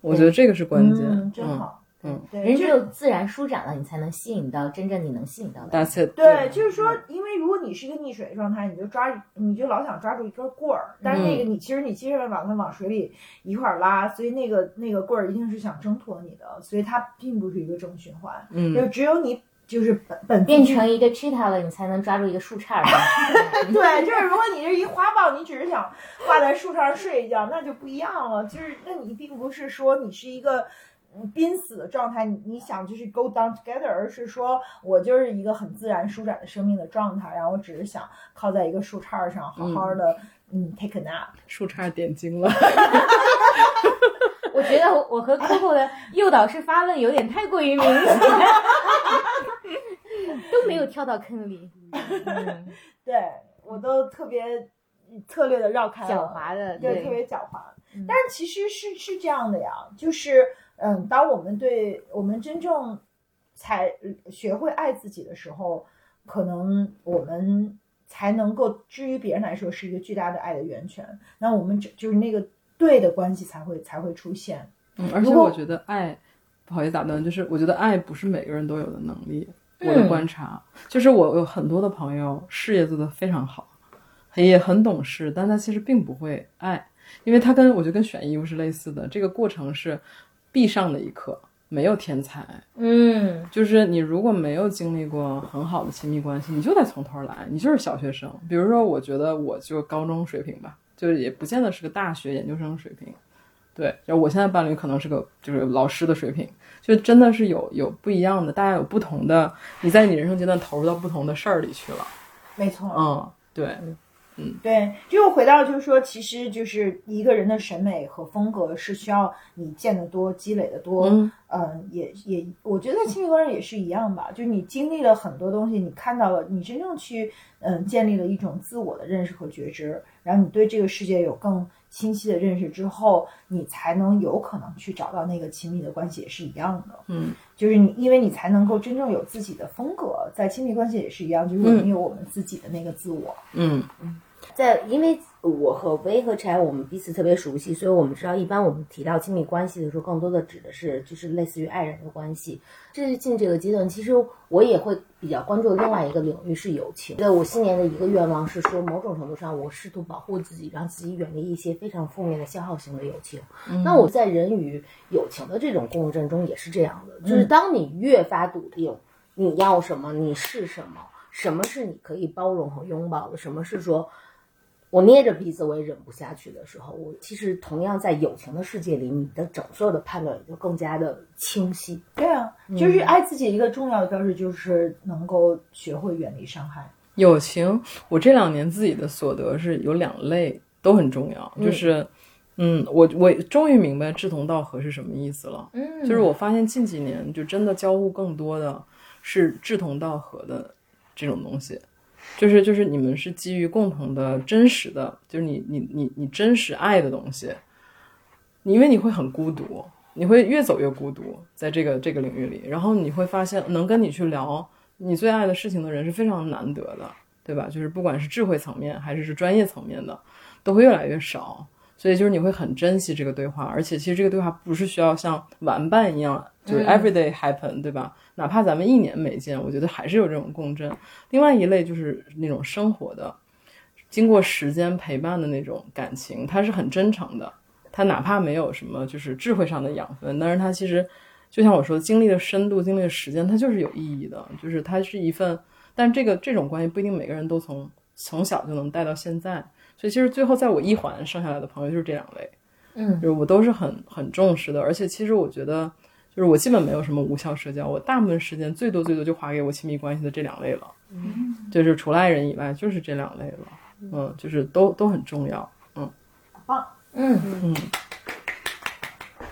Speaker 4: 我觉得这个是关键，
Speaker 3: 嗯，真
Speaker 4: 嗯。
Speaker 3: 好。
Speaker 4: 嗯
Speaker 3: 对，
Speaker 1: 人只有自然舒展了，你才能吸引到真正你能吸引到的人。
Speaker 4: ，That's it，
Speaker 3: 对，就是说，因为如果你是一个溺水的状态，你就抓，你就老想抓住一根棍儿，但是那个
Speaker 4: 嗯
Speaker 3: 你其实你接着往它往水里一块儿拉，所以那个那个棍儿一定是想挣脱你的，所以它并不是一个正循环，嗯就
Speaker 4: 嗯，
Speaker 3: 只有你就是本本
Speaker 1: 变成一个 cheetah 了，你才能抓住一个树杈儿。
Speaker 3: 对，就是如果你是一花豹，你只是想挂在树上睡一觉，那就不一样了。就是那你并不是说你是一个嗯濒死的状态，你你想就是 go down together，而是说我就是一个很自然舒展的生命的状态，然后我只是想靠在一个树杈上好好的嗯 take a nap。
Speaker 4: 树杈点睛了，
Speaker 1: 我觉得我和 Coco 的诱导式发问有点太过于明显，都没有跳到坑里。嗯
Speaker 3: 对我都特别策略的绕开了
Speaker 1: 狡猾的
Speaker 3: 对，
Speaker 1: 对
Speaker 3: 特别狡猾。
Speaker 1: 嗯
Speaker 3: 但是其实是是这样的呀，就是嗯，当我们对我们真正才学会爱自己的时候，可能我们才能够，至于别人来说是一个巨大的爱的源泉。那我们只就是那个对的关系才会才会出现。
Speaker 4: 嗯，而且我觉得爱，不好意思打断，就是我觉得爱不是每个人都有的能力。我
Speaker 1: 嗯
Speaker 4: 的观察、就是，我有很多的朋友事业做得非常好，也很懂事，但他其实并不会爱，因为他跟我觉得跟选衣服是类似的，这个过程是必上的一课，没有天才。
Speaker 1: 嗯，
Speaker 4: 就是你如果没有经历过很好的亲密关系，你就得从头来，你就是小学生。比如说，我觉得我就高中水平吧，就是也不见得是个大学研究生水平。对，就我现在伴侣可能是个就是老师的水平，就真的是有有不一样的，大家有不同的，你在你人生阶段投入到不同的事儿里去了。
Speaker 3: 没错，
Speaker 4: 嗯，对，
Speaker 3: 对，就回到就是说，其实就是一个人的审美和风格是需要你见得多、积累的多。
Speaker 4: 嗯
Speaker 3: 嗯，也也，我觉得在亲密关系也是一样吧，就是你经历了很多东西，你看到了，你真正去嗯建立了一种自我的认识和觉知，然后你对这个世界有更清晰的认识之后，你才能有可能去找到那个亲密的关系，也是一样的。
Speaker 4: 嗯，
Speaker 3: 就是你，因为你才能够真正有自己的风格，在亲密关系也是一样，就是我们有我们自己的那个自我。
Speaker 4: 嗯
Speaker 2: 在因为我和薇和柴我们彼此特别熟悉，所以我们知道，一般我们提到亲密关系的时候，更多的指的是就是类似于爱人的关系。最近这个阶段，其实我也会比较关注另外一个领域是友情。对我新年的一个愿望是说，某种程度上，我试图保护自己，让自己远离一些非常负面的消耗型的友情。那我在人与友情的这种共振中也是这样的，就是当你越发笃定你要什么，你是什么，什么是你可以包容和拥抱的，什么是说。我捏着鼻子我也忍不下去的时候，我其实同样在友情的世界里，你的整个的判断也就更加的清晰。
Speaker 3: 对啊，就是爱自己一个重要的标志，就是能够学会远离伤害。
Speaker 4: 友情，我这两年自己的所得是有两类都很重要，就是，嗯，我我终于明白志同道合是什么意思了。
Speaker 1: 嗯，
Speaker 4: 就是我发现近几年就真的交互更多的是志同道合的这种东西，就是就是你们是基于共同的真实的，就是你你你你真实爱的东西，因为你会很孤独，你会越走越孤独，在这个这个领域里，然后你会发现能跟你去聊你最爱的事情的人是非常难得的，对吧？就是不管是智慧层面还是是专业层面的，都会越来越少。所以就是你会很珍惜这个对话，而且其实这个对话不是需要像玩伴一样，就是 every day happen，、对吧？哪怕咱们一年没见，我觉得还是有这种共振。另外一类就是那种生活的，经过时间陪伴的那种感情，它是很真诚的。它哪怕没有什么就是智慧上的养分，但是它其实就像我说，经历的深度，经历的时间，它就是有意义的。就是它是一份，但这个这种关系不一定每个人都从从小就能带到现在。所以其实最后在我一环剩下来的朋友就是这两位，
Speaker 1: 嗯
Speaker 4: 就是我都是很很重视的。而且其实我觉得，就是我基本没有什么无效社交，我大部分时间最多最多就花给我亲密关系的这两类了。嗯，就是除了爱人以外，就是这两类了。嗯，就是都都很重要。嗯棒
Speaker 1: 嗯，
Speaker 4: 嗯，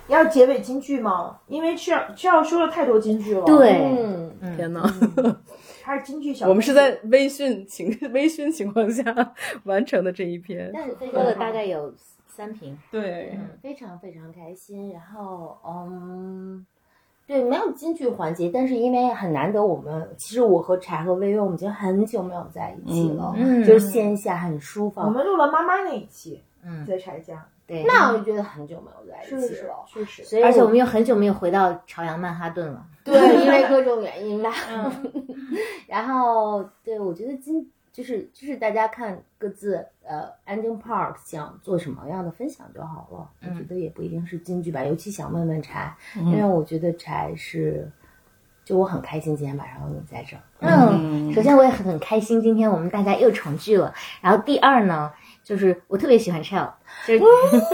Speaker 3: 要结尾金句吗？因为这样这样说了太多金句了。
Speaker 1: 对
Speaker 2: 嗯，
Speaker 4: 天哪！
Speaker 3: 还是金句小。
Speaker 4: 我们是在微醺情 微醺情况下完成的这一篇。
Speaker 1: 但是喝了大概有三瓶，
Speaker 4: 对，
Speaker 2: 嗯，非常非常开心。然后，嗯，对，没有京剧环节，但是因为很难得，我们其实我和柴和薇薇，我们已经很久没有在一起了，
Speaker 1: 嗯
Speaker 2: 就是线下很舒服。
Speaker 3: 我们录了妈妈那一期，
Speaker 1: 嗯，
Speaker 3: 在柴家。
Speaker 1: 对，
Speaker 2: 那我就觉得很久没有在一
Speaker 3: 是是
Speaker 2: 起了，
Speaker 3: 确实。
Speaker 2: 所以
Speaker 1: 而且我们又很久没有回到朝阳曼哈顿了。
Speaker 2: 对，因为各种原因吧。
Speaker 1: 嗯
Speaker 2: 然后，对我觉得今就是就是大家看各自呃 ending part 想做什么样的分享就好了。
Speaker 1: 嗯
Speaker 2: 我觉得也不一定是京剧吧，尤其想问问柴，因为我觉得柴是，就我很开心今天晚上有你在这儿。
Speaker 1: 嗯，首先我也很很开心，今天我们大家又重聚了。然后第二呢，就是我特别喜欢 Chell，就是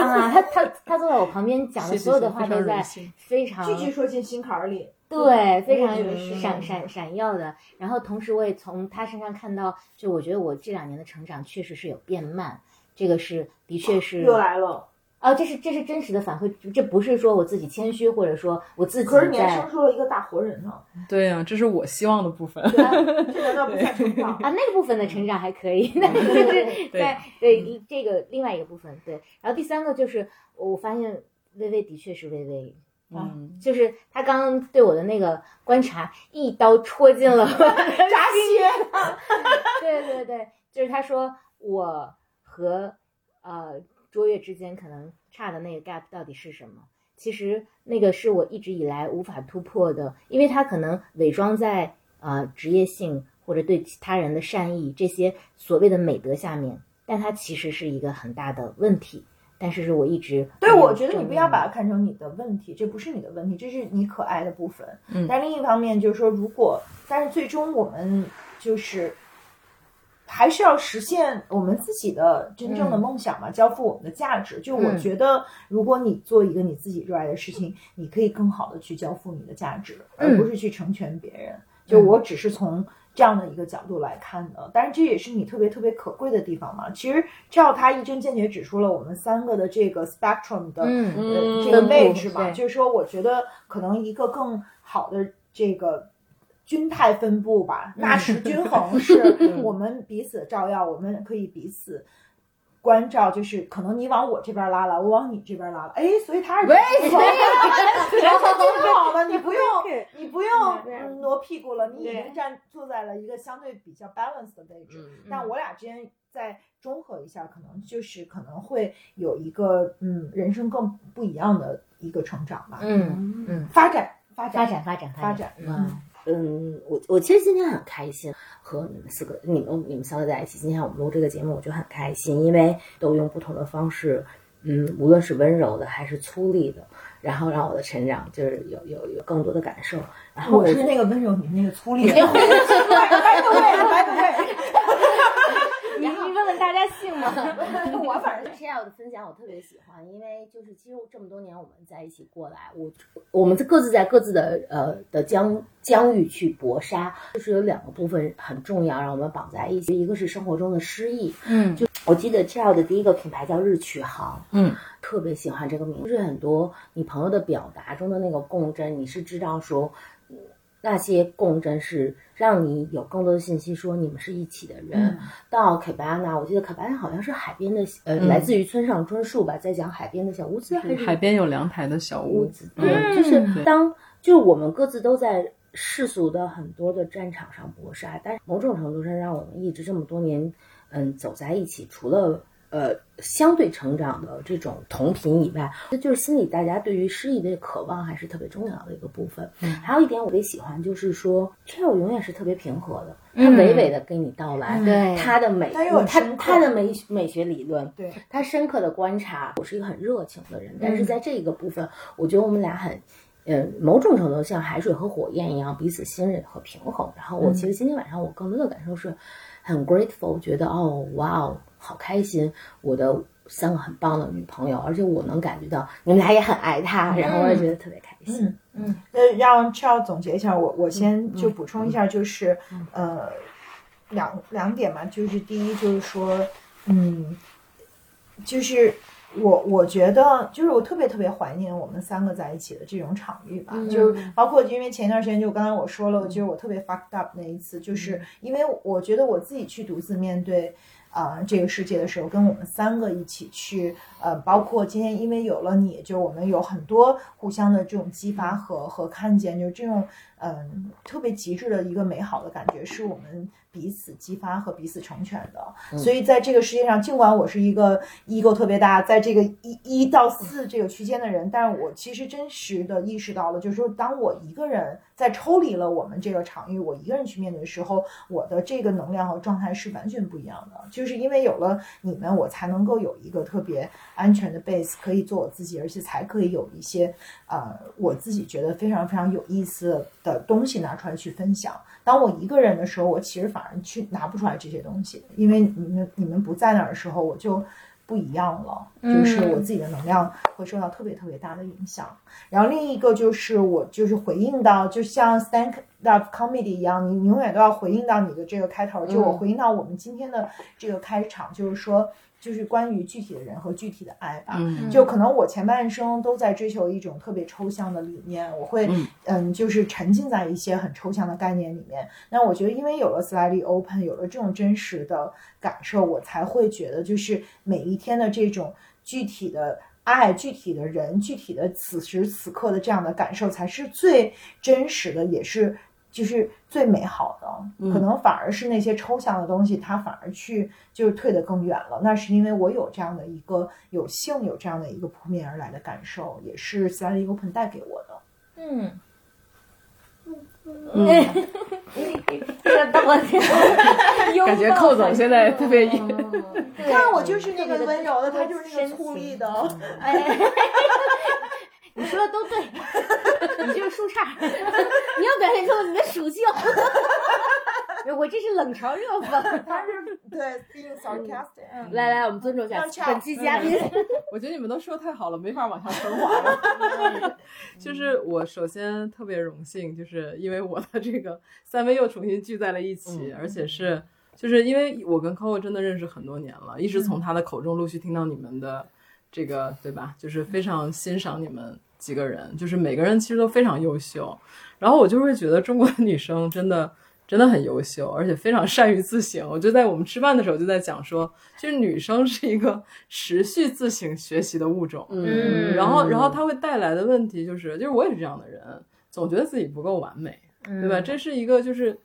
Speaker 1: 啊，他他他坐在我旁边讲的所有的话都在非常
Speaker 3: 句句说进心坎儿里。
Speaker 2: 对，非常闪闪闪耀的。然后同时我也从他身上看到，就我觉得我这两年的成长确实是有变慢，这个是的确是
Speaker 3: 又来了，
Speaker 2: 啊，这是这是真实的反馈，这不是说我自己谦虚，或者说我自己
Speaker 3: 可是你还生出了一个大活人呢，
Speaker 4: 对呀、这是我希望的部分。
Speaker 3: 对这难道不算成长？
Speaker 2: 啊，那个部分的成长还可以，但是就是
Speaker 4: 对
Speaker 2: 在对这个另外一个部分，对。然后第三个就是我发现微微的确是微微，
Speaker 4: 嗯，
Speaker 2: 就是他刚刚对我的那个观察，一刀戳进了
Speaker 3: 扎心。
Speaker 2: 对对对，就是他说我和呃卓越之间可能差的那个 gap 到底是什么？其实那个是我一直以来无法突破的，因为他可能伪装在呃职业性或者对其他人的善意这些所谓的美德下面，但他其实是一个很大的问题。但是是我一直
Speaker 3: 对，我觉得你不要把它看成你的问题，这不是你的问题，这是你可爱的部分。
Speaker 4: 嗯
Speaker 3: 但另一方面就是说，如果但是最终我们就是还是要实现我们自己的真正的梦想嘛，交付我们的价值。就我
Speaker 1: 嗯
Speaker 3: 觉得，如果你做一个你自己热爱的事情，你可以更好的去交付你的价值，而不是去成全别人。就我只是从这样的一个角度来看的，但是这也是你特别特别可贵的地方嘛。其实赵他一针见血指出了我们三个的这个 spectrum 的
Speaker 1: 嗯
Speaker 3: 呃这个位置嘛，
Speaker 2: 对
Speaker 3: 就是说，我觉得可能一个更好的这个均态分布吧，那是均衡是 我们彼此照耀，我们可以彼此。关照就是可能你往我这边拉了，我往你这边拉了，哎，所以他是
Speaker 2: 喂
Speaker 3: 平衡的，人。家挺好的，你不用
Speaker 2: 对
Speaker 3: 你不用嗯挪屁股了，你已经站坐在了一个相对比较 balance 的位置。
Speaker 2: 嗯
Speaker 3: 但我俩之间再中和一下，可能就是可能会有一个嗯人生更不一样的一个成长吧。
Speaker 1: 嗯嗯，
Speaker 3: 发展发展
Speaker 1: 发展发展
Speaker 3: 发展，
Speaker 1: 嗯
Speaker 2: 嗯，我我其实今天很开心和你们四个、你们你们三个在一起。今天我们录这个节目，我就很开心，因为都用不同的方式，嗯，无论是温柔的还是粗粝的，然后让我的成长就是有有有更多的感受。然后
Speaker 3: 我是那个温柔，你那个粗粝。白不会，白不会。
Speaker 2: 你你问问大家姓吗？
Speaker 3: 我反正
Speaker 2: Michelle 的分享我特别喜欢，因为就是其实这么多年我们在一起过来，我我们各自在各自的呃的疆疆域去搏杀，就是有两个部分很重要，让我们绑在一起，一个是生活中的诗意，
Speaker 1: 嗯
Speaker 2: 就我记得 Michelle 的第一个品牌叫日曲行，
Speaker 4: 嗯，
Speaker 2: 特别喜欢这个名字，就是很多你朋友的表达中的那个共振，你是知道说。嗯那些共振是让你有更多的信息，说你们是一起的人。到凯巴纳，我记得凯巴纳好像是海边的，呃，
Speaker 4: 嗯。
Speaker 2: 来自于村上春树吧，在讲海边的小屋子还是
Speaker 4: 海边有凉台的小屋。
Speaker 2: 屋子，对，就是当就是我们各自都在世俗的很多的战场上搏杀，但是某种程度上让我们一直这么多年，嗯，走在一起，除了呃相对成长的这种同频以外，那就是心里大家对于诗意的渴望还是特别重要的一个部分。嗯，还有一点我特别喜欢，就是说 Chill 永远是特别平和的，他娓娓的给你道来
Speaker 1: 对。
Speaker 2: 他的美，
Speaker 3: 他
Speaker 2: 他的美美学理论，
Speaker 3: 对，
Speaker 2: 他深刻的观察，我是一个很热情的人，但是在这个部分，我觉得我们俩很，呃，某种程度像海水和火焰一样，彼此信任和平衡。然后我其实今天晚上我更多的感受是很 grateful，觉得哦，哇哦，好开心，我的三个很棒的女朋友，而且我能感觉到你们俩也很爱他，然后我也觉得特别开心。
Speaker 3: 嗯嗯，那让 a 总结一下，我我先就补充一下，就是、呃两两点嘛，就是第一就是说，嗯，就是我我觉得就是我特别特别怀念我们三个在一起的这种场域吧，就是包括因为前一段时间就刚才我说了，就是我特别 fucked up 那一次，就是因为我觉得我自己去独自面对。啊、这个世界的时候，跟我们三个一起去，呃，包括今天因为有了你，就我们有很多互相的这种激发和和看见，就这种嗯、特别极致的一个美好的感觉，是我们彼此激发和彼此成全的。所以在这个世界上，尽管我是一个 ego 特别大，在这个一一到四这个区间的人，但是我其实真实的意识到了，就是说，当我一个人在抽离了我们这个场域，我一个人去面对的时候，我的这个能量和状态是完全不一样的。就是因为有了你们，我才能够有一个特别安全的 base，可以做我自己，而且才可以有一些呃我自己觉得非常非常有意思的东西拿出来去分享。当我一个人的时候，我其实反而去拿不出来这些东西，因为你们你们不在那儿的时候，我就。不一样了，就是我自己的能量会受到特别特别大的影响。然后另一个就是我就是回应到，就像 stand up comedy 一样，你你永远都要回应到你的这个开头。就我回应到我们今天的这个开场，就是说，就是关于具体的人和具体的爱吧。
Speaker 4: 嗯
Speaker 3: 就可能我前半生都在追求一种特别抽象的理念，我会
Speaker 4: 嗯
Speaker 3: 嗯，就是沉浸在一些很抽象的概念里面。那我觉得，因为有了 slightly open，有了这种真实的感受，我才会觉得，就是每一天的这种具体的。爱具体的人，具体的此时此刻的这样的感受，才是最真实的，也是就是最美好的。可能反而是那些抽象的东西，它反而去就是退得更远了。那是因为我有这样的一个有幸有这样的一个扑面而来的感受，也是 slightly open 带给我的。
Speaker 1: 嗯，
Speaker 2: 这个等我听，
Speaker 4: 感觉寇总现在特别
Speaker 3: 看我就是那个温柔的，他就是那个粗粝的。
Speaker 2: 哎，你说的都对，你就是树杈，你要表现出你的属性。我这是冷嘲热讽。
Speaker 3: 他是对 being sarcastic。嗯
Speaker 2: 来来，我们尊重一下本期嘉宾。
Speaker 4: 我觉得你们都说太好了，没法往下升华了。就是我首先特别荣幸，就是因为我的这个三位又重新聚在了一起，而且是就是因为我跟 Coco 真的认识很多年了，一直从他的口中陆续听到你们的这个对吧？就是非常欣赏你们几个人，就是每个人其实都非常优秀。然后我就会觉得中国的女生真的。真的很优秀，而且非常善于自省。我就在我们吃饭的时候就在讲说，就是女生是一个持续自省学习的物种。
Speaker 2: 嗯
Speaker 4: 然后，然后它会带来的问题就是，就是我也是这样的人，总觉得自己不够完美，对吧？这是一个就是，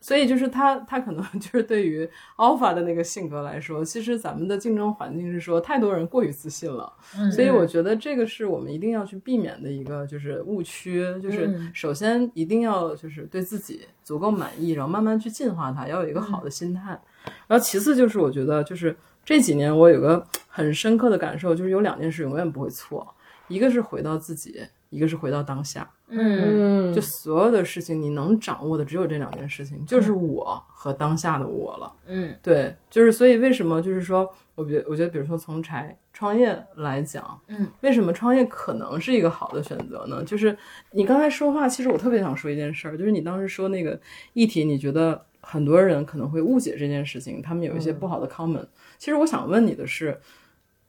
Speaker 4: 所以就是他他可能 就是对于 alpha 的那个性格来说，其实咱们的竞争环境是说太多人过于自信了，所以我觉得这个是我们一定要去避免的一个就是误区，就是首先一定要就是对自己足够满意，然后慢慢去进化它，要有一个好的心态。然后其次就是我觉得就是这几年我有个很深刻的感受，就是有两件事永远不会错，一个是回到自己，一个是回到当下。
Speaker 2: 嗯
Speaker 4: 就所有的事情，你能掌握的只有这两件事情，就是我和当下的我了。
Speaker 1: 嗯，
Speaker 4: 对，就是所以为什么就是说，我觉我觉得，比如说从柴创业来讲，
Speaker 1: 嗯，
Speaker 4: 为什么创业可能是一个好的选择呢？就是你刚才说话，其实我特别想说一件事儿，就是你当时说那个议题，你觉得很多人可能会误解这件事情，他们有一些不好的 comment。其实我想问你的是，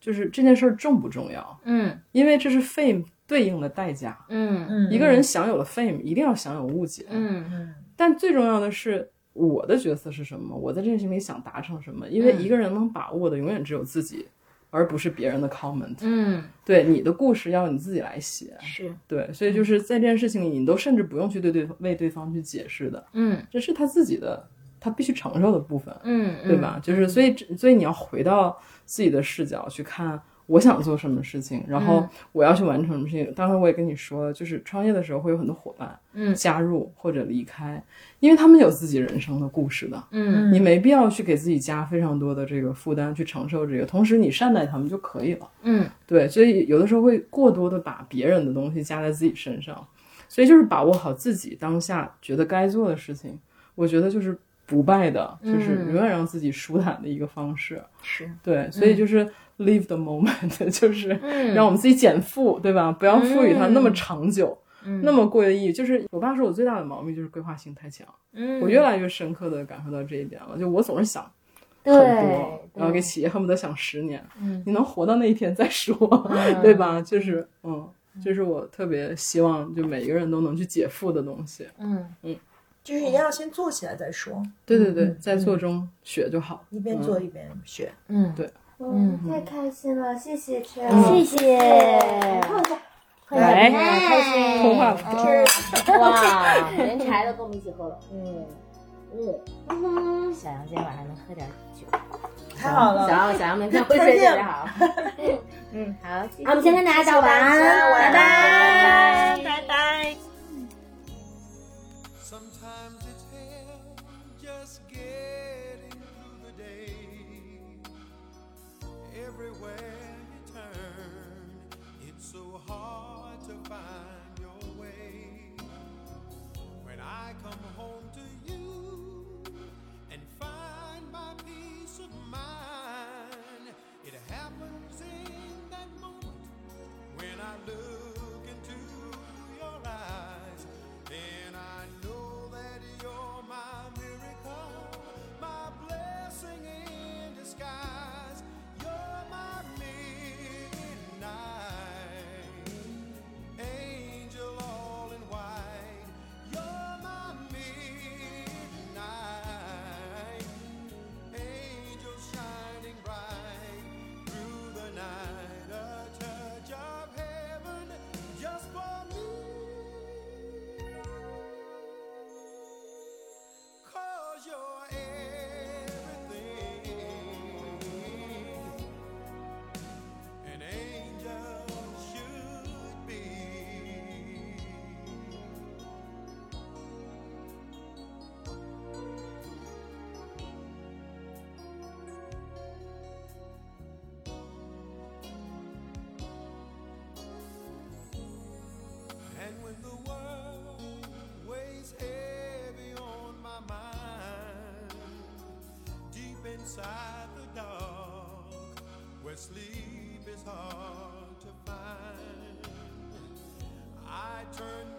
Speaker 4: 就是这件事儿重不重要？
Speaker 1: 嗯
Speaker 4: 因为这是 fame 对应的代价。
Speaker 1: 嗯
Speaker 3: 嗯
Speaker 4: 一个人享有了 fame，一定要享有误解。
Speaker 1: 嗯
Speaker 3: 嗯
Speaker 4: 但最重要的是我的角色是什么？我在这件事情里想达成什么？因为一个人能把握的永远只有自己而不是别人的 comment。
Speaker 1: 嗯，
Speaker 4: 对你的故事要你自己来写。
Speaker 1: 是，
Speaker 4: 对，所以就是在这件事情里，你都甚至不用去对对为对方去解释的，
Speaker 1: 嗯
Speaker 4: 这是他自己的，他必须承受的部分，
Speaker 1: 嗯，
Speaker 4: 对吧？就是所以所以你要回到自己的视角去看。我想做什么事情，然后我要去完成什么事情。当然我也跟你说了，就是创业的时候会有很多伙伴，
Speaker 1: 嗯
Speaker 4: 加入或者离开，因为他们有自己人生的故事的，
Speaker 1: 嗯
Speaker 4: 你没必要去给自己加非常多的这个负担去承受这个，同时你善待他们就可以了。
Speaker 1: 嗯
Speaker 4: 对，所以有的时候会过多的把别人的东西加在自己身上，所以就是把握好自己当下觉得该做的事情，我觉得就是不败的，就是
Speaker 1: 嗯
Speaker 4: 永远让自己舒坦的一个方式。
Speaker 1: 是，
Speaker 4: 对，所以就是 live the moment，就是
Speaker 1: 嗯
Speaker 4: 让我们自己减负，对吧？不要赋予它那么长久。
Speaker 1: 嗯
Speaker 4: 那么过于意义，就是我爸说我最大的毛病就是规划性太强，
Speaker 1: 嗯，
Speaker 4: 我越来越深刻的感受到这一点了。就我总是想很多，然后给企业恨不得想十年，
Speaker 1: 嗯
Speaker 4: 你能活到那一天再说，
Speaker 1: 嗯
Speaker 4: 对吧？就是嗯，这是我特别希望就每一个人都能去解负的东西。
Speaker 1: 嗯嗯
Speaker 3: 就是一定要先做起来再说，
Speaker 4: 对对对，在做中学就好。
Speaker 3: 一边做一边学。
Speaker 1: 嗯，
Speaker 4: 对。
Speaker 2: 嗯，太开心了，谢谢圈，
Speaker 1: 谢谢，
Speaker 2: 快
Speaker 4: 来
Speaker 2: 开心，
Speaker 4: 通话
Speaker 2: 嗯。哇，连柴都跟我们一起喝了，嗯嗯，
Speaker 1: 小杨今天晚上能喝点酒，
Speaker 3: 太好了
Speaker 2: 小杨小杨明天会睡特别好，
Speaker 1: 嗯，好，谢谢
Speaker 2: 那我们先跟大家道晚安，
Speaker 3: 晚
Speaker 2: 拜
Speaker 3: 安
Speaker 2: 拜。
Speaker 3: 拜拜。
Speaker 5: Sleep is hard to find, I turn